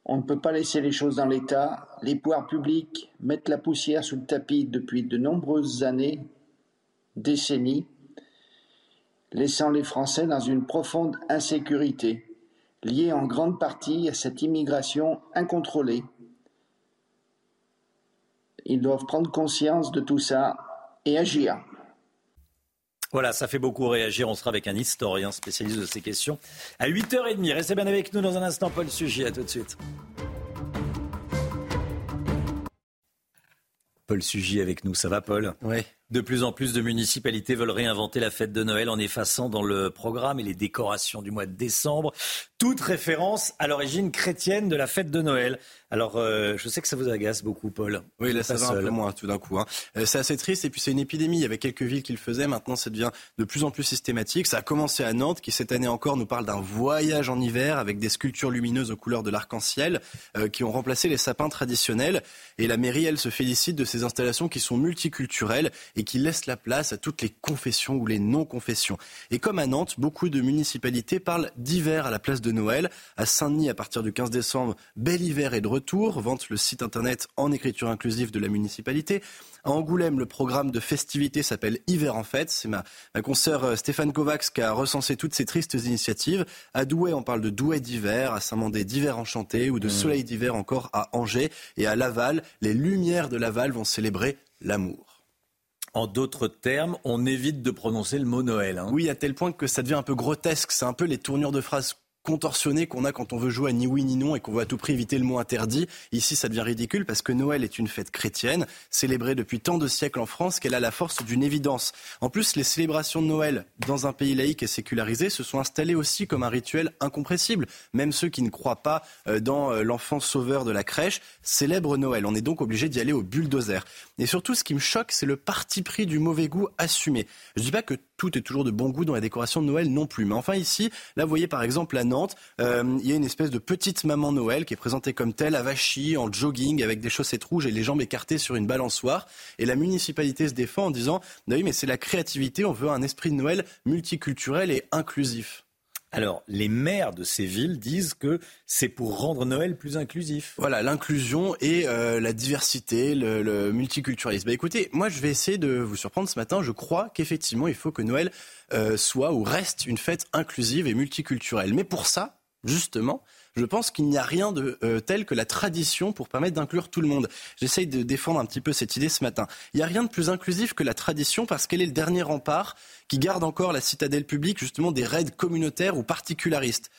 on ne peut pas laisser les choses dans l'état. Les pouvoirs publics mettent la poussière sous le tapis depuis de nombreuses années, décennies, laissant les Français dans une profonde insécurité, liée en grande partie à cette immigration incontrôlée. Ils doivent prendre conscience de tout ça et agir. Voilà, ça fait beaucoup réagir. On sera avec un historien spécialiste de ces questions à 8h30. Restez bien avec nous dans un instant, Paul Sujet. À tout de suite. Paul Sugy avec nous. Ça va, Paul? Oui. De plus en plus de municipalités veulent réinventer la fête de Noël en effaçant dans le programme et les décorations du mois de décembre toute référence à l'origine chrétienne de la fête de Noël. Alors, euh, je sais que ça vous agace beaucoup, Paul. Oui, là, ça va un peu moins tout d'un coup. Hein. Euh, c'est assez triste et puis c'est une épidémie. Il y avait quelques villes qui le faisaient. Maintenant, ça devient de plus en plus systématique. Ça a commencé à Nantes, qui cette année encore nous parle d'un voyage en hiver avec des sculptures lumineuses aux couleurs de l'arc-en-ciel euh, qui ont remplacé les sapins traditionnels. Et la mairie, elle, se félicite de ces installations qui sont multiculturelles et qui laissent la place à toutes les confessions ou les non-confessions. Et comme à Nantes, beaucoup de municipalités parlent d'hiver à la place de Noël. À Saint-Denis, à partir du 15 décembre, bel hiver est de retour, vante le site internet en écriture inclusive de la municipalité. À Angoulême, le programme de festivités s'appelle Hiver en fête. C'est ma, ma consoeur euh, Stéphane Kovacs qui a recensé toutes ces tristes initiatives. À Douai, on parle de Douai d'hiver, à Saint-Mandé d'hiver enchanté ou de mmh. Soleil d'hiver encore à Angers. Et à Laval, les lumières de Laval vont célébrer l'amour. En d'autres termes, on évite de prononcer le mot Noël. Hein. Oui, à tel point que ça devient un peu grotesque. C'est un peu les tournures de phrases contorsionné qu'on a quand on veut jouer à ni oui ni non et qu'on veut à tout prix éviter le mot interdit. Ici, ça devient ridicule parce que Noël est une fête chrétienne, célébrée depuis tant de siècles en France qu'elle a la force d'une évidence. En plus, les célébrations de Noël dans un pays laïque et sécularisé se sont installées aussi comme un rituel incompressible. Même ceux qui ne croient pas euh, dans euh, l'enfant sauveur de la crèche célèbrent Noël. On est donc obligé d'y aller au bulldozer. Et surtout, ce qui me choque, c'est le parti pris du mauvais goût assumé. Je dis pas que tout est toujours de bon goût dans la décoration de Noël non plus. Mais enfin ici, là vous voyez par exemple à Nantes, euh, il y a une espèce de petite maman Noël qui est présentée comme telle, avachie, en jogging, avec des chaussettes rouges et les jambes écartées sur une balançoire. Et la municipalité se défend en disant, bah oui mais c'est la créativité, on veut un esprit de Noël multiculturel et inclusif. Alors, les maires de ces villes disent que c'est pour rendre Noël plus inclusif. Voilà, l'inclusion et euh, la diversité, le, multiculturalisme. Bah, écoutez, moi je vais essayer de vous surprendre ce matin. Je crois qu'effectivement, il faut que Noël euh, soit ou reste une fête inclusive et multiculturelle. Mais pour ça, justement, je pense qu'il n'y a rien de euh, tel que la tradition pour permettre d'inclure tout le monde. J'essaye de défendre un petit peu cette idée ce matin. Il n'y a rien de plus inclusif que la tradition parce qu'elle est le dernier rempart qui garde encore la citadelle publique justement des raids communautaires ou particularistes.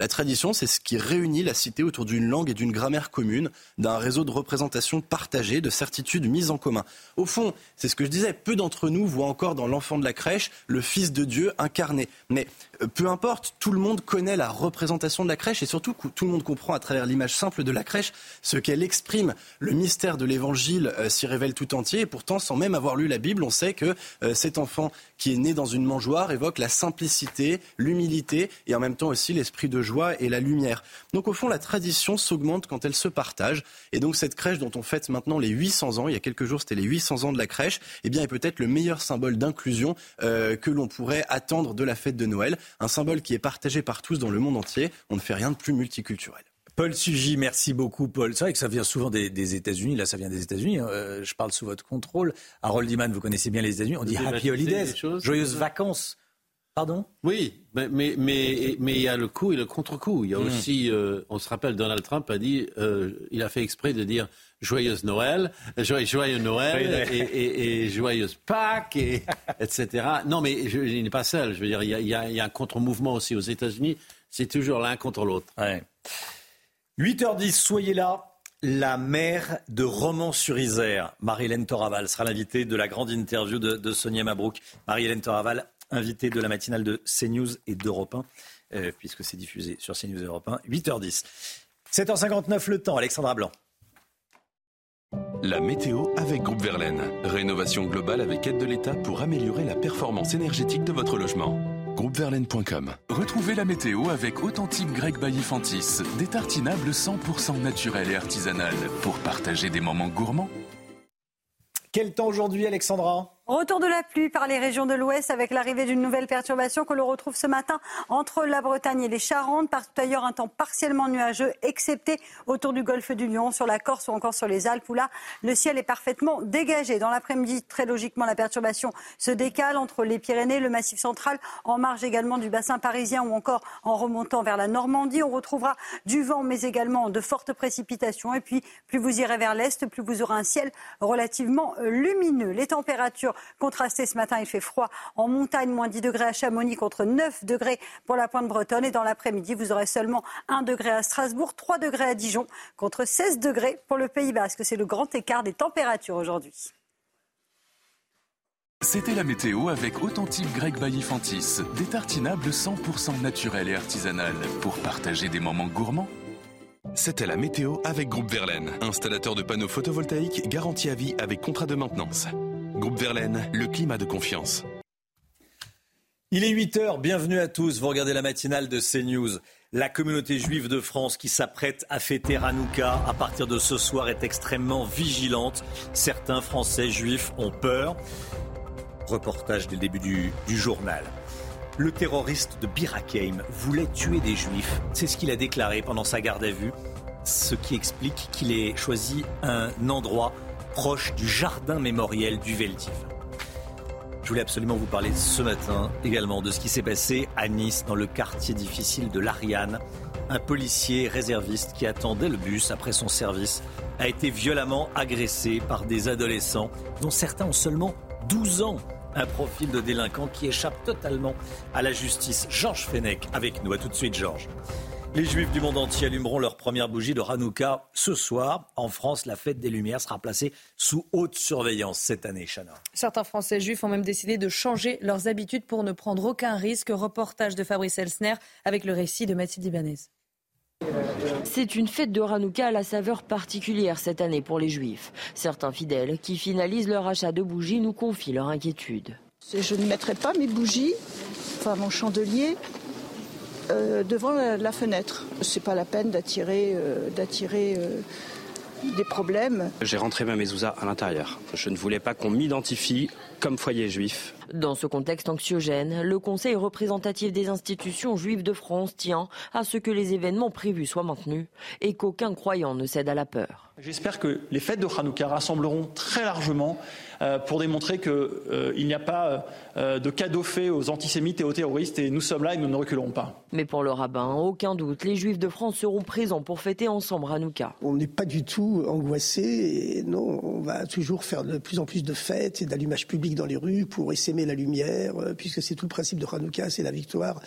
La tradition, c'est ce qui réunit la cité autour d'une langue et d'une grammaire commune, d'un réseau de représentation partagée, de certitudes mises en commun. Au fond, c'est ce que je disais, peu d'entre nous voient encore dans l'enfant de la crèche le Fils de Dieu incarné. Mais euh, peu importe, tout le monde connaît la représentation de la crèche et surtout tout le monde comprend à travers l'image simple de la crèche ce qu'elle exprime. Le mystère de l'évangile euh, s'y révèle tout entier et pourtant, sans même avoir lu la Bible, on sait que euh, cet enfant qui est né dans une mangeoire évoque la simplicité, l'humilité et en même temps aussi l'esprit de joie et la lumière. Donc au fond, la tradition s'augmente quand elle se partage. Et donc cette crèche dont on fête maintenant les 800 ans, il y a quelques jours c'était les 800 ans de la crèche, eh bien est peut-être le meilleur symbole d'inclusion euh, que l'on pourrait attendre de la fête de Noël. Un symbole qui est partagé par tous dans le monde entier. On ne fait rien de plus multiculturel. Paul Sugy, merci beaucoup, Paul. C'est vrai que ça vient souvent des, États-Unis. Là, ça vient des États-Unis. Hein. Euh, je parle sous votre contrôle. Harold Iman, vous connaissez bien les États-Unis. On dit Happy Holidays, joyeuses vacances. Pardon? Oui, mais, mais, mais, il y a le coup et le contre-coup. Il y a hmm. aussi, euh, on se rappelle, Donald Trump a dit, euh, il a fait exprès de dire joyeuse Noël, joyeux, Noël et, et, joyeuse Pâques, et, etc. Non, mais il n'est pas seul. Je veux dire, il y a, il y a un contre-mouvement aussi aux États-Unis. C'est toujours l'un contre l'autre. Ouais. 8h10, soyez là. La maire de Romans-sur-Isère, Marie-Hélène Toraval, sera l'invitée de la grande interview de, Sonia Mabrouk. Marie-Hélène Toraval, invitée de la matinale de CNews et d'Europe 1, euh, puisque c'est diffusé sur CNews et Europe 1. 8h10. 7h59 le temps, Alexandra Blanc. La météo avec Groupe Verlaine. Rénovation globale avec aide de l'État pour améliorer la performance énergétique de votre logement groupeverlaine.com. Retrouvez la météo avec Authentique Grec Baillifantis, des tartinables 100% naturels et artisanales pour partager des moments gourmands. Quel temps aujourd'hui, Alexandra? Retour de la pluie par les régions de l'Ouest avec l'arrivée d'une nouvelle perturbation que l'on retrouve ce matin entre la Bretagne et les Charentes. Partout ailleurs, un temps partiellement nuageux, excepté autour du golfe du Lion, sur la Corse ou encore sur les Alpes où là, le ciel est parfaitement dégagé. Dans l'après-midi, très logiquement, la perturbation se décale entre les Pyrénées, le Massif central, en marge également du bassin parisien ou encore en remontant vers la Normandie. On retrouvera du vent, mais également de fortes précipitations. Et puis, plus vous irez vers l'Est, plus vous aurez un ciel relativement lumineux. Les températures Contrasté ce matin, il fait froid en montagne, moins 10 degrés à Chamonix contre 9 degrés pour la pointe bretonne. Et dans l'après-midi, vous aurez seulement 1 degré à Strasbourg, 3 degrés à Dijon contre 16 degrés pour le Pays Basque. C'est le grand écart des températures aujourd'hui. C'était la météo avec Authentique Grec Baillifantis, des tartinables 100% naturels et artisanales pour partager des moments gourmands. C'était la météo avec Groupe Verlaine, installateur de panneaux photovoltaïques garantie à vie avec contrat de maintenance. Groupe Verlaine, le climat de confiance. Il est 8h, bienvenue à tous. Vous regardez la matinale de CNews. La communauté juive de France qui s'apprête à fêter Hanouka à partir de ce soir est extrêmement vigilante. Certains Français juifs ont peur. Reportage dès le début du, du journal. Le terroriste de Birakeim voulait tuer des juifs. C'est ce qu'il a déclaré pendant sa garde à vue. Ce qui explique qu'il ait choisi un endroit proche du jardin mémoriel du Veldiv. Je voulais absolument vous parler ce matin également de ce qui s'est passé à Nice, dans le quartier difficile de l'Ariane. Un policier réserviste qui attendait le bus après son service a été violemment agressé par des adolescents dont certains ont seulement 12 ans. Un profil de délinquant qui échappe totalement à la justice. Georges Fenech avec nous. À tout de suite, Georges. Les Juifs du monde entier allumeront leur première bougie de Hanouka ce soir. En France, la fête des Lumières sera placée sous haute surveillance cette année, Chana. Certains Français juifs ont même décidé de changer leurs habitudes pour ne prendre aucun risque. Reportage de Fabrice Elsner avec le récit de Mathilde Ibanez. C'est une fête de Hanouka à la saveur particulière cette année pour les Juifs. Certains fidèles qui finalisent leur achat de bougies nous confient leur inquiétude. Je ne mettrai pas mes bougies, enfin mon chandelier, euh, devant la, fenêtre. C'est pas la peine d'attirer euh, d'attirer euh, des problèmes. J'ai rentré ma mezouza à l'intérieur. Je ne voulais pas qu'on m'identifie comme foyer juif. Dans ce contexte anxiogène, le Conseil représentatif des institutions juives de France tient à ce que les événements prévus soient maintenus et qu'aucun croyant ne cède à la peur. J'espère que les fêtes de Hanouka rassembleront très largement euh, pour démontrer qu'il euh, n'y a pas euh, de cadeau fait aux antisémites et aux terroristes et nous sommes là et nous ne reculerons pas. Mais pour le rabbin, aucun doute, les juifs de France seront présents pour fêter ensemble Hanouka. On n'est pas du tout angoissé et non, on va toujours faire de plus en plus de fêtes et d'allumage public dans les rues pour la lumière, puisque c'est tout le principe de Hanouka, c'est la victoire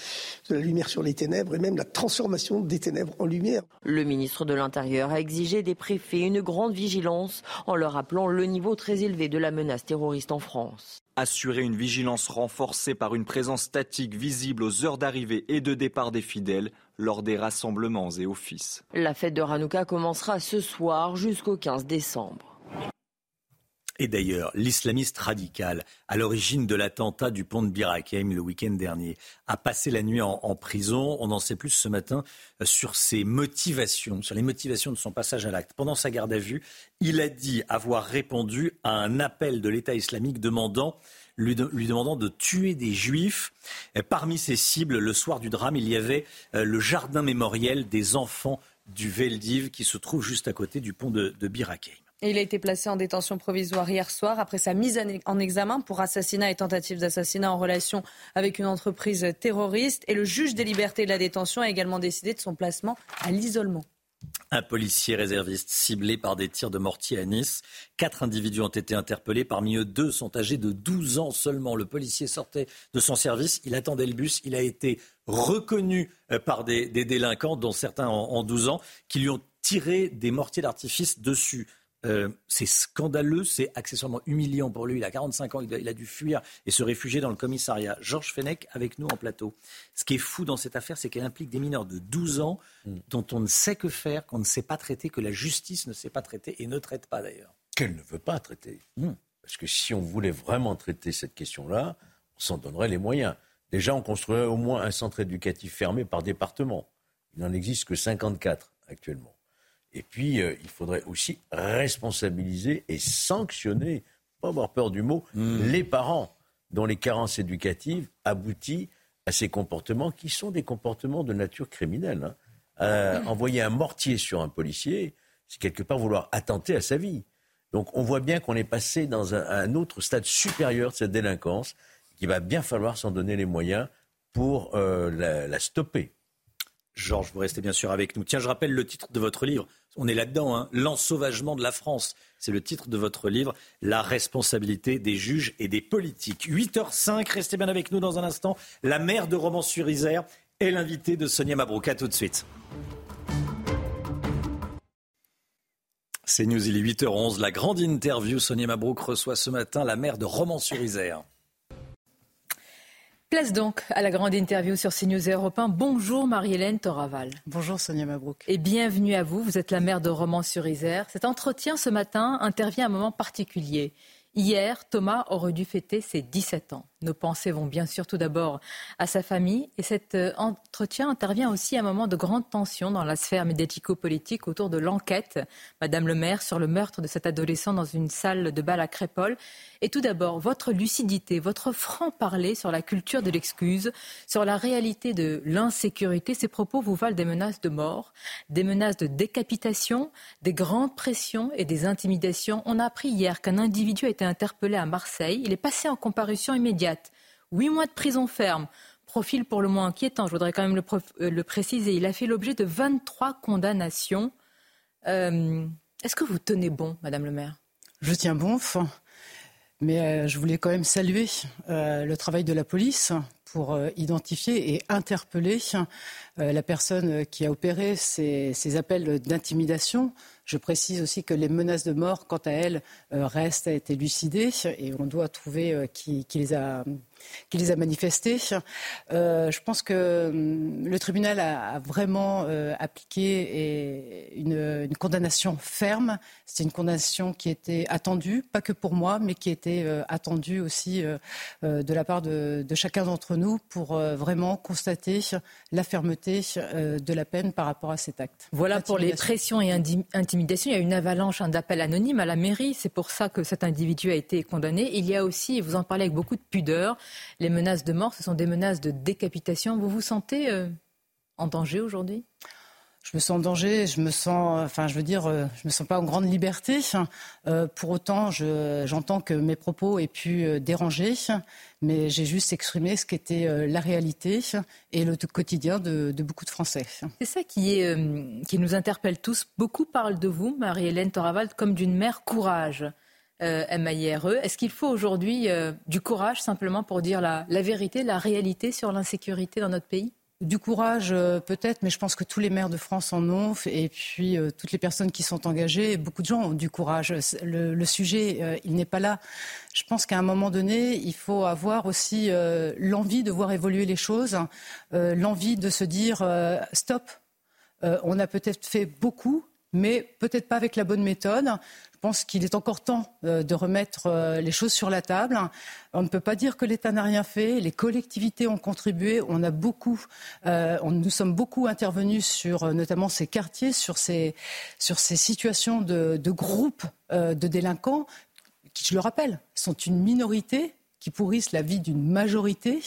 de la lumière sur les ténèbres et même la transformation des ténèbres en lumière. Le ministre de l'Intérieur a exigé des préfets une grande vigilance en leur rappelant le niveau très élevé de la menace terroriste en France. Assurer une vigilance renforcée par une présence statique visible aux heures d'arrivée et de départ des fidèles lors des rassemblements et offices. La fête de Hanouka commencera ce soir jusqu'au 15 décembre. Et d'ailleurs, l'islamiste radical, à l'origine de l'attentat du pont de Bir le week-end dernier, a passé la nuit en, prison. On en sait plus ce matin euh, sur ses motivations, sur les motivations de son passage à l'acte. Pendant sa garde à vue, il a dit avoir répondu à un appel de l'État islamique lui, demandant de tuer des juifs. Parmi ses cibles, le soir du drame, il y avait euh, le jardin mémoriel des enfants du Veldiv qui se trouve juste à côté du pont de, de il a été placé en détention provisoire hier soir après sa mise en examen pour assassinat et tentative d'assassinat en relation avec une entreprise terroriste. Et le juge des libertés de la détention a également décidé de son placement à l'isolement. Un policier réserviste ciblé par des tirs de mortier à Nice. Quatre individus ont été interpellés. Parmi eux, deux sont âgés de 12 ans seulement. Le policier sortait de son service. Il attendait le bus. Il a été reconnu euh, par des, délinquants, dont certains en 12 ans, qui lui ont tiré des mortiers d'artifice dessus. Euh, c'est scandaleux, c'est accessoirement humiliant pour lui. Il a 45 ans, il a, dû fuir et se réfugier dans le commissariat. Georges Fenech avec nous en plateau. Ce qui est fou dans cette affaire, c'est qu'elle implique des mineurs de 12 ans mm. dont on ne sait que faire, qu'on ne sait pas traiter, que la justice ne sait pas traiter et ne traite pas d'ailleurs. Qu'elle ne veut pas traiter. Mm. Parce que si on voulait vraiment traiter cette question-là, on s'en donnerait les moyens. Déjà, on construirait au moins un centre éducatif fermé par département. Il n'en existe que 54 actuellement. Et puis, euh, il faudrait aussi responsabiliser et sanctionner, pas avoir peur du mot, hmm. les parents dont les carences éducatives aboutissent à ces comportements qui sont des comportements de nature criminelle. Hein. Euh, envoyer un mortier sur un policier, c'est quelque part vouloir attenter à sa vie. Donc on voit bien qu'on est passé dans un, autre stade supérieur de cette délinquance, qu'il va bien falloir s'en donner les moyens pour euh, la stopper. Georges, vous restez bien sûr avec nous. Tiens, je rappelle le titre de votre livre. On est là-dedans, hein. L'ensauvagement de la France. C'est le titre de votre livre, La responsabilité des juges et des politiques. 8h05, restez bien avec nous dans un instant. La maire de Romans-sur-Isère est l'invité de Sonia Mabrouk. tout de suite. C'est News, il est 8h11. La grande interview. Sonia Mabrouk reçoit ce matin la maire de Romans-sur-Isère. Place donc à la grande interview sur CNews Europe 1. Bonjour Marie-Hélène Toraval. Bonjour Sonia Mabrouk. Et bienvenue à vous. Vous êtes la maire de Romans-sur-Isère. Cet entretien ce matin intervient à un moment particulier. Hier, Thomas aurait dû fêter ses 17 ans. Nos pensées vont bien sûr tout d'abord à sa famille et cet euh, entretien intervient aussi à un moment de grande tension dans la sphère médiatico-politique autour de l'enquête, Madame le maire, sur le meurtre de cet adolescent dans une salle de bal à Crépole. Et tout d'abord, votre lucidité, votre franc-parler sur la culture de l'excuse, sur la réalité de l'insécurité. Ces propos vous valent des menaces de mort, des menaces de décapitation, des grandes pressions et des intimidations. On a appris hier qu'un individu a été interpellé à Marseille. Il est passé en comparution immédiate. Huit mois de prison ferme. Profil pour le moins inquiétant, je voudrais quand même le, euh, préciser. Il a fait l'objet de 23 condamnations. Euh, est-ce que vous tenez bon, Madame le maire? Je tiens bon. Mais euh, je voulais quand même saluer le travail de la police pour identifier et interpeller la personne qui a opéré ces appels d'intimidation. Je précise aussi que les menaces de mort, quant à elles, restent à être élucidées et on doit trouver qui, qui les a qui les a manifestés. Euh, je pense que hum, le tribunal a, vraiment euh, appliqué une, condamnation ferme. C'est une condamnation qui était attendue, pas que pour moi, mais qui était euh, attendue aussi de la part de, chacun d'entre nous pour vraiment constater la fermeté de la peine par rapport à cet acte. Voilà pour les pressions et intimidations. Il y a une avalanche d'appels anonymes à la mairie. C'est pour ça que cet individu a été condamné. Il y a aussi, et vous en parlez avec beaucoup de pudeur, les menaces de mort, ce sont des menaces de décapitation. Vous vous sentez euh, en danger aujourd'hui? Je me sens en danger, je me sens, enfin, je veux dire, euh, je me sens pas en grande liberté. Euh, pour autant, j'entends que mes propos aient pu déranger, mais j'ai juste exprimé ce qu'était la réalité et le quotidien de, beaucoup de Français. C'est ça qui, est, qui nous interpelle tous. Beaucoup parlent de vous, Marie-Hélène Toravald, comme d'une mère courage euh, MAIRE. Est-ce qu'il faut aujourd'hui euh, du courage simplement pour dire la, vérité, la réalité sur l'insécurité dans notre pays? Du courage, euh, peut-être, mais je pense que tous les maires de France en ont, et puis euh, toutes les personnes qui sont engagées, beaucoup de gens ont du courage. Le, sujet, il n'est pas là. Je pense qu'à un moment donné, il faut avoir aussi l'envie de voir évoluer les choses, l'envie de se dire stop. on a peut-être fait beaucoup, mais peut-être pas avec la bonne méthode. Je pense qu'il est encore temps euh, de remettre euh, les choses sur la table. On ne peut pas dire que l'État n'a rien fait. Les collectivités ont contribué. On a beaucoup, euh, nous sommes beaucoup intervenus sur notamment ces quartiers, sur ces, situations de groupes de délinquants qui, je le rappelle, sont une minorité qui pourrissent la vie d'une majorité.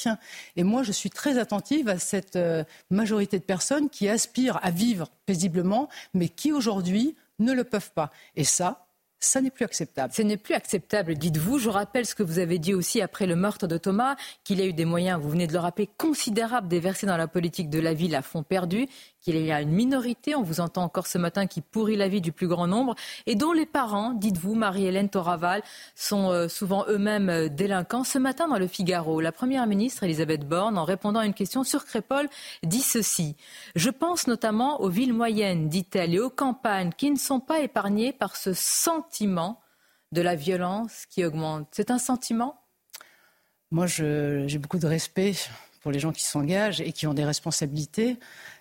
Et moi, je suis très attentive à cette euh, majorité de personnes qui aspirent à vivre paisiblement, mais qui aujourd'hui ne le peuvent pas. Et ça, ça n'est plus acceptable. Ce n'est plus acceptable, dites-vous. Je rappelle ce que vous avez dit aussi après le meurtre de Thomas, qu'il a eu des moyens, vous venez de le rappeler, considérables déversés dans la politique de la ville à fond perdu qu'il y a une minorité, on vous entend encore ce matin, qui pourrit la vie du plus grand nombre et dont les parents, dites-vous, Marie-Hélène Toraval, sont euh, souvent eux-mêmes euh, délinquants. Ce matin, dans le Figaro, la première ministre Elisabeth Borne, en répondant à une question sur Crépol, dit ceci. Je pense notamment aux villes moyennes, dit-elle, et aux campagnes qui ne sont pas épargnées par ce sentiment de la violence qui augmente. C'est un sentiment? Moi, j'ai beaucoup de respect pour les gens qui s'engagent et qui ont des responsabilités.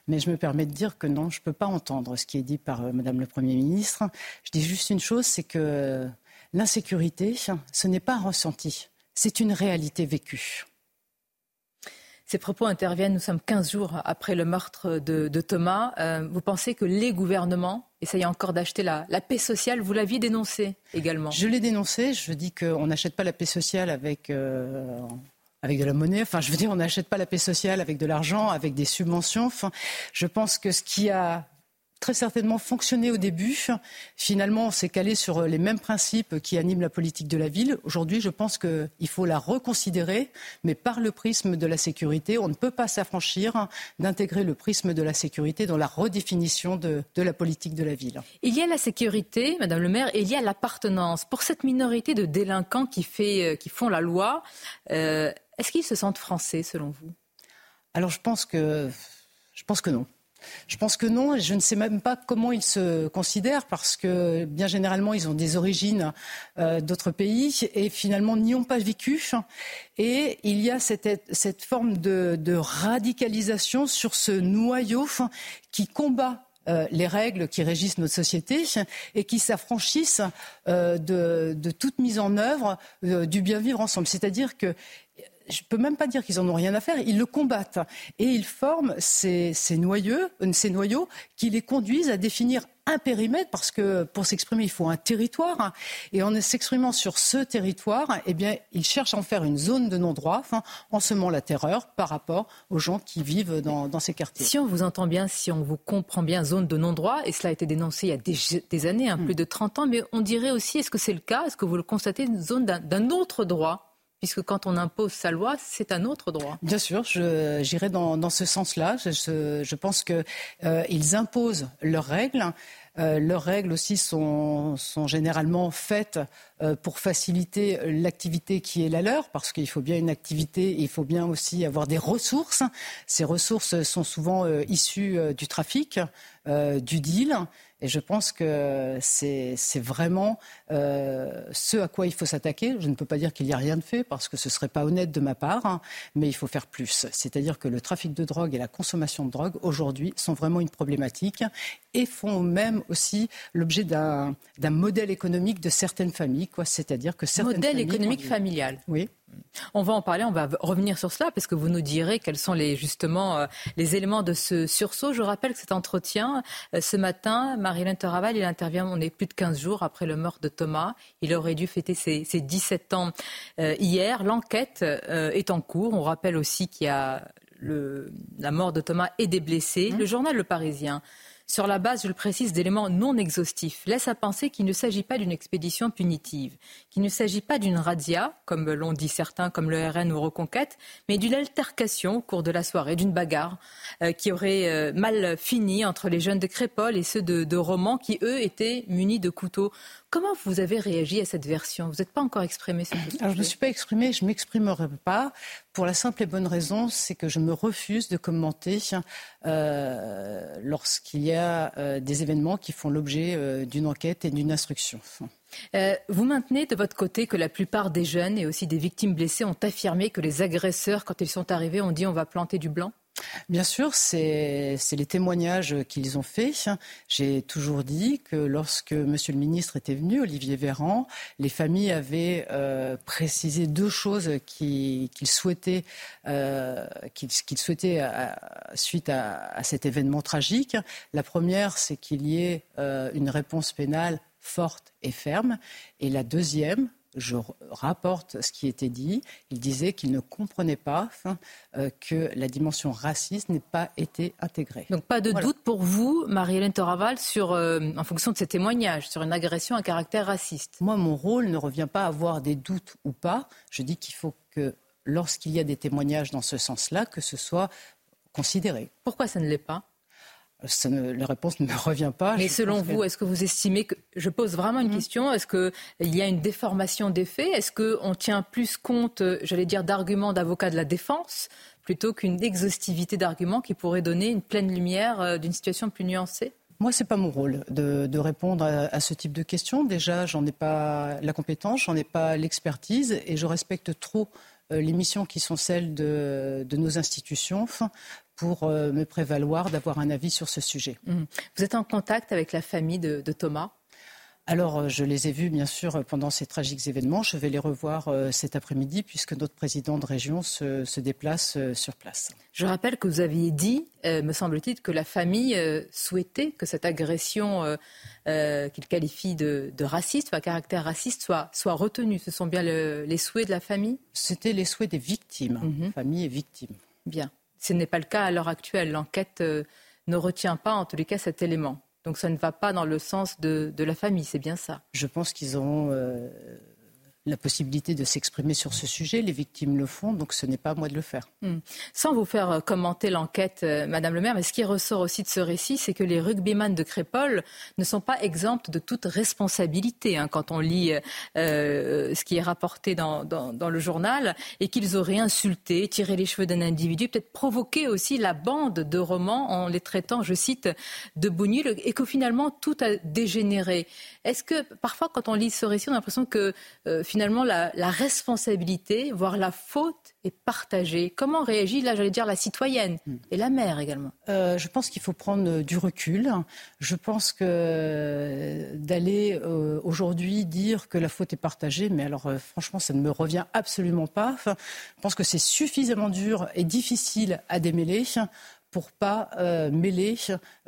Mais je me permets de dire que non, je ne peux pas entendre ce qui est dit par euh, Madame le Premier ministre. Je dis juste une chose, c'est que l'insécurité, ce n'est pas un ressenti, c'est une réalité vécue. Ces propos interviennent, nous sommes 15 jours après le meurtre de, Thomas. Euh, vous pensez que les gouvernements essayent encore d'acheter la, paix sociale? Vous l'aviez dénoncé également. Je l'ai dénoncé. Je dis qu'on n'achète pas la paix sociale avec, euh, avec de la monnaie. Enfin, je veux dire, on n'achète pas la paix sociale avec de l'argent, avec des subventions. Enfin, je pense que ce qui a très certainement fonctionné au début. Finalement, on s'est calé sur les mêmes principes qui animent la politique de la ville. Aujourd'hui, je pense qu'il faut la reconsidérer, mais par le prisme de la sécurité. On ne peut pas s'affranchir d'intégrer le prisme de la sécurité dans la redéfinition de, la politique de la ville. Il y a la sécurité, Madame le maire, et il y a l'appartenance. Pour cette minorité de délinquants qui, fait, qui font la loi, euh, est-ce qu'ils se sentent français, selon vous? Alors, je pense que, je pense que non. Je pense que non. Je ne sais même pas comment ils se considèrent parce que bien généralement ils ont des origines euh, d'autres pays et finalement n'y ont pas vécu. Et il y a cette, forme de, radicalisation sur ce noyau qui combat euh, les règles qui régissent notre société et qui s'affranchissent euh, de, toute mise en œuvre du bien vivre ensemble. C'est-à-dire que je ne peux même pas dire qu'ils en ont rien à faire, ils le combattent. Et ils forment ces, noyaux, euh, ces noyaux qui les conduisent à définir un périmètre, parce que pour s'exprimer, il faut un territoire. Et en s'exprimant sur ce territoire, eh bien, ils cherchent à en faire une zone de non-droit, en semant la terreur par rapport aux gens qui vivent dans, ces quartiers. Si on vous entend bien, si on vous comprend bien, zone de non-droit, et cela a été dénoncé il y a des, années, hein, hmm. plus de 30 ans, mais on dirait aussi, est-ce que c'est le cas? Est-ce que vous le constatez, une zone d'un autre droit? Puisque quand on impose sa loi, c'est un autre droit. Bien sûr, j'irai dans, dans, ce sens-là. Je, pense qu'ils euh, imposent leurs règles. Euh, leurs règles aussi sont, sont généralement faites euh, pour faciliter l'activité qui est la leur, parce qu'il faut bien une activité, il faut bien aussi avoir des ressources. Ces ressources sont souvent euh, issues du trafic, du deal. Et je pense que c'est vraiment euh, ce à quoi il faut s'attaquer. Je ne peux pas dire qu'il n'y a rien de fait parce que ce ne serait pas honnête de ma part, hein, mais il faut faire plus. C'est-à-dire que le trafic de drogue et la consommation de drogue aujourd'hui sont vraiment une problématique et font même aussi l'objet d'un modèle économique de certaines familles. C'est-à-dire que certaines modèle économique familial. Oui. On va en parler, on va revenir sur cela parce que vous nous direz quels sont les, justement euh, les éléments de ce sursaut. Je rappelle que cet entretien, euh, ce matin, Marilyn Toraval, il intervient, on est plus de 15 jours après le meurtre de Thomas. Il aurait dû fêter ses, 17 ans euh, hier. L'enquête est en cours. On rappelle aussi qu'il y a la mort de Thomas et des blessés. Mmh. Le journal Le Parisien sur la base, je le précise, d'éléments non exhaustifs, laisse à penser qu'il ne s'agit pas d'une expédition punitive, qu'il ne s'agit pas d'une razzia, comme l'ont dit certains, comme le RN ou Reconquête, mais d'une altercation au cours de la soirée, d'une bagarre euh, qui aurait euh, mal fini entre les jeunes de Crépole et ceux de, de Romans qui, eux, étaient munis de couteaux. Comment vous avez réagi à cette version? Vous n'êtes pas encore exprimé sur ce Alors, Je ne me suis pas exprimé, je ne m'exprimerai pas, pour la simple et bonne raison, c'est que je me refuse de commenter euh, lorsqu'il y a euh, des événements qui font l'objet euh, d'une enquête et d'une instruction. vous maintenez de votre côté que la plupart des jeunes et aussi des victimes blessées ont affirmé que les agresseurs, quand ils sont arrivés, ont dit on va planter du blanc Bien sûr, c'est les témoignages qu'ils ont faits. J'ai toujours dit que lorsque M. le ministre était venu, Olivier Véran, les familles avaient euh, précisé deux choses qu'ils souhaitaient, euh, souhaitaient suite à, cet événement tragique. La première, c'est qu'il y ait euh, une réponse pénale forte et ferme. Et la deuxième, je rapporte ce qui était dit. Il disait qu'il ne comprenait pas euh, que la dimension raciste n'ait pas été intégrée. Donc pas de doute pour vous, Marie-Hélène Toraval, sur, euh, en fonction de ces témoignages, sur une agression à caractère raciste? Moi, mon rôle ne revient pas à avoir des doutes ou pas. Je dis qu'il faut que lorsqu'il y a des témoignages dans ce sens-là, que ce soit considéré. Pourquoi ça ne l'est pas? La réponse ne me revient pas. Mais selon vous, est-ce que vous estimez que. Je pose vraiment une mhm. question. Est-ce qu'il y a une déformation des faits? Est-ce qu'on tient plus compte, j'allais dire, d'arguments d'avocats de la défense plutôt qu'une exhaustivité d'arguments qui pourrait donner une pleine lumière euh, d'une situation plus nuancée? Moi, ce n'est pas mon rôle de, répondre à, ce type de questions. Déjà, j'en ai pas la compétence, j'en ai pas l'expertise, et je respecte trop euh, les missions qui sont celles de, de nos institutions pour euh, me prévaloir d'avoir un avis sur ce sujet. Mmh. Vous êtes en contact avec la famille de, Thomas? Alors, euh, je les ai vus, bien sûr, pendant ces tragiques événements. Je vais les revoir euh, cet après-midi, puisque notre président de région se, déplace sur place. Je rappelle que vous aviez dit, me semble-t-il, que la famille souhaitait que cette agression qu'il qualifie de, raciste, à caractère raciste, soit, soit retenue. Ce sont bien les souhaits de la famille? C'était les souhaits des victimes, mmh. famille et victimes. Bien. Ce n'est pas le cas à l'heure actuelle. L'enquête euh, ne retient pas, en tous les cas, cet élément. Donc ça ne va pas dans le sens de, la famille, c'est bien ça. Je pense qu'ils ont euh, la possibilité de s'exprimer sur ce sujet. Les victimes le font, donc ce n'est pas à moi de le faire. Hmm. Sans vous faire euh, commenter l'enquête, euh, Madame le maire, mais ce qui ressort aussi de ce récit, c'est que les rugbyman de Crépole ne sont pas exempts de toute responsabilité hein, quand on lit euh, ce qui est rapporté dans, le journal, et qu'ils auraient insulté, tiré les cheveux d'un individu, peut-être provoqué aussi la bande de romans en les traitant, je cite, de bougnuls, et que finalement tout a dégénéré. Est-ce que parfois, quand on lit ce récit, on a l'impression que finalement la, responsabilité, voire la faute est partagée. Comment réagit, là, j'allais dire, la citoyenne hmm. et la mère également? Euh, Je pense qu'il faut prendre du recul. Je pense que euh, d'aller euh, aujourd'hui dire que la faute est partagée, mais alors franchement, ça ne me revient absolument pas. je pense que c'est suffisamment dur et difficile à démêler pour pas euh, mêler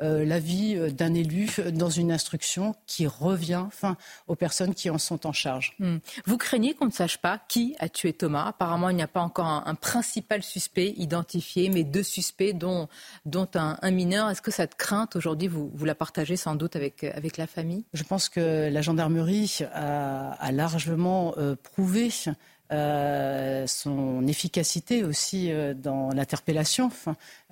euh, la vie euh, d'un élu dans une instruction qui revient enfin, aux personnes qui en sont en charge. Hmm. Vous craignez qu'on ne sache pas qui a tué Thomas Apparemment, il n'y a pas encore un, principal suspect identifié, mais deux suspects, dont, dont un, mineur. Est-ce que cette crainte, aujourd'hui, vous, vous la partagez sans doute avec, avec la famille? Je pense que la gendarmerie a, a largement prouvé euh, son efficacité aussi euh, dans l'interpellation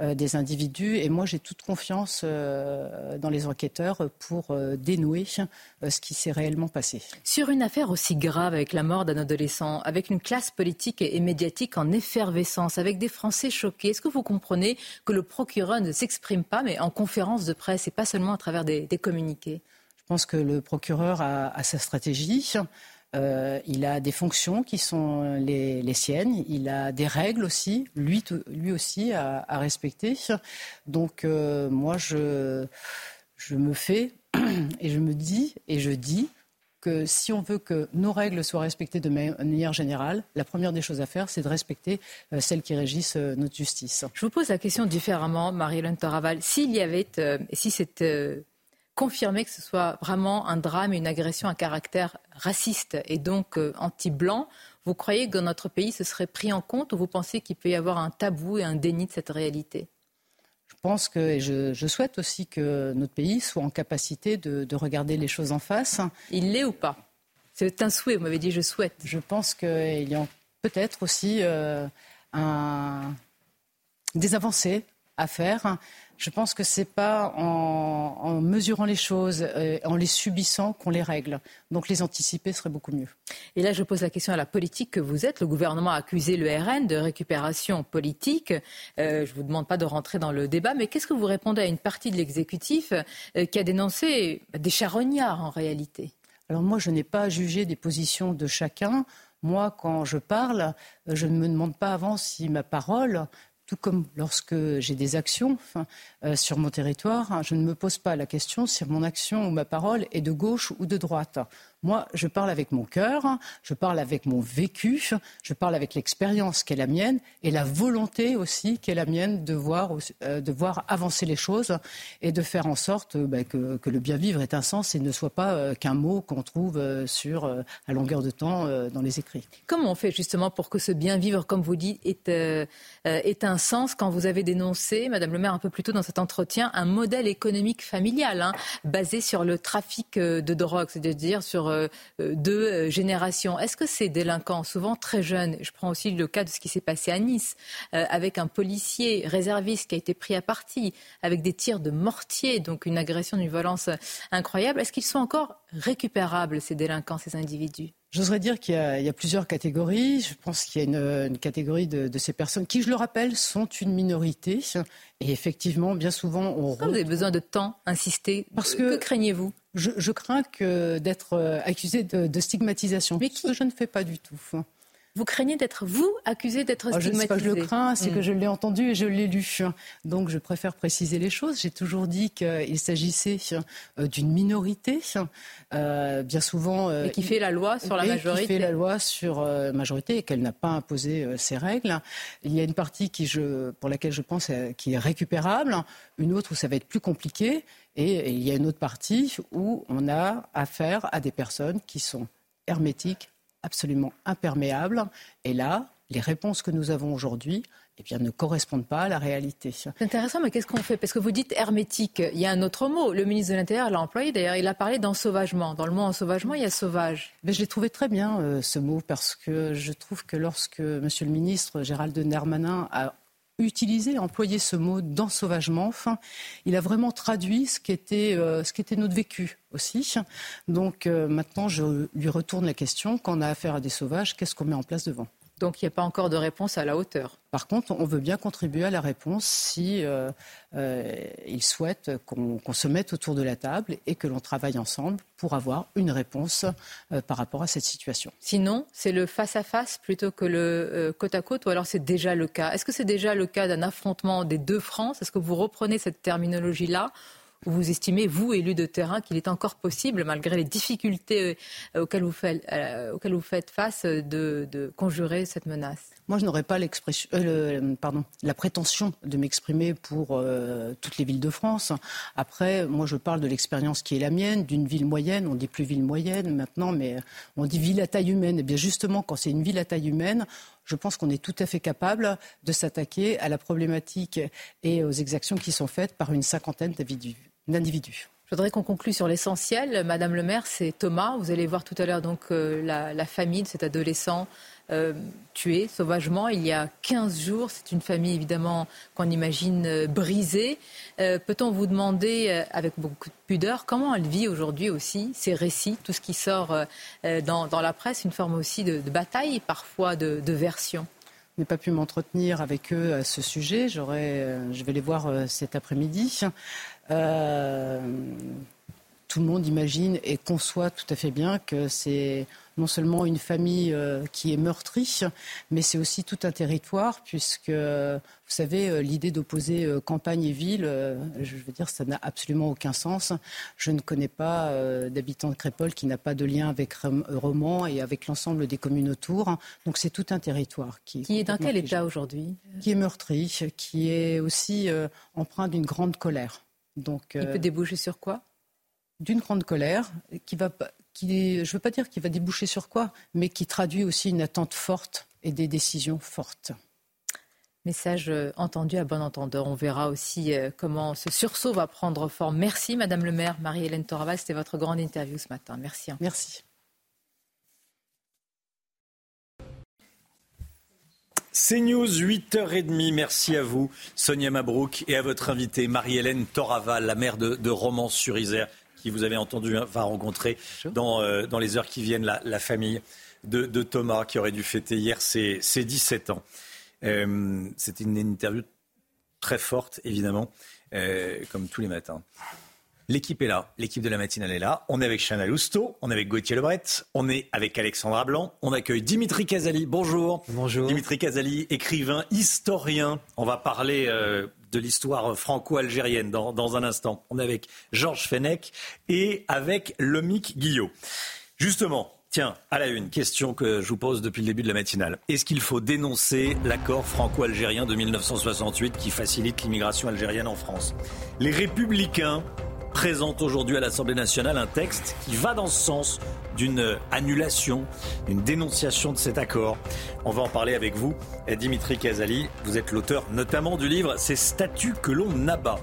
euh, des individus. Et moi, j'ai toute confiance dans les enquêteurs pour dénouer ce qui s'est réellement passé. Sur une affaire aussi grave avec la mort d'un adolescent, avec une classe politique et médiatique en effervescence, avec des Français choqués, est-ce que vous comprenez que le procureur ne s'exprime pas, mais en conférence de presse et pas seulement à travers des, communiqués? Je pense que le procureur a, a sa stratégie. Euh, il a des fonctions qui sont les, siennes. Il a des règles aussi, lui, aussi, à, respecter. Donc, euh, moi, je, me fais et je me dis et je dis que si on veut que nos règles soient respectées de manière générale, la première des choses à faire, c'est de respecter euh, celles qui régissent notre justice. Je vous pose la question différemment, Marie-Hélène Toraval. S'il y avait, si cette confirmer que ce soit vraiment un drame et une agression à caractère raciste et donc euh, anti-blanc, vous croyez que dans notre pays ce serait pris en compte ou vous pensez qu'il peut y avoir un tabou et un déni de cette réalité? Je pense que, et je, souhaite aussi que notre pays soit en capacité de, regarder les choses en face. Il l'est ou pas? C'est un souhait, vous m'avez dit je souhaite. Je pense qu'il y a peut-être aussi euh, des avancées à faire je pense que ce n'est pas en, mesurant les choses, euh, en les subissant qu'on les règle. Donc les anticiper serait beaucoup mieux. Et là, je pose la question à la politique que vous êtes. Le gouvernement a accusé le RN de récupération politique. Euh, je ne vous demande pas de rentrer dans le débat, mais qu'est-ce que vous répondez à une partie de l'exécutif euh, qui a dénoncé des charognards en réalité? Alors moi, je n'ai pas jugé des positions de chacun. Moi, quand je parle, je ne me demande pas avant si ma parole tout comme lorsque j'ai des actions euh, sur mon territoire, je ne me pose pas la question si mon action ou ma parole est de gauche ou de droite. Moi, je parle avec mon cœur, je parle avec mon vécu, je parle avec l'expérience qui est la mienne et la volonté aussi qui est la mienne de voir, euh, de voir avancer les choses et de faire en sorte euh, bah, que, le bien vivre ait un sens et ne soit pas euh, qu'un mot qu'on trouve sur, à longueur de temps dans les écrits. Comment on fait justement pour que ce bien vivre, comme vous dites, ait, ait un sens quand vous avez dénoncé, Madame le maire, un peu plus tôt dans cet entretien, un modèle économique familial hein, basé sur le trafic de drogue, c'est-à-dire sur euh, deux euh, générations. Est-ce que ces délinquants, souvent très jeunes, je prends aussi le cas de ce qui s'est passé à Nice, euh, avec un policier réserviste qui a été pris à partie, avec des tirs de mortier, donc une agression, une violence incroyable, est-ce qu'ils sont encore récupérables, ces délinquants, ces individus J'oserais dire qu'il y, a plusieurs catégories. Je pense qu'il y a une, catégorie de, ces personnes qui, je le rappelle, sont une minorité. Et effectivement, bien souvent, on. Vous avez besoin de temps, insister? Parce que, que craignez-vous? je, crains que d'être euh, accusé de, stigmatisation. Mais qui... je ne fais pas du tout. Vous craignez d'être, vous, accusé d'être stigmatisé Je ne sais pas je le crains, c'est que hmm. je l'ai entendu et je l'ai lu. Donc je préfère préciser les choses. J'ai toujours dit qu'il s'agissait euh, d'une minorité, euh, bien souvent... et qui fait la loi sur la majorité. Qui fait la loi sur la majorité et qu'elle n'a pas imposé ses règles. Il y a une partie qui je, pour laquelle je pense qui est récupérable, une autre où ça va être plus compliqué. Et il y a une autre partie où on a affaire à des personnes qui sont hermétiques, absolument imperméables. Et là, les réponses que nous avons aujourd'hui eh bien, ne correspondent pas à la réalité. C'est intéressant, mais qu'est-ce qu'on fait? Parce que vous dites hermétique, il y a un autre mot. Le ministre de l'Intérieur l'a employé, d'ailleurs, il a parlé d'ensauvagement. Dans le mot ensauvagement, il y a sauvage. Mais je l'ai trouvé très bien, euh, ce mot, parce que je trouve que lorsque M. le ministre Gérald Darmanin a utilisé, employé ce mot d'ensauvagement. Enfin, il a vraiment traduit ce qui était, euh, notre vécu aussi. Donc euh, maintenant, je lui retourne la question. Quand on a affaire à des sauvages, qu'est-ce qu'on met en place devant? Donc il n'y a pas encore de réponse à la hauteur. Par contre, on veut bien contribuer à la réponse si euh, euh il souhaite qu'on se mette autour de la table et que l'on travaille ensemble pour avoir une réponse euh, par rapport à cette situation. Sinon, c'est le face-à-face plutôt que le euh, côte à côte ou alors c'est déjà le cas? Est-ce que c'est déjà le cas d'un affrontement des deux France Est-ce que vous reprenez cette terminologie-là vous estimez, vous, élu de terrain, qu'il est encore possible, malgré les difficultés euh, euh, auxquelles vous faites face, de, conjurer cette menace? Moi, je n'aurais pas euh, la prétention de m'exprimer pour toutes les villes de France. Après, moi, je parle de l'expérience qui est la mienne, d'une ville moyenne. On dit plus ville moyenne maintenant, mais on dit ville à taille humaine. Et eh bien, justement, quand c'est une ville à taille humaine, je pense qu'on est tout à fait capable de s'attaquer à la problématique et aux exactions qui sont faites par une cinquantaine d'individus d'individus. Je voudrais qu'on conclue sur l'essentiel. Madame le maire, c'est Thomas. Vous allez voir tout à l'heure donc euh, la, famille de cet adolescent euh, tué sauvagement il y a 15 jours. C'est une famille évidemment qu'on imagine euh, brisée. Peut-on vous demander, avec beaucoup de pudeur, comment elle vit aujourd'hui aussi ces récits, tout ce qui sort dans, la presse, une forme aussi de, bataille, parfois de, de version? Je n'ai pas pu m'entretenir avec eux à ce sujet. je vais les voir cet après-midi. Euh, tout le monde imagine et conçoit tout à fait bien que c'est non seulement une famille euh, qui est meurtrie, mais c'est aussi tout un territoire, puisque, vous savez, euh, l'idée d'opposer campagne et ville, je veux dire, ça n'a absolument aucun sens. Je ne connais pas d'habitant de Crépole qui n'a pas de lien avec Romans et avec l'ensemble des communes autour. Donc c'est tout un territoire qui, qui est dans quel état aujourd'hui? Qui est meurtri, qui est aussi empreint d'une grande colère. Donc, Il peut euh, déboucher sur quoi? D'une grande colère qui va, qui, je ne veux pas dire qu'il va déboucher sur quoi, mais qui traduit aussi une attente forte et des décisions fortes. Message euh, entendu à bon entendeur. On verra aussi euh, comment ce sursaut va prendre forme. Merci, Madame le maire. Marie-Hélène Toraval, c'était votre grande interview ce matin. Merci. Hein. Merci. C'est News, 8h30. Merci à vous, Sonia Mabrouk, et à votre invitée, Marie-Hélène Toraval, la maire de, Romans-sur-Isère, qui vous avez entendu hein, va rencontrer dans, euh, dans les heures qui viennent la, famille de, Thomas, qui aurait dû fêter hier ses, 17 ans. Euh, C'était une interview très forte, évidemment, euh, comme tous les matins. L'équipe est là, l'équipe de la matinale est là. On est avec Chana Lousteau, on est avec Gauthier Lebret, on est avec Alexandra Blanc, on accueille Dimitri Kazali. Bonjour. Bonjour. Dimitri Kazali, écrivain, historien. On va parler euh, de l'histoire franco-algérienne dans, dans, un instant. On est avec Georges Fenech et avec Lomic Guillot. Justement, Tiens, à la une, question que je vous pose depuis le début de la matinale. Est-ce qu'il faut dénoncer l'accord franco-algérien de 1968 qui facilite l'immigration algérienne en France? Les républicains présente aujourd'hui à l'Assemblée nationale un texte qui va dans ce sens d'une annulation, d'une dénonciation de cet accord. On va en parler avec vous, Dimitri Kazali. Vous êtes l'auteur notamment du livre Ces statuts que l'on abat.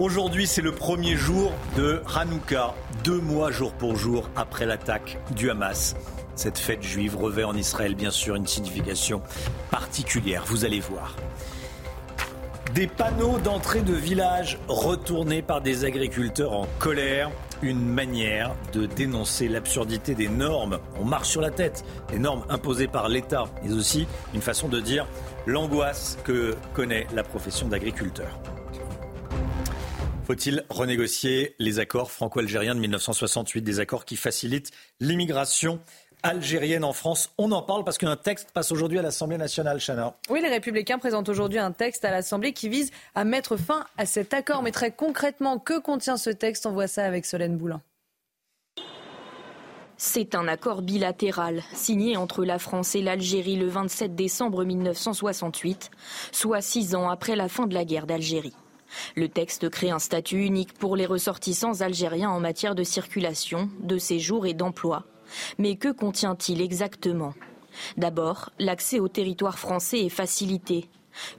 Aujourd'hui, c'est le premier jour de Hanouka, deux mois jour pour jour après l'attaque du Hamas. Cette fête juive revêt en Israël bien sûr une signification particulière, vous allez voir. Des panneaux d'entrée de village retournés par des agriculteurs en colère. Une manière de dénoncer l'absurdité des normes. On marche sur la tête. Les normes imposées par l'État, mais aussi une façon de dire l'angoisse que connaît la profession d'agriculteur. Faut-il renégocier les accords franco-algériens de 1968, des accords qui facilitent l'immigration algérienne en France. On en parle parce qu'un texte passe aujourd'hui à l'Assemblée nationale, Chana. Oui, les Républicains présentent aujourd'hui un texte à l'Assemblée qui vise à mettre fin à cet accord. Mais très concrètement, que contient ce texte? On voit ça avec Solène Boulin. C'est un accord bilatéral signé entre la France et l'Algérie le 27 décembre 1968, soit six ans après la fin de la guerre d'Algérie. Le texte crée un statut unique pour les ressortissants algériens en matière de circulation, de séjour et d'emploi mais que contient-il exactement? D'abord, l'accès au territoire français est facilité.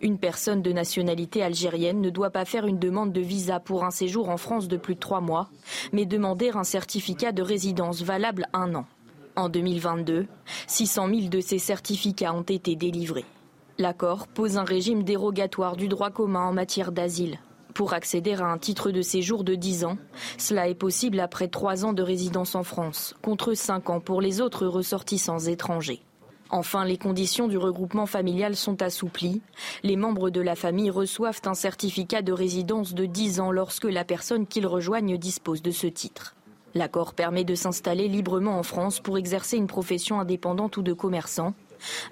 Une personne de nationalité algérienne ne doit pas faire une demande de visa pour un séjour en France de plus de trois mois, mais demander un certificat de résidence valable un an. En 2022, 600 000 de ces certificats ont été délivrés. L'accord pose un régime dérogatoire du droit commun en matière d'asile. Pour accéder à un titre de séjour de 10 ans, cela est possible après 3 ans de résidence en France, contre 5 ans pour les autres ressortissants étrangers. Enfin, les conditions du regroupement familial sont assouplies. Les membres de la famille reçoivent un certificat de résidence de 10 ans lorsque la personne qu'ils rejoignent dispose de ce titre. L'accord permet de s'installer librement en France pour exercer une profession indépendante ou de commerçant.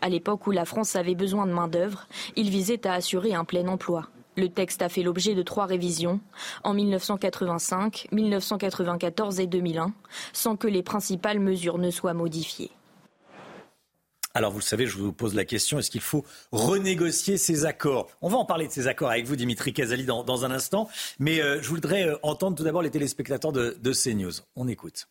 À l'époque où la France avait besoin de main-d'œuvre, il visait à assurer un plein emploi. Le texte a fait l'objet de trois révisions, en 1985, 1994 et 2001, sans que les principales mesures ne soient modifiées. Alors vous le savez, je vous pose la question, est-ce qu'il faut renégocier ces accords? On va en parler de ces accords avec vous, Dimitri Kazali, dans, un instant. Mais euh, je voudrais euh, entendre tout d'abord les téléspectateurs de, de CNews. On écoute.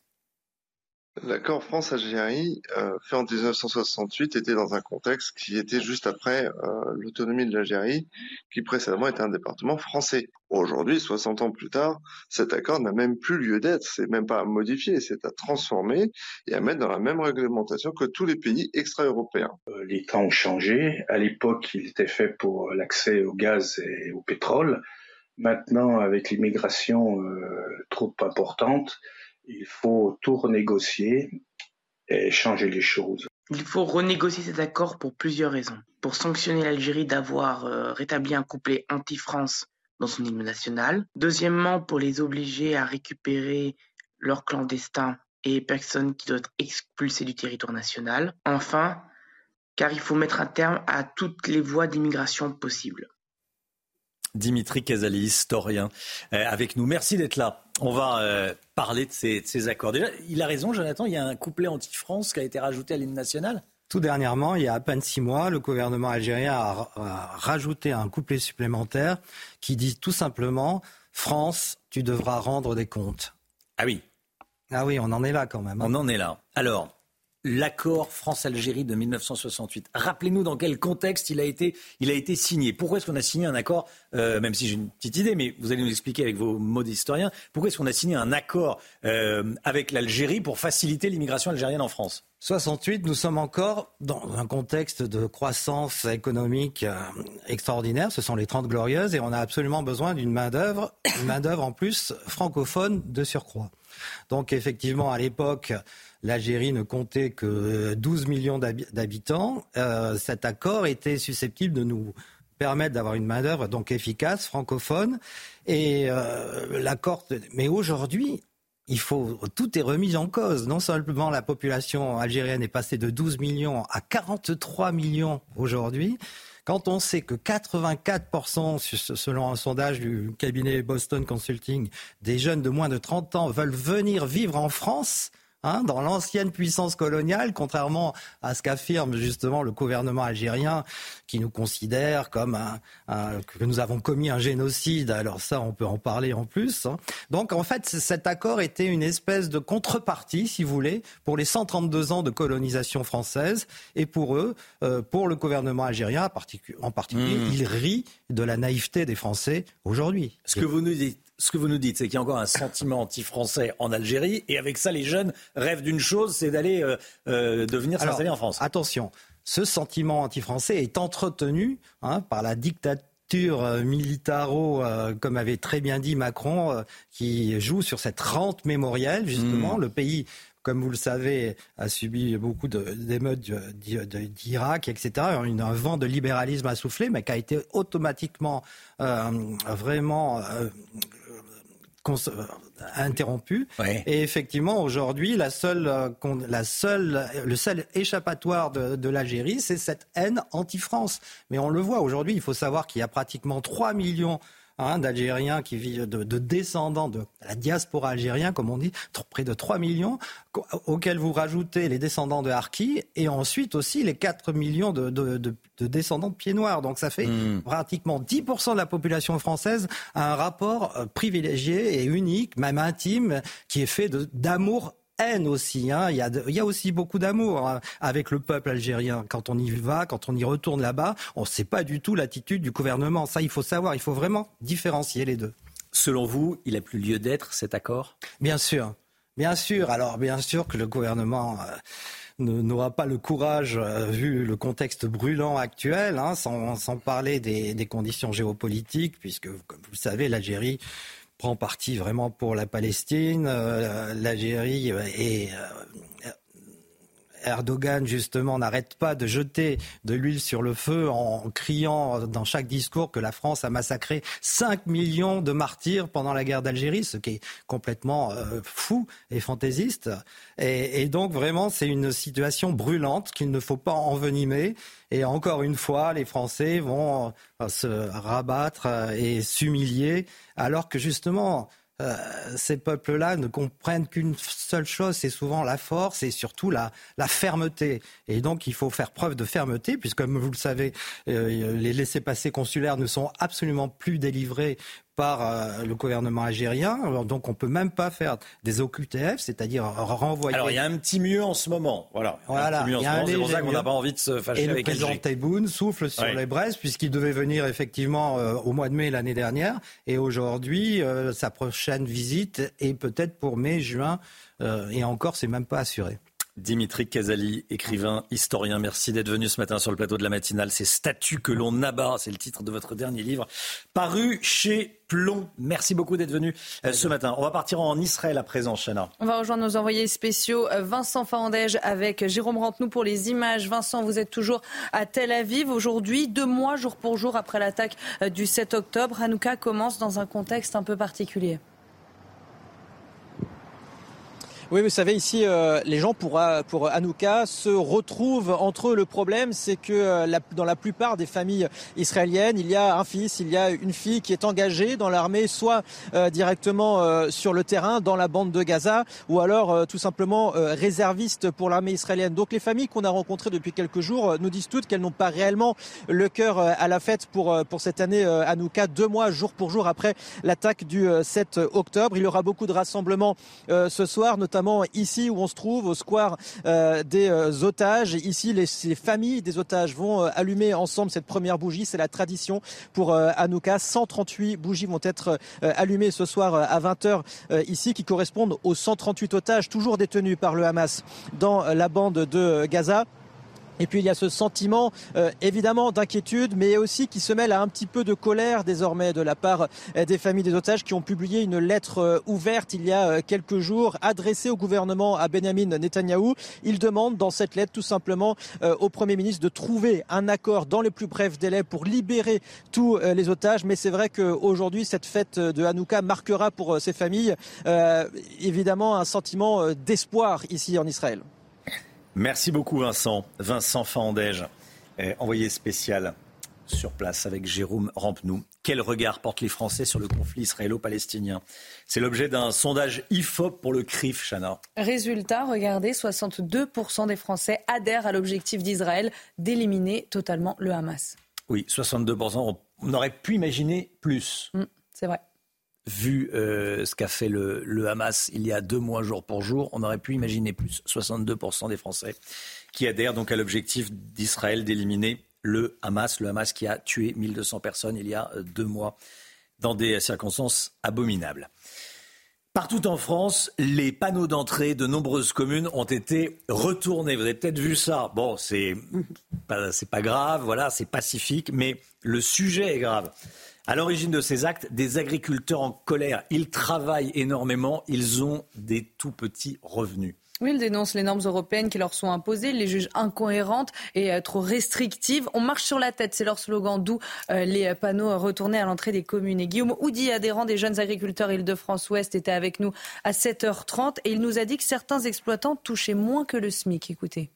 L'accord France-Algérie, euh, fait en 1968, était dans un contexte qui était juste après euh, l'autonomie de l'Algérie, qui précédemment était un département français. Aujourd'hui, 60 ans plus tard, cet accord n'a même plus lieu d'être. C'est même pas à modifier, c'est à transformer et à mettre dans la même réglementation que tous les pays extra-européens. Euh, les temps ont changé. À l'époque, il était fait pour l'accès au gaz et au pétrole. Maintenant, avec l'immigration trop importante, il faut tout renégocier et changer les choses. Il faut renégocier cet accord pour plusieurs raisons. Pour sanctionner l'Algérie d'avoir euh, rétabli un couplet anti-France dans son hymne national. Deuxièmement, pour les obliger à récupérer leurs clandestins et personnes qui doivent être expulsées du territoire national. Enfin, car il faut mettre un terme à toutes les voies d'immigration possibles. Dimitri Casali, historien, euh, avec nous. Merci d'être là. On va euh, parler de ces, accords. Déjà, il a raison, Jonathan, il y a un couplet anti-France qui a été rajouté à l'hymne national? Tout dernièrement, il y a à peine six mois, le gouvernement algérien a, rajouté un couplet supplémentaire qui dit tout simplement France, tu devras rendre des comptes. Ah oui. Ah oui, on en est là quand même. Hein. On en est là. Alors, l'accord France-Algérie de 1968. Rappelez-nous dans quel contexte il a été, il a été signé. Pourquoi est-ce qu'on a signé un accord, euh, même si j'ai une petite idée, mais vous allez nous expliquer avec vos mots d'historien, pourquoi est-ce qu'on a signé un accord euh, avec l'Algérie pour faciliter l'immigration algérienne en France? 68, nous sommes encore dans un contexte de croissance économique euh, extraordinaire. Ce sont les 30 glorieuses et on a absolument besoin d'une main-d'œuvre, une main-d'œuvre en plus francophone de surcroît. Donc effectivement, à l'époque, l'Algérie ne comptait que 12 millions d'habitants, euh, cet accord était susceptible de nous permettre d'avoir une main-d'œuvre donc efficace, francophone. Et euh, l'accord. Mais aujourd'hui, il faut, tout est remis en cause. Non seulement la population algérienne est passée de 12 millions à 43 millions aujourd'hui, quand on sait que 84%, selon un sondage du cabinet Boston Consulting, des jeunes de moins de 30 ans veulent venir vivre en France, Hein, dans l'ancienne puissance coloniale, contrairement à ce qu'affirme justement le gouvernement algérien, qui nous considère comme un, que nous avons commis un génocide. Alors ça, on peut en parler en plus. Hein. Donc en fait, cet accord était une espèce de contrepartie, si vous voulez, pour les 132 ans de colonisation française. Et pour eux, euh, pour le gouvernement algérien en particulier, mmh. il rit de la naïveté des Français aujourd'hui. Ce que vous nous dites, ce que vous nous dites, c'est qu'il y a encore un sentiment anti-français en Algérie, et avec ça, les jeunes rêvent d'une chose, c'est d'aller euh, euh, de venir s'installer en France. Attention, ce sentiment anti-français est entretenu hein, par la dictature euh, militaro, comme avait très bien dit Macron, qui joue sur cette rente mémorielle, justement. Hmm. Le pays comme vous le savez, a subi beaucoup d'émeutes d'Irak, etc. Un vent de libéralisme a soufflé, mais qui a été automatiquement vraiment interrompu. Et effectivement, aujourd'hui, la seule, euh, la seule, le seul échappatoire de, l'Algérie, c'est cette haine anti-France. Mais on le voit aujourd'hui, il faut savoir qu'il y a pratiquement 3 millions Hein, d'Algériens qui vivent, de, descendants de la diaspora algérienne, comme on dit, près de 3 millions, auxquels vous rajoutez les descendants de Harki et ensuite aussi les 4 millions de, descendants de pieds noirs. Donc ça fait hmm. pratiquement 10% de la population française a un rapport euh, privilégié et unique, même intime, qui est fait d'amour haine aussi. Hein. Il, y a il, y a aussi beaucoup d'amour hein, avec le peuple algérien. Quand on y va, quand on y retourne là-bas, on ne sait pas du tout l'attitude du gouvernement. Ça, il faut savoir. Il faut vraiment différencier les deux. Selon vous, il n'a plus lieu d'être cet accord? Bien sûr. Bien sûr. Alors, bien sûr que le gouvernement. Euh, n'aura pas le courage, euh, vu le contexte brûlant actuel, hein, sans, sans, parler des, des, conditions géopolitiques, puisque, comme vous le savez, l'Algérie prend parti vraiment pour la Palestine, euh, l'Algérie et euh, Erdogan, justement, n'arrête pas de jeter de l'huile sur le feu en criant dans chaque discours que la France a massacré 5 millions de martyrs pendant la guerre d'Algérie, ce qui est complètement euh, fou et fantaisiste. Et, donc, vraiment, c'est une situation brûlante qu'il ne faut pas envenimer. Et encore une fois, les Français vont euh, se rabattre euh, et s'humilier, alors que justement, ces peuples-là ne comprennent qu'une seule chose, c'est souvent la force et surtout la, la, fermeté. Et donc il faut faire preuve de fermeté, puisque comme vous le savez, euh, les laissés-passer consulaires ne sont absolument plus délivrés par euh, le gouvernement algérien. Donc on peut même pas faire des OQTF, c'est-à-dire renvoyer. Alors il y a un petit mieux en ce moment. Voilà. Voilà. C'est pour ça qu'on n'a pas envie de se fâcher Et avec le président Tebboune souffle sur les braises puisqu'il devait venir effectivement euh, au mois de mai l'année dernière. Et aujourd'hui, euh, sa prochaine visite est peut-être pour mai, juin. et encore, c'est même pas assuré. Dimitri Casali, écrivain, historien, merci d'être venu ce matin sur le plateau de la matinale. Ces statues que l'on abat, c'est le titre de votre dernier livre, paru chez Plomb. Merci beaucoup d'être venu euh, ce matin. On va partir en Israël à présent, Chana. On va rejoindre nos envoyés spéciaux, euh, Vincent Fandège avec Jérôme Rantenou pour les images. Vincent, vous êtes toujours à Tel Aviv aujourd'hui, deux mois jour pour jour après l'attaque euh, du 7 octobre. Hanouka commence dans un contexte un peu particulier. Oui, vous savez, ici, euh, les gens pour, euh, pour Hanouka se retrouvent entre eux. Le problème, c'est que euh, la, dans la plupart des familles israéliennes, il y a un fils, il y a une fille qui est engagée dans l'armée, soit directement sur le terrain, dans la bande de Gaza, ou alors tout simplement réserviste pour l'armée israélienne. Donc les familles qu'on a rencontrées depuis quelques jours nous disent toutes qu'elles n'ont pas réellement le cœur à la fête pour, pour cette année Hanouka, deux mois jour pour jour après l'attaque du 7 octobre. Il y aura beaucoup de rassemblements ce soir, notamment notamment ici où on se trouve, au square euh, des euh, otages. Ici, les, familles des otages vont euh, allumer ensemble cette première bougie. C'est la tradition pour Hanouka. 138 bougies vont être allumées ce soir à 20h ici, qui correspondent aux 138 otages toujours détenus par le Hamas dans la bande de Gaza. Et puis il y a ce sentiment euh, évidemment d'inquiétude, mais aussi qui se mêle à un petit peu de colère désormais de la part euh, des familles des otages qui ont publié une lettre euh, ouverte il y a quelques jours adressée au gouvernement à Benjamin Netanyahou. Ils demandent dans cette lettre tout simplement au Premier ministre de trouver un accord dans les plus brefs délais pour libérer tous les otages. Mais c'est vrai qu'aujourd'hui, cette fête de Hanouka marquera pour ces familles évidemment un sentiment d'espoir ici en Israël. Merci beaucoup Vincent. Vincent Fandège, eh, envoyé spécial sur place avec Jérôme Rampenou. Quel regard portent les Français sur le conflit israélo-palestinien? C'est l'objet d'un sondage IFOP pour le CRIF, Chana. Résultat, regardez, 62% des Français adhèrent à l'objectif d'Israël d'éliminer totalement le Hamas. Oui, 62%. On aurait pu imaginer plus. Mm, c'est vrai vu euh, ce qu'a fait le, Hamas il y a deux mois jour pour jour, on aurait pu imaginer plus. 62% des Français qui adhèrent donc à l'objectif d'Israël d'éliminer le Hamas, le Hamas qui a tué 1200 personnes il y a euh, deux mois dans des circonstances abominables. Partout en France, les panneaux d'entrée de nombreuses communes ont été retournés. Vous avez peut-être vu ça. Bon, c'est pas, pas grave, voilà, c'est pacifique, mais le sujet est grave. À l'origine de ces actes, des agriculteurs en colère. Ils travaillent énormément, ils ont des tout petits revenus. Oui, ils dénoncent les normes européennes qui leur sont imposées, les jugent incohérentes et euh, trop restrictives. On marche sur la tête, c'est leur slogan, d'où euh, les panneaux retournés à l'entrée des communes. Et Guillaume Houdy, adhérent des jeunes agriculteurs Île-de-France-Ouest, était avec nous à 7h30 et il nous a dit que certains exploitants touchaient moins que le SMIC. Écoutez.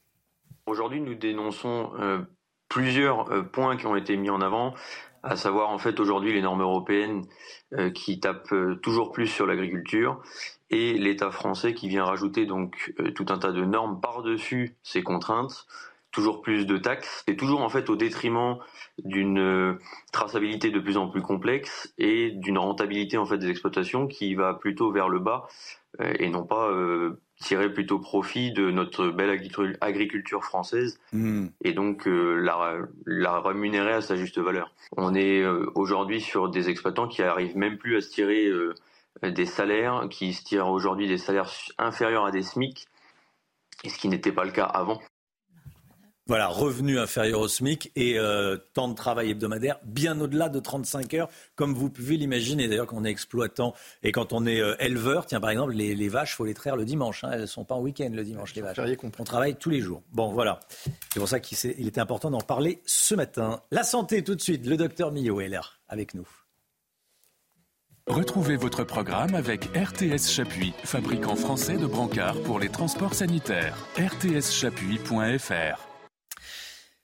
Aujourd'hui, nous dénonçons euh, plusieurs points qui ont été mis en avant à savoir en fait aujourd'hui les normes européennes euh, qui tapent euh, toujours plus sur l'agriculture et l'État français qui vient rajouter donc euh, tout un tas de normes par-dessus ces contraintes, toujours plus de taxes, et toujours en fait au détriment d'une traçabilité de plus en plus complexe et d'une rentabilité en fait des exploitations qui va plutôt vers le bas et non pas tirer plutôt profit de notre belle agriculture française hmm. et donc euh, la, la, rémunérer à sa juste valeur. On est euh, aujourd'hui sur des exploitants qui arrivent même plus à se tirer euh, des salaires, qui se tirent aujourd'hui des salaires inférieurs à des SMIC, ce qui n'était pas le cas avant. Voilà, revenu inférieur au SMIC et euh, temps de travail hebdomadaire bien au-delà de 35 heures, comme vous pouvez l'imaginer. D'ailleurs, quand on est exploitant et quand on est euh, éleveur, tiens, par exemple, les, vaches, faut les traire le dimanche. Hein, elles ne sont pas en week-end le dimanche, les vaches. On travaille tous les jours. Bon, voilà. C'est pour ça qu'il était important d'en parler ce matin. La santé, tout de suite. Le docteur Millot est là avec nous. Retrouvez votre programme avec RTS Chapuis, fabricant français de brancards pour les transports sanitaires. rtschapuis.fr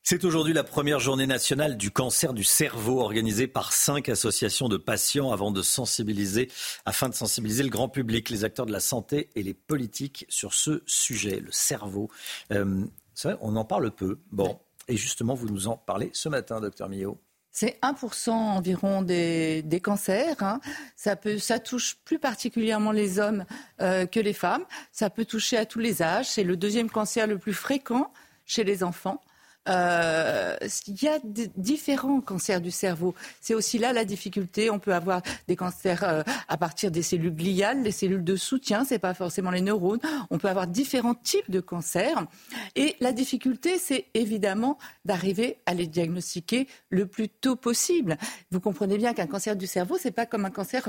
c'est aujourd'hui la première journée nationale du cancer du cerveau organisée par cinq associations de patients avant de sensibiliser, afin de sensibiliser le grand public, les acteurs de la santé et les politiques sur ce sujet, le cerveau. Euh, vrai, on en parle peu. Bon, et justement, vous nous en parlez ce matin, docteur Millot. C'est 1% environ des, cancers. Hein. Ça, peut, ça touche plus particulièrement les hommes euh, que les femmes. Ça peut toucher à tous les âges. C'est le deuxième cancer le plus fréquent chez les enfants. Euh, il y a différents cancers du cerveau. C'est aussi là la difficulté. On peut avoir des cancers euh, à partir des cellules gliales, des cellules de soutien, c'est pas forcément les neurones. On peut avoir différents types de cancers. Et la difficulté, c'est évidemment d'arriver à les diagnostiquer le plus tôt possible. Vous comprenez bien qu'un cancer du cerveau, c'est pas comme un cancer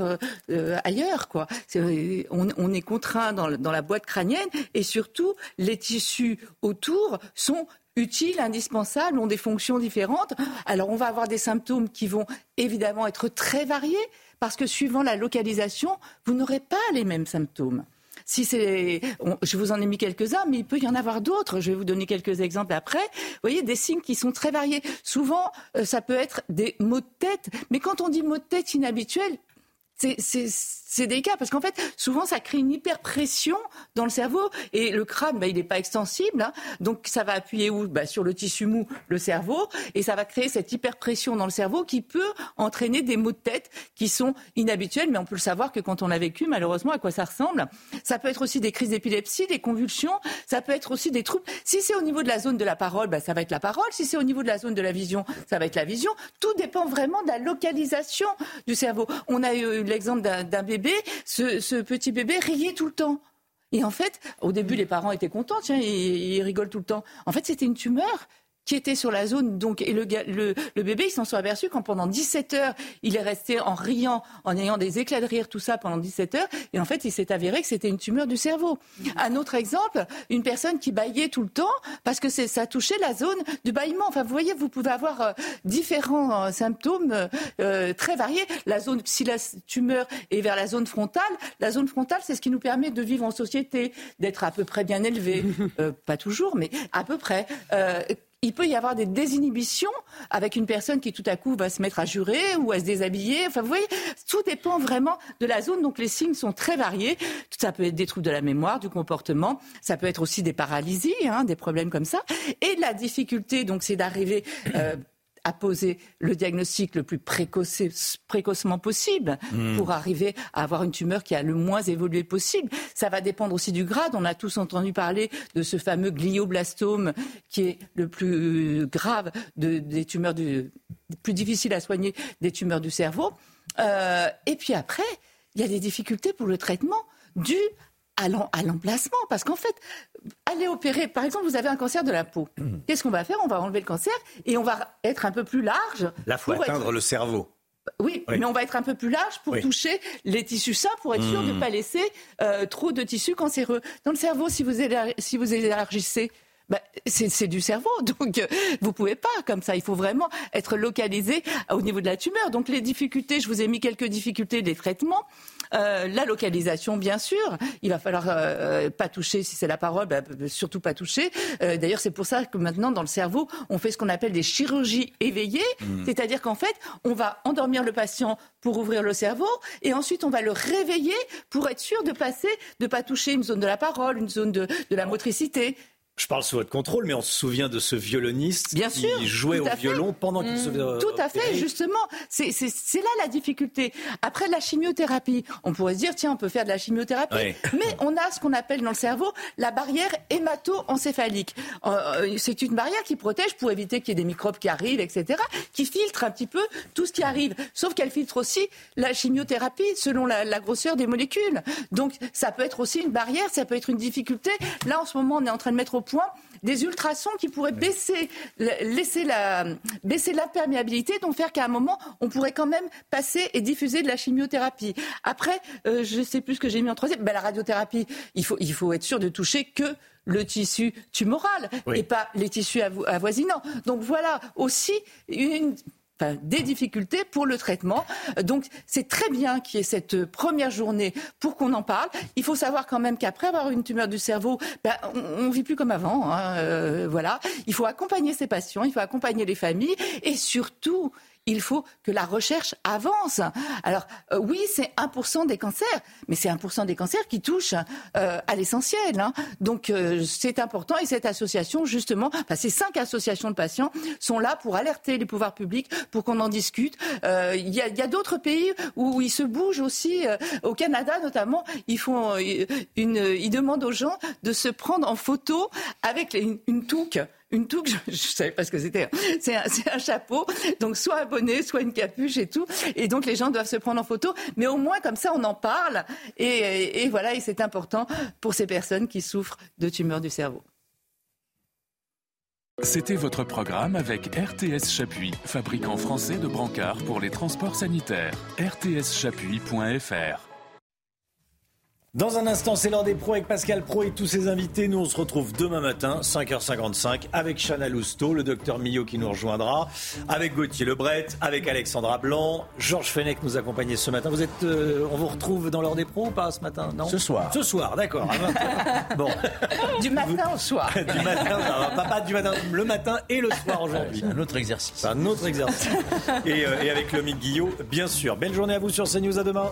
euh, ailleurs, quoi. on, est contraint dans la boîte crânienne et surtout les tissus autour sont utiles, indispensables, ont des fonctions différentes. Alors on va avoir des symptômes qui vont évidemment être très variés parce que suivant la localisation, vous n'aurez pas les mêmes symptômes. Si c'est, je vous en ai mis quelques-uns, mais il peut y en avoir d'autres. Je vais vous donner quelques exemples après. Vous voyez, des signes qui sont très variés. Souvent, euh, ça peut être des maux de tête. Mais quand on dit maux de tête inhabituels, c'est délicat parce qu'en fait, souvent, ça crée une hyperpression dans le cerveau et le crâne, bah, il n'est pas extensible. Hein. donc, ça va appuyer où? Bah, Sur le tissu mou, le cerveau, et ça va créer cette hyperpression dans le cerveau qui peut entraîner des maux de tête qui sont inhabituels, mais on peut le savoir que quand on a vécu, malheureusement, à quoi ça ressemble. Ça peut être aussi des crises d'épilepsie, des convulsions, ça peut être aussi des troubles. Si c'est au niveau de la zone de la parole, bah, ça va être la parole. Si c'est au niveau de la zone de la vision, ça va être la vision. Tout dépend vraiment de la localisation du cerveau. On a eu l'exemple d'un bébé, ce, petit bébé riait tout le temps. Et en fait, au début, les parents étaient contents, tiens, ils, ils rigolent tout le temps. En fait, c'était une tumeur qui était sur la zone. Donc, et le, le, le bébé, ils s'en sont aperçus quand pendant 17 heures, il est resté en riant, en ayant des éclats de rire, tout ça pendant 17 heures. Et en fait, il s'est avéré que c'était une tumeur du cerveau. Un autre exemple, une personne qui baillait tout le temps parce que ça touchait la zone du bâillement. Enfin, vous voyez, vous pouvez avoir euh, différents euh, symptômes euh, très variés. La zone, si la tumeur est vers la zone frontale, la zone frontale, c'est ce qui nous permet de vivre en société, d'être à peu près bien élevé. Pas toujours, mais à peu près. Il peut y avoir des désinhibitions avec une personne qui tout à coup va se mettre à jurer ou à se déshabiller. Enfin, vous voyez, tout dépend vraiment de la zone. Donc les signes sont très variés. Ça peut être des troubles de la mémoire, du comportement. Ça peut être aussi des paralysies, hein, des problèmes comme ça. Et la difficulté, donc, c'est d'arriver. Euh, à poser le diagnostic le plus précoce, précocement possible Hmm. pour arriver à avoir une tumeur qui a le moins évolué possible. Ça va dépendre aussi du grade. On a tous entendu parler de ce fameux glioblastome qui est le plus grave de- des tumeurs du, plus difficile à soigner des tumeurs du cerveau. Euh, et puis après, il y a des difficultés pour le traitement dues à l'em- à l'emplacement. Parce qu'en fait, aller opérer, par exemple, vous avez un cancer de la peau. Qu'est-ce qu'on va faire? On va enlever le cancer et on va être un peu plus large. Là, faut pour être- atteindre le cerveau. oui, Oui. mais on va être un peu plus large pour Oui. toucher les tissus sains pour être sûr de ne pas laisser euh, trop de tissus cancéreux. Dans le cerveau, si vous, élar- si vous élargissez, bah, c'est c'est du cerveau, donc euh, vous pouvez pas comme ça. Il faut vraiment être localisé au niveau de la tumeur. Donc les difficultés, je vous ai mis quelques difficultés des traitements. Euh, la localisation, bien sûr. Il va falloir euh, pas toucher, si c'est la parole, bah, surtout pas toucher. Euh, D'ailleurs, c'est pour ça que maintenant, dans le cerveau, on fait ce qu'on appelle des chirurgies éveillées. Mm. C'est-à-dire qu'en fait, on va endormir le patient pour ouvrir le cerveau et ensuite on va le réveiller pour être sûr de passer, de pas toucher une zone de la parole, une zone de, de la motricité. Je parle sous votre contrôle, mais on se souvient de ce violoniste Bien qui sûr, jouait au fait. violon pendant qu'il se faisait Tout à fait, justement. C'est là la difficulté. Après la chimiothérapie, on pourrait se dire, tiens, on peut faire de la chimiothérapie. Mais on a ce qu'on appelle dans le cerveau la barrière hémato-encéphalique. Euh, euh, c'est une barrière qui protège pour éviter qu'il y ait des microbes qui arrivent, etc., qui filtre un petit peu tout ce qui arrive. Sauf qu'elle filtre aussi la chimiothérapie selon la, la grosseur des molécules. Donc ça peut être aussi une barrière, ça peut être une difficulté. Là, en ce moment, on est en train de mettre au point des ultrasons qui pourraient baisser, la- laisser la, baisser l'imperméabilité, donc faire qu'à un moment, on pourrait quand même passer et diffuser de la chimiothérapie. Après, euh, je sais plus ce que j'ai mis en troisième, ben, la radiothérapie, il faut, il faut être sûr de toucher que le tissu tumoral Oui. et pas les tissus avo- avoisinants. Donc voilà aussi une des difficultés pour le traitement. Donc c'est très bien qu'il y ait cette première journée pour qu'on en parle. Il faut savoir quand même qu'après avoir une tumeur du cerveau, ben, on, on vit plus comme avant. hein, euh, voilà. Il faut accompagner ses patients, il faut accompagner les familles et surtout. Il faut que la recherche avance. Alors euh, oui, c'est 1% des cancers, mais c'est 1% des cancers qui touchent euh, à l'essentiel. hein. Donc euh, c'est important et cette association, justement, enfin, ces cinq associations de patients sont là pour alerter les pouvoirs publics, pour qu'on en discute. Il y a, d'autres pays où ils se bougent aussi. au Canada notamment, ils font une, ils demandent aux gens de se prendre en photo avec une touque. Une touque, je, je savais pas ce que c'était. C'est un, c'est un chapeau, donc soit un bonnet, soit une capuche et tout. Et donc les gens doivent se prendre en photo, mais au moins comme ça on en parle. Et, et- et voilà, et c'est important pour ces personnes qui souffrent de tumeurs du cerveau. C'était votre programme avec RTS Chapuis, fabricant français de brancards pour les transports sanitaires. rtschapuis.fr Dans un instant, c'est l'heure des pros avec Pascal Pro et tous ses invités. Nous, on se retrouve demain matin, 5h55, avec Chana Lousteau, le docteur Millot qui nous rejoindra, avec Gauthier Lebret, avec Alexandra Blanc, Georges Fenech nous accompagnait ce matin. Vous êtes, euh, on vous retrouve dans l'heure des pros ou pas ce matin Non? Ce soir. Ce soir, d'accord. 20h. bon, Du matin au soir. du matin, ça va, pas du matin, le matin et le soir aujourd'hui. C'est un autre exercice. C'est un autre exercice. et, euh, et avec Lomique Guillot, bien sûr. Belle journée à vous sur CNews. À demain.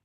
for